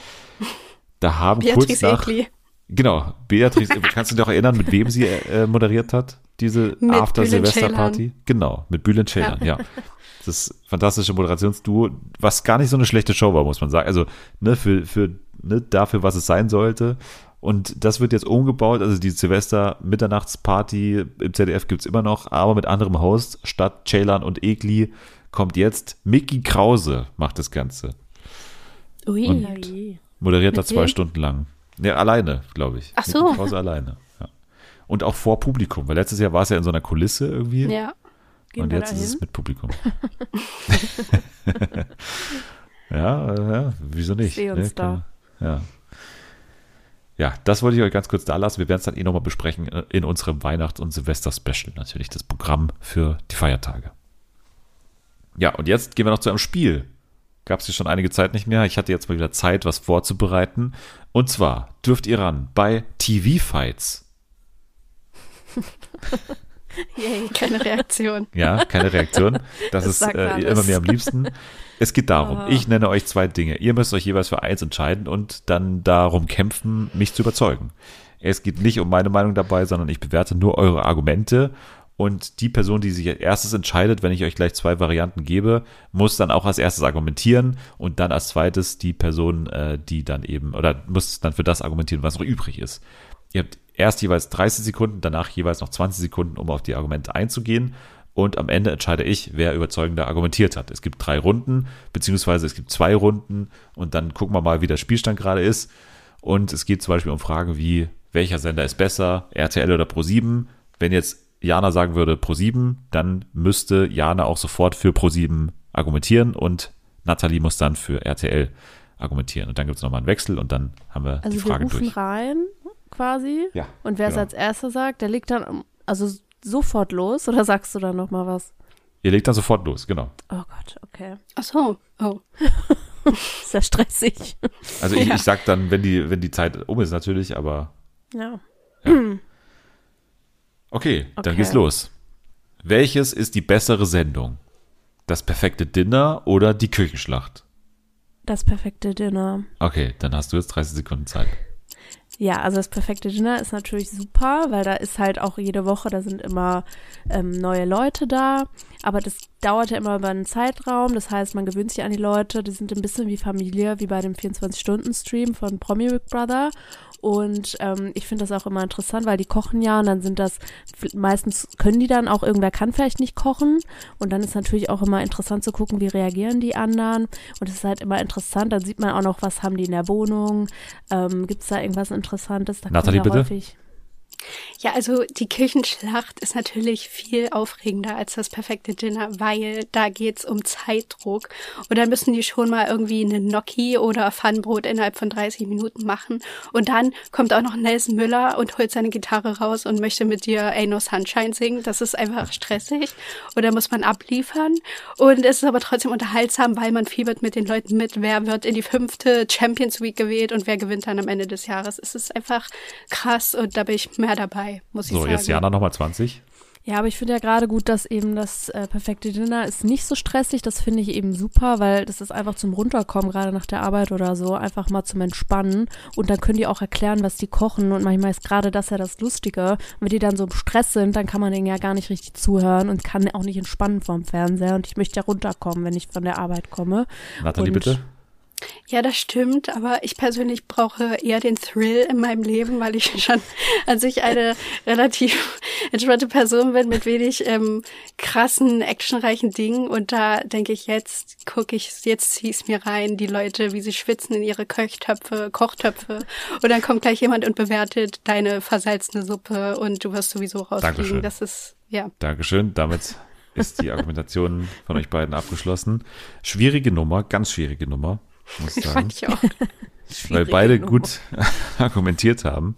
da haben kurz Beatrice nach, Egli. Genau, Beatrice, kannst du dich auch erinnern, mit wem sie äh, moderiert hat, diese Mit After Bülent Silvester Party? Genau, mit Bülent Ceylan, ja. Das fantastische Moderationsduo, was gar nicht so eine schlechte Show war, muss man sagen. Also, ne, für, für, ne, dafür, was es sein sollte. Und das wird jetzt umgebaut, also die Silvester-Mitternachtsparty im ZDF gibt's immer noch, aber mit anderem Host. Statt Ceylan und Egli kommt jetzt Mickey Krause, macht das Ganze. Ui. Und-. Moderiert da zwei? Stunden lang. Ja, alleine, glaube ich. Ach so. Mickey Krause alleine, ja. Und auch vor Publikum, weil letztes Jahr war es ja in so einer Kulisse irgendwie. ja. Gehen und jetzt ist es mit Publikum. ja, ja, wieso nicht? Seh uns kann- Ja. Ja, das wollte ich euch ganz kurz da lassen. Wir werden es dann eh nochmal besprechen äh, in unserem Weihnachts- und Silvester-Special. Natürlich das Programm für die Feiertage. Ja, und jetzt gehen wir noch zu einem Spiel. Gab es hier schon einige Zeit nicht mehr. Ich hatte jetzt mal wieder Zeit, was vorzubereiten. Und zwar dürft ihr ran bei TV-Fights. Yay. Keine Reaktion. Ja, keine Reaktion. Das, Das ist äh, immer mir am liebsten. Es geht darum, Ah. ich nenne euch zwei Dinge. Ihr müsst euch jeweils für eins entscheiden und dann darum kämpfen, mich zu überzeugen. Es geht nicht um meine Meinung dabei, sondern ich bewerte nur eure Argumente. Und die Person, die sich als erstes entscheidet, wenn ich euch gleich zwei Varianten gebe, muss dann auch als erstes argumentieren und dann als zweites die Person, äh, die dann eben, oder muss dann für das argumentieren, was noch übrig ist. Ihr habt erst jeweils 30 Sekunden, danach jeweils noch 20 Sekunden, um auf die Argumente einzugehen. Und am Ende entscheide ich, wer überzeugender argumentiert hat. Es gibt drei Runden, beziehungsweise es gibt zwei Runden und dann gucken wir mal, wie der Spielstand gerade ist. Und es geht zum Beispiel um Fragen wie, welcher Sender ist besser, RTL oder Pro7? Wenn jetzt Jana sagen würde Pro7, dann müsste Jana auch sofort für Pro7 argumentieren und Nathalie muss dann für RTL argumentieren. Und dann gibt es nochmal einen Wechsel und dann haben wir Also die wir Fragen rufen durch. rein quasi. Ja, Und wer es genau. als erster sagt, der legt dann also sofort los oder sagst du dann noch mal was? Ihr legt dann sofort los, genau. Oh Gott, okay. Ach so. Oh. Ist ja stressig. Also ich, Ja. ich sag dann, wenn die, wenn die Zeit um ist natürlich, aber Ja. Okay, dann Okay. geht's los. Welches ist die bessere Sendung? Das perfekte Dinner oder die Küchenschlacht? Das perfekte Dinner. Okay, dann hast du jetzt 30 Sekunden Zeit. Ja, also das perfekte Dinner ist natürlich super, weil da ist halt auch jede Woche, da sind immer ähm, neue Leute da. Aber das dauert ja immer über einen Zeitraum. Das heißt, man gewöhnt sich an die Leute. Die sind ein bisschen wie Familie, wie bei dem 24-Stunden-Stream von Promi Big Brother. Und ähm, ich finde das auch immer interessant, weil die kochen ja und dann sind das, meistens können die dann auch, irgendwer kann vielleicht nicht kochen. Und dann ist natürlich auch immer interessant zu gucken, wie reagieren die anderen. Und es ist halt immer interessant, dann sieht man auch noch, was haben die in der Wohnung. Ähm, Gibt es da irgendwas Interessantes? Da Nathalie, bitte? häufig Ja, also die Küchenschlacht ist natürlich viel aufregender als das perfekte Dinner, weil da geht's um Zeitdruck. Und dann müssen die schon mal irgendwie eine Gnocchi oder Pfannbrot innerhalb von 30 Minuten machen. Und dann kommt auch noch Nelson Müller und holt seine Gitarre raus und möchte mit dir Ain't No Sunshine singen. Das ist einfach stressig. Und da muss man abliefern. Und es ist aber trotzdem unterhaltsam, weil man fiebert mit den Leuten mit. Wer wird in die fünfte Champions Week gewählt und wer gewinnt dann am Ende des Jahres. Es ist einfach krass und da bin ich mehr dabei, muss ich So, sagen. jetzt Jana nochmal 20. Ja, aber ich finde ja gerade gut, dass eben das äh, perfekte Dinner ist nicht so stressig. Das finde ich eben super, weil das ist einfach zum Runterkommen, gerade nach der Arbeit oder so, einfach mal zum Entspannen. Und dann können die auch erklären, was die kochen. Und manchmal ist gerade das ja das Lustige. Und wenn die dann so im Stress sind, dann kann man denen ja gar nicht richtig zuhören und kann auch nicht entspannen vorm Fernseher. Und ich möchte ja runterkommen, wenn ich von der Arbeit komme. Nathalie, Und- bitte. Ja, das stimmt, aber ich persönlich brauche eher den Thrill in meinem Leben, weil ich schon an sich eine relativ entspannte Person bin mit wenig ähm, krassen, actionreichen Dingen. Und da denke ich, jetzt gucke ich, jetzt ziehe ich es mir rein, die Leute, wie sie schwitzen in ihre Köchtöpfe, Kochtöpfe. Und dann kommt gleich jemand und bewertet deine versalzene Suppe und du wirst sowieso rausfliegen. Dankeschön. Das ist, ja. Dankeschön. Damit ist die Argumentation von euch beiden abgeschlossen. Schwierige Nummer, ganz schwierige Nummer, muss ich sagen. Fand ich auch. weil beide Nummer. gut argumentiert haben.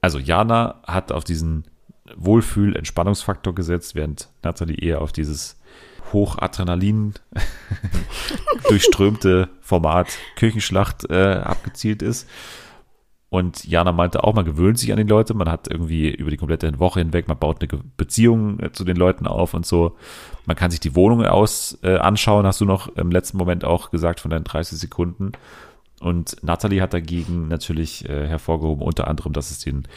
Also Jana hat auf diesen Wohlfühl-Entspannungsfaktor gesetzt, während Nathalie eher auf dieses Hochadrenalin durchströmte Format Küchenschlacht äh, abgezielt ist. Und Jana meinte auch, man gewöhnt sich an die Leute, man hat irgendwie über die komplette Woche hinweg, man baut eine Beziehung äh, zu den Leuten auf und so. Man kann sich die Wohnung aus äh, anschauen, hast du noch im letzten Moment auch gesagt von deinen 30 Sekunden. Und Natalie hat dagegen natürlich äh, hervorgehoben, unter anderem, dass es den,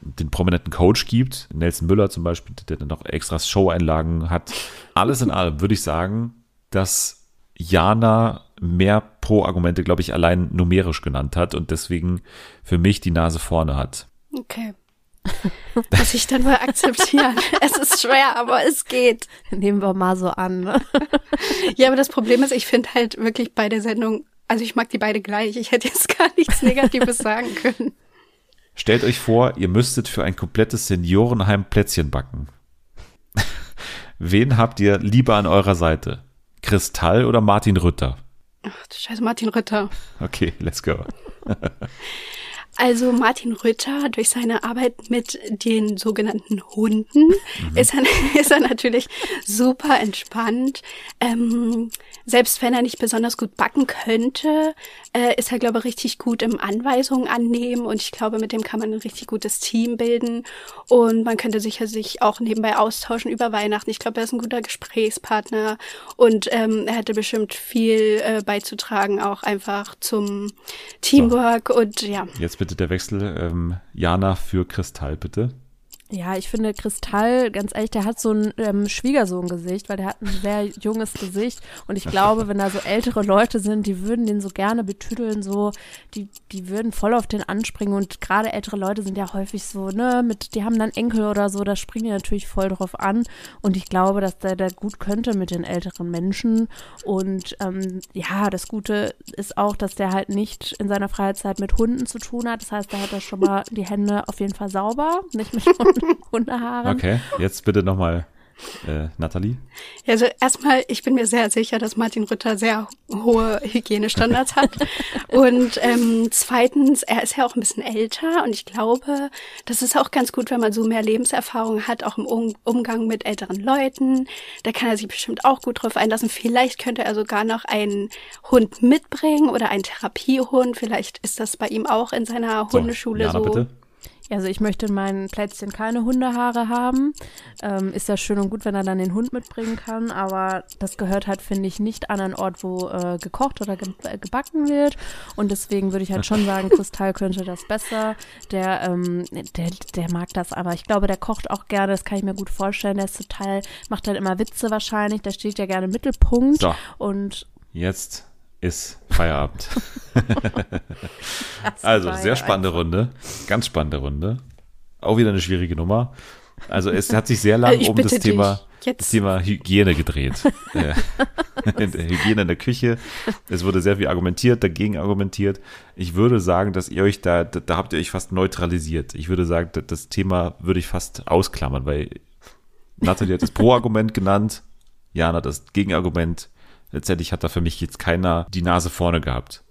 den prominenten Coach gibt, Nelson Müller zum Beispiel, der dann noch extra Show-Einlagen hat. Alles in allem würde ich sagen, dass Jana mehr Pro-Argumente, glaube ich, allein numerisch genannt hat und deswegen für mich die Nase vorne hat. Okay. Muss ich dann mal akzeptieren. es ist schwer, aber es geht. Nehmen wir mal so an. Ne? Ja, aber das Problem ist, ich finde halt wirklich beide Sendungen, also ich mag die beide gleich. Ich hätte jetzt gar nichts Negatives sagen können. Stellt euch vor, ihr müsstet für ein komplettes Seniorenheim Plätzchen backen. Wen habt ihr lieber an eurer Seite? Kristall oder Martin Rütter? Ach du Scheiße, Martin Rütter. Okay, let's go. Also Martin Rütter durch seine Arbeit mit den sogenannten Hunden ist, er, ist er natürlich super entspannt. Ähm, selbst wenn er nicht besonders gut backen könnte, äh, ist er, glaube ich, richtig gut im Anweisungen annehmen und ich glaube, mit dem kann man ein richtig gutes Team bilden und man könnte sicher sich auch nebenbei austauschen über Weihnachten. Ich glaube, er ist ein guter Gesprächspartner und ähm, er hätte bestimmt viel äh, beizutragen, auch einfach zum Teamwork und ja. Jetzt bitte der Wechsel. Ähm, Jana für Kristall, bitte. Ja, ich finde Kristall, ganz ehrlich, der hat so ein ähm, Schwiegersohn-Gesicht, weil der hat ein sehr junges Gesicht. Und ich glaube, wenn da so ältere Leute sind, die würden den so gerne betüdeln, so, die, die würden voll auf den anspringen. Und gerade ältere Leute sind ja häufig so, ne, mit, die haben dann Enkel oder so, da springen die natürlich voll drauf an. Und ich glaube, dass der da gut könnte mit den älteren Menschen. Und ähm, ja, das Gute ist auch, dass der halt nicht in seiner Freizeit mit Hunden zu tun hat. Das heißt, da hat er schon mal die Hände auf jeden Fall sauber, nicht mit Hunden, Hundehaaren. Okay, jetzt bitte nochmal äh, Nathalie. Ja, Also erstmal, ich bin mir sehr sicher, dass Martin Rütter sehr hohe Hygienestandards hat. Und ähm, zweitens, er ist ja auch ein bisschen älter und ich glaube, das ist auch ganz gut, wenn man so mehr Lebenserfahrung hat, auch im um Umgang mit älteren Leuten. Da kann er sich bestimmt auch gut drauf einlassen. Vielleicht könnte er sogar noch einen Hund mitbringen oder einen Therapiehund. Vielleicht ist das bei ihm auch in seiner So, Hundeschule Jana, so. bitte. Also ich möchte in meinen Plätzchen keine Hundehaare haben. Ähm, ist ja schön und gut, wenn er dann den Hund mitbringen kann, aber das gehört halt, finde ich, nicht an einen Ort, wo äh, gekocht oder ge äh, gebacken wird. Und deswegen würde ich halt schon sagen, Kristall könnte das besser. Der, ähm, der, der mag das, aber ich glaube, der kocht auch gerne, das kann ich mir gut vorstellen. Der ist total, macht halt immer Witze wahrscheinlich, der steht ja gerne im Mittelpunkt. So. Und Jetzt ist Feierabend. Also, sehr spannende Runde. Ganz spannende Runde. Auch wieder eine schwierige Nummer. Also, es hat sich sehr lang Ich um das Thema, das Thema Hygiene gedreht. Äh, in der Hygiene in der Küche. Es wurde sehr viel argumentiert, dagegen argumentiert. Ich würde sagen, dass ihr euch da, da, da habt ihr euch fast neutralisiert. Ich würde sagen, da- das Thema würde ich fast ausklammern, weil Nathalie hat das Pro-Argument genannt, Jana das Gegenargument. Letztendlich hat da für mich jetzt keiner die Nase vorne gehabt.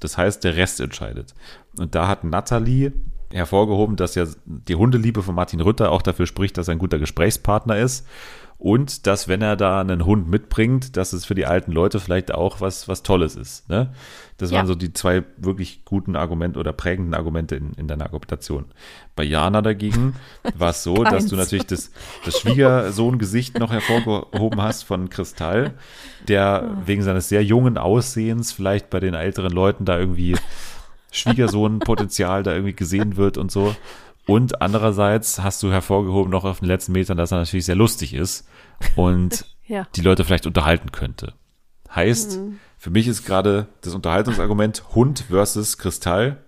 Das heißt, der Rest entscheidet. Und da hat Nathalie hervorgehoben, dass ja die Hundeliebe von Martin Rütter auch dafür spricht, dass er ein guter Gesprächspartner ist. Und dass, wenn er da einen Hund mitbringt, dass es für die alten Leute vielleicht auch was, was Tolles ist. Ne? Das Ja. waren so die zwei wirklich guten Argumente oder prägenden Argumente in, in deiner Argumentation. Bei Jana dagegen war es so, dass du natürlich das, das Schwiegersohn-Gesicht noch hervorgehoben hast von Kristall, der wegen seines sehr jungen Aussehens vielleicht bei den älteren Leuten da irgendwie Schwiegersohn-Potenzial da irgendwie gesehen wird und so. Und andererseits hast du hervorgehoben noch auf den letzten Metern, dass er natürlich sehr lustig ist und Ja. die Leute vielleicht unterhalten könnte. Heißt, für mich ist gerade das Unterhaltungsargument Hund versus Kristall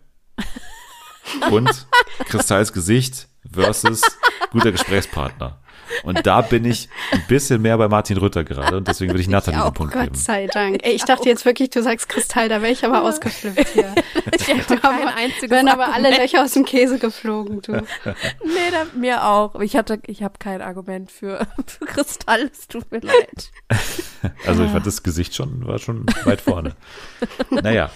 und Kristalls Gesicht versus guter Gesprächspartner. Und da bin ich ein bisschen mehr bei Martin Rütter gerade und deswegen würde ich Nathalie Ja, den oh Punkt Gott geben. sei Dank. Ey, ich dachte jetzt wirklich, du sagst Kristall, da wäre ich aber ausgeflippt hier. Ich hätte kein einziges Werden aber alle. Löcher aus dem Käse geflogen, du. Nee, da, mir auch. Ich hatte, ich habe kein Argument für, für Kristall. Es tut mir leid. Also ich fand das Gesicht schon, war schon weit vorne. naja,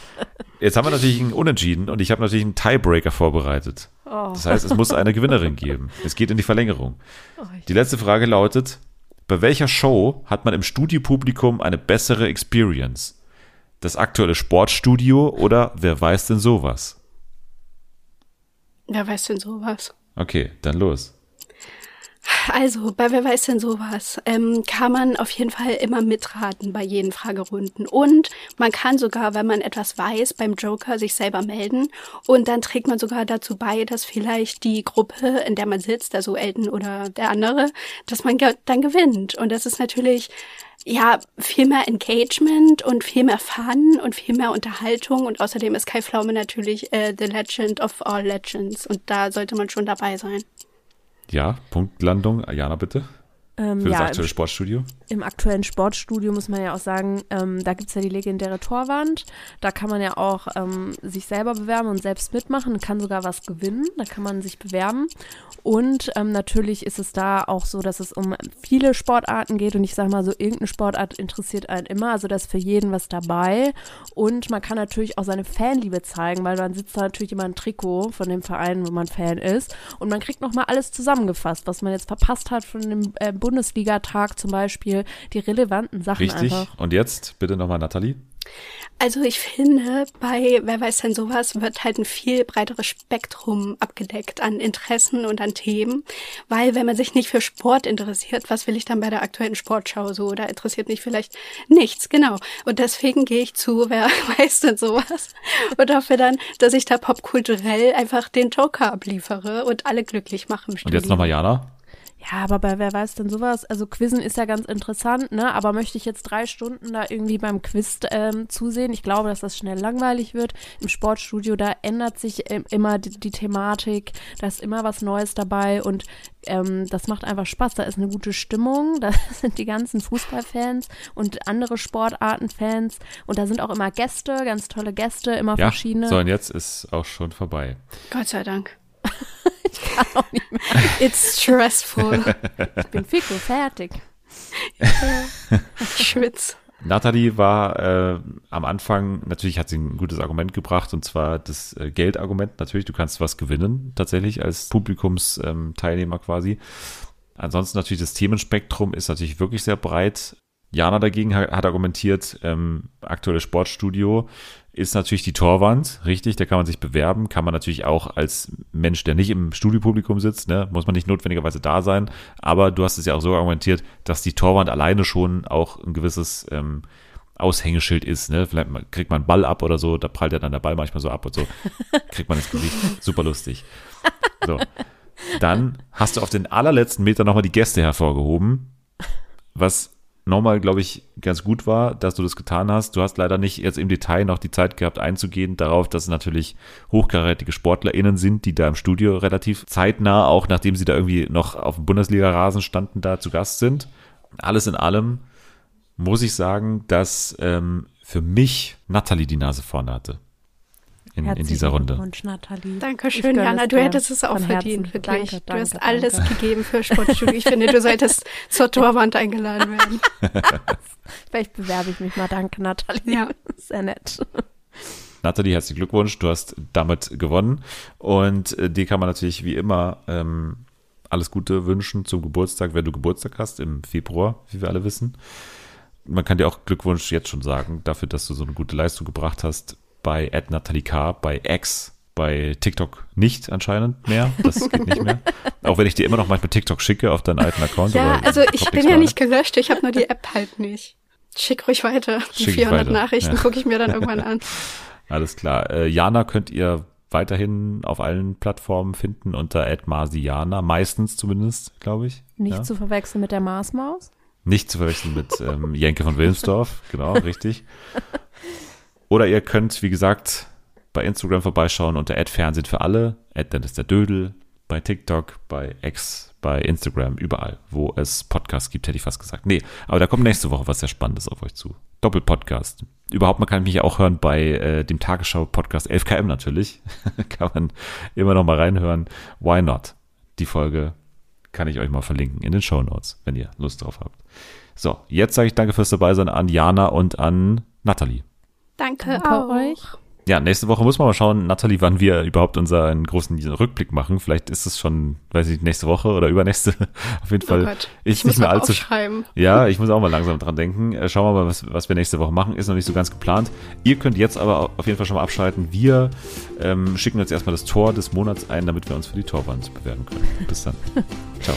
jetzt haben wir natürlich einen Unentschieden und ich habe natürlich einen Tiebreaker vorbereitet. Oh. Das heißt, es muss eine Gewinnerin geben. Es geht in die Verlängerung. Oh, Die letzte Frage lautet, bei welcher Show hat man im Studiopublikum eine bessere Experience? Das aktuelle Sportstudio oder wer weiß denn sowas? Wer weiß denn sowas? Okay, dann los. Also, bei Wer weiß denn sowas, ähm, kann man auf jeden Fall immer mitraten bei jeden Fragerunden. Und man kann sogar, wenn man etwas weiß, beim Joker sich selber melden. Und dann trägt man sogar dazu bei, dass vielleicht die Gruppe, in der man sitzt, also Elton oder der andere, dass man ge dann gewinnt. Und das ist natürlich, ja, viel mehr Engagement und viel mehr Fun und viel mehr Unterhaltung. Und außerdem ist Kai Pflaume natürlich äh, The Legend of All Legends. Und da sollte man schon dabei sein. Ja, Punktlandung. Jana, bitte. Ähm, Für das ja, aktuelle Sportstudio. im aktuellen Sportstudio muss man ja auch sagen, ähm, da gibt's ja die legendäre Torwand. Da kann man ja auch ähm, sich selber bewerben und selbst mitmachen und kann sogar was gewinnen. Da kann man sich bewerben. Und ähm, natürlich ist es da auch so, dass es um viele Sportarten geht. Und ich sage mal so, irgendeine Sportart interessiert einen immer. Also da ist für jeden was dabei. Und man kann natürlich auch seine Fanliebe zeigen, weil dann sitzt da natürlich immer ein Trikot von dem Verein, wo man Fan ist. Und man kriegt nochmal alles zusammengefasst, was man jetzt verpasst hat von dem äh, Bundesligatag zum Beispiel. Die relevanten Sachen Richtig. einfach. Und jetzt bitte nochmal Nathalie. Also ich finde, bei Wer weiß denn sowas wird halt ein viel breiteres Spektrum abgedeckt an Interessen und an Themen, weil wenn man sich nicht für Sport interessiert, was will ich dann bei der aktuellen Sportschau so? Da interessiert mich vielleicht nichts, genau. Und deswegen gehe ich zu Wer weiß denn sowas und hoffe dann, dass ich da popkulturell einfach den Joker abliefere und alle glücklich mache im Und Studio. jetzt nochmal Jana. Ja, aber bei wer weiß denn sowas? Also Quizzen ist ja ganz interessant, ne? Aber möchte ich jetzt drei Stunden da irgendwie beim Quiz ähm, zusehen? Ich glaube, dass das schnell langweilig wird. Im Sportstudio, da ändert sich ähm, immer die, die Thematik, da ist immer was Neues dabei und ähm, das macht einfach Spaß. Da ist eine gute Stimmung, da sind die ganzen Fußballfans und andere Sportartenfans und da sind auch immer Gäste, ganz tolle Gäste, immer Ja, verschiedene. so und jetzt ist auch schon vorbei. Gott sei Dank. Auch nicht mehr. It's stressful. Ich bin und fertig. ich schwitz. Nathalie war äh, am Anfang, natürlich hat sie ein gutes Argument gebracht, und zwar das äh, Geldargument. Natürlich, du kannst was gewinnen, tatsächlich als Publikumsteilnehmer ähm, quasi. Ansonsten natürlich das Themenspektrum ist natürlich wirklich sehr breit. Jana dagegen hat, hat argumentiert, ähm, aktuelles Sportstudio ist natürlich die Torwand, richtig, da kann man sich bewerben, kann man natürlich auch als Mensch, der nicht im Studiopublikum sitzt, ne, muss man nicht notwendigerweise da sein, aber du hast es ja auch so argumentiert, dass die Torwand alleine schon auch ein gewisses ähm, Aushängeschild ist, ne, vielleicht kriegt man einen Ball ab oder so, da prallt ja dann der Ball manchmal so ab und so, kriegt man ins Gesicht, super lustig. So, dann hast du auf den allerletzten Meter nochmal die Gäste hervorgehoben, was nochmal, glaube ich, ganz gut war, dass du das getan hast. Du hast leider nicht jetzt im Detail noch die Zeit gehabt, einzugehen darauf, dass es natürlich hochkarätige SportlerInnen sind, die da im Studio relativ zeitnah, auch nachdem sie da irgendwie noch auf dem Bundesliga-Rasen standen, da zu Gast sind. Alles in allem muss ich sagen, dass ähm, für mich Natalie die Nase vorne hatte. In, in Herzlichen dieser Runde. Glückwunsch, Nathalie. Dankeschön, Jana. Du hättest es auch verdient, Herzen. wirklich. Danke, du hast danke, alles gegeben für Sportstudio. Ich finde, du solltest zur Torwand eingeladen werden. Vielleicht bewerbe ich mich mal. Danke, Nathalie. Ja. Sehr nett. Nathalie, herzlichen Glückwunsch, du hast damit gewonnen. Und äh, dir kann man natürlich wie immer ähm, alles Gute wünschen zum Geburtstag, wenn du Geburtstag hast, im Februar, wie wir alle wissen. Man kann dir auch Glückwunsch jetzt schon sagen, dafür, dass du so eine gute Leistung gebracht hast bei Nathalie K., bei X, bei TikTok nicht anscheinend mehr. Das geht nicht mehr. Auch wenn ich dir immer noch manchmal TikTok schicke auf deinen alten Account. Ja, also ich bin ja nicht gelöscht, ich habe nur die App halt nicht. Schick ruhig weiter. Die Schick ich 400 weiter, Nachrichten ja. gucke ich mir dann irgendwann an. Alles klar. Äh, Jana könnt ihr weiterhin auf allen Plattformen finden unter @marsiana, meistens zumindest, glaube ich. Nicht ja? zu verwechseln mit der Marsmaus. Nicht zu verwechseln mit ähm, Jenke von Wilmsdorf, genau, richtig. Oder ihr könnt, wie gesagt, bei Instagram vorbeischauen unter Fernsehen für alle, Dennis der Dödel, bei TikTok, bei X, bei Instagram, überall, wo es Podcasts gibt, hätte ich fast gesagt. Nee, aber da kommt nächste Woche was sehr Spannendes auf euch zu. Doppelpodcast. Überhaupt, man kann mich ja auch hören bei äh, dem Tagesschau-Podcast 11KM natürlich. kann man immer noch mal reinhören. Why not? Die Folge kann ich euch mal verlinken in den Show Notes, wenn ihr Lust drauf habt. So, jetzt sage ich danke fürs Dabeisein an Jana und an Nathalie. Danke, Danke auch. euch. Ja, nächste Woche muss man mal schauen, Nathalie, wann wir überhaupt unseren großen Rückblick machen. Vielleicht ist es schon, weiß ich, nächste Woche oder übernächste. Auf jeden Oh Fall Gott, ist ich nicht muss mehr allzu. aufschreiben. Ja, ich muss auch mal langsam dran denken. Äh, Schauen wir mal, was, was wir nächste Woche machen. Ist noch nicht so ganz geplant. Ihr könnt jetzt aber auf jeden Fall schon mal abschalten. Wir ähm, schicken uns erstmal das Tor des Monats ein, damit wir uns für die Torwand bewerben können. Bis dann. Ciao.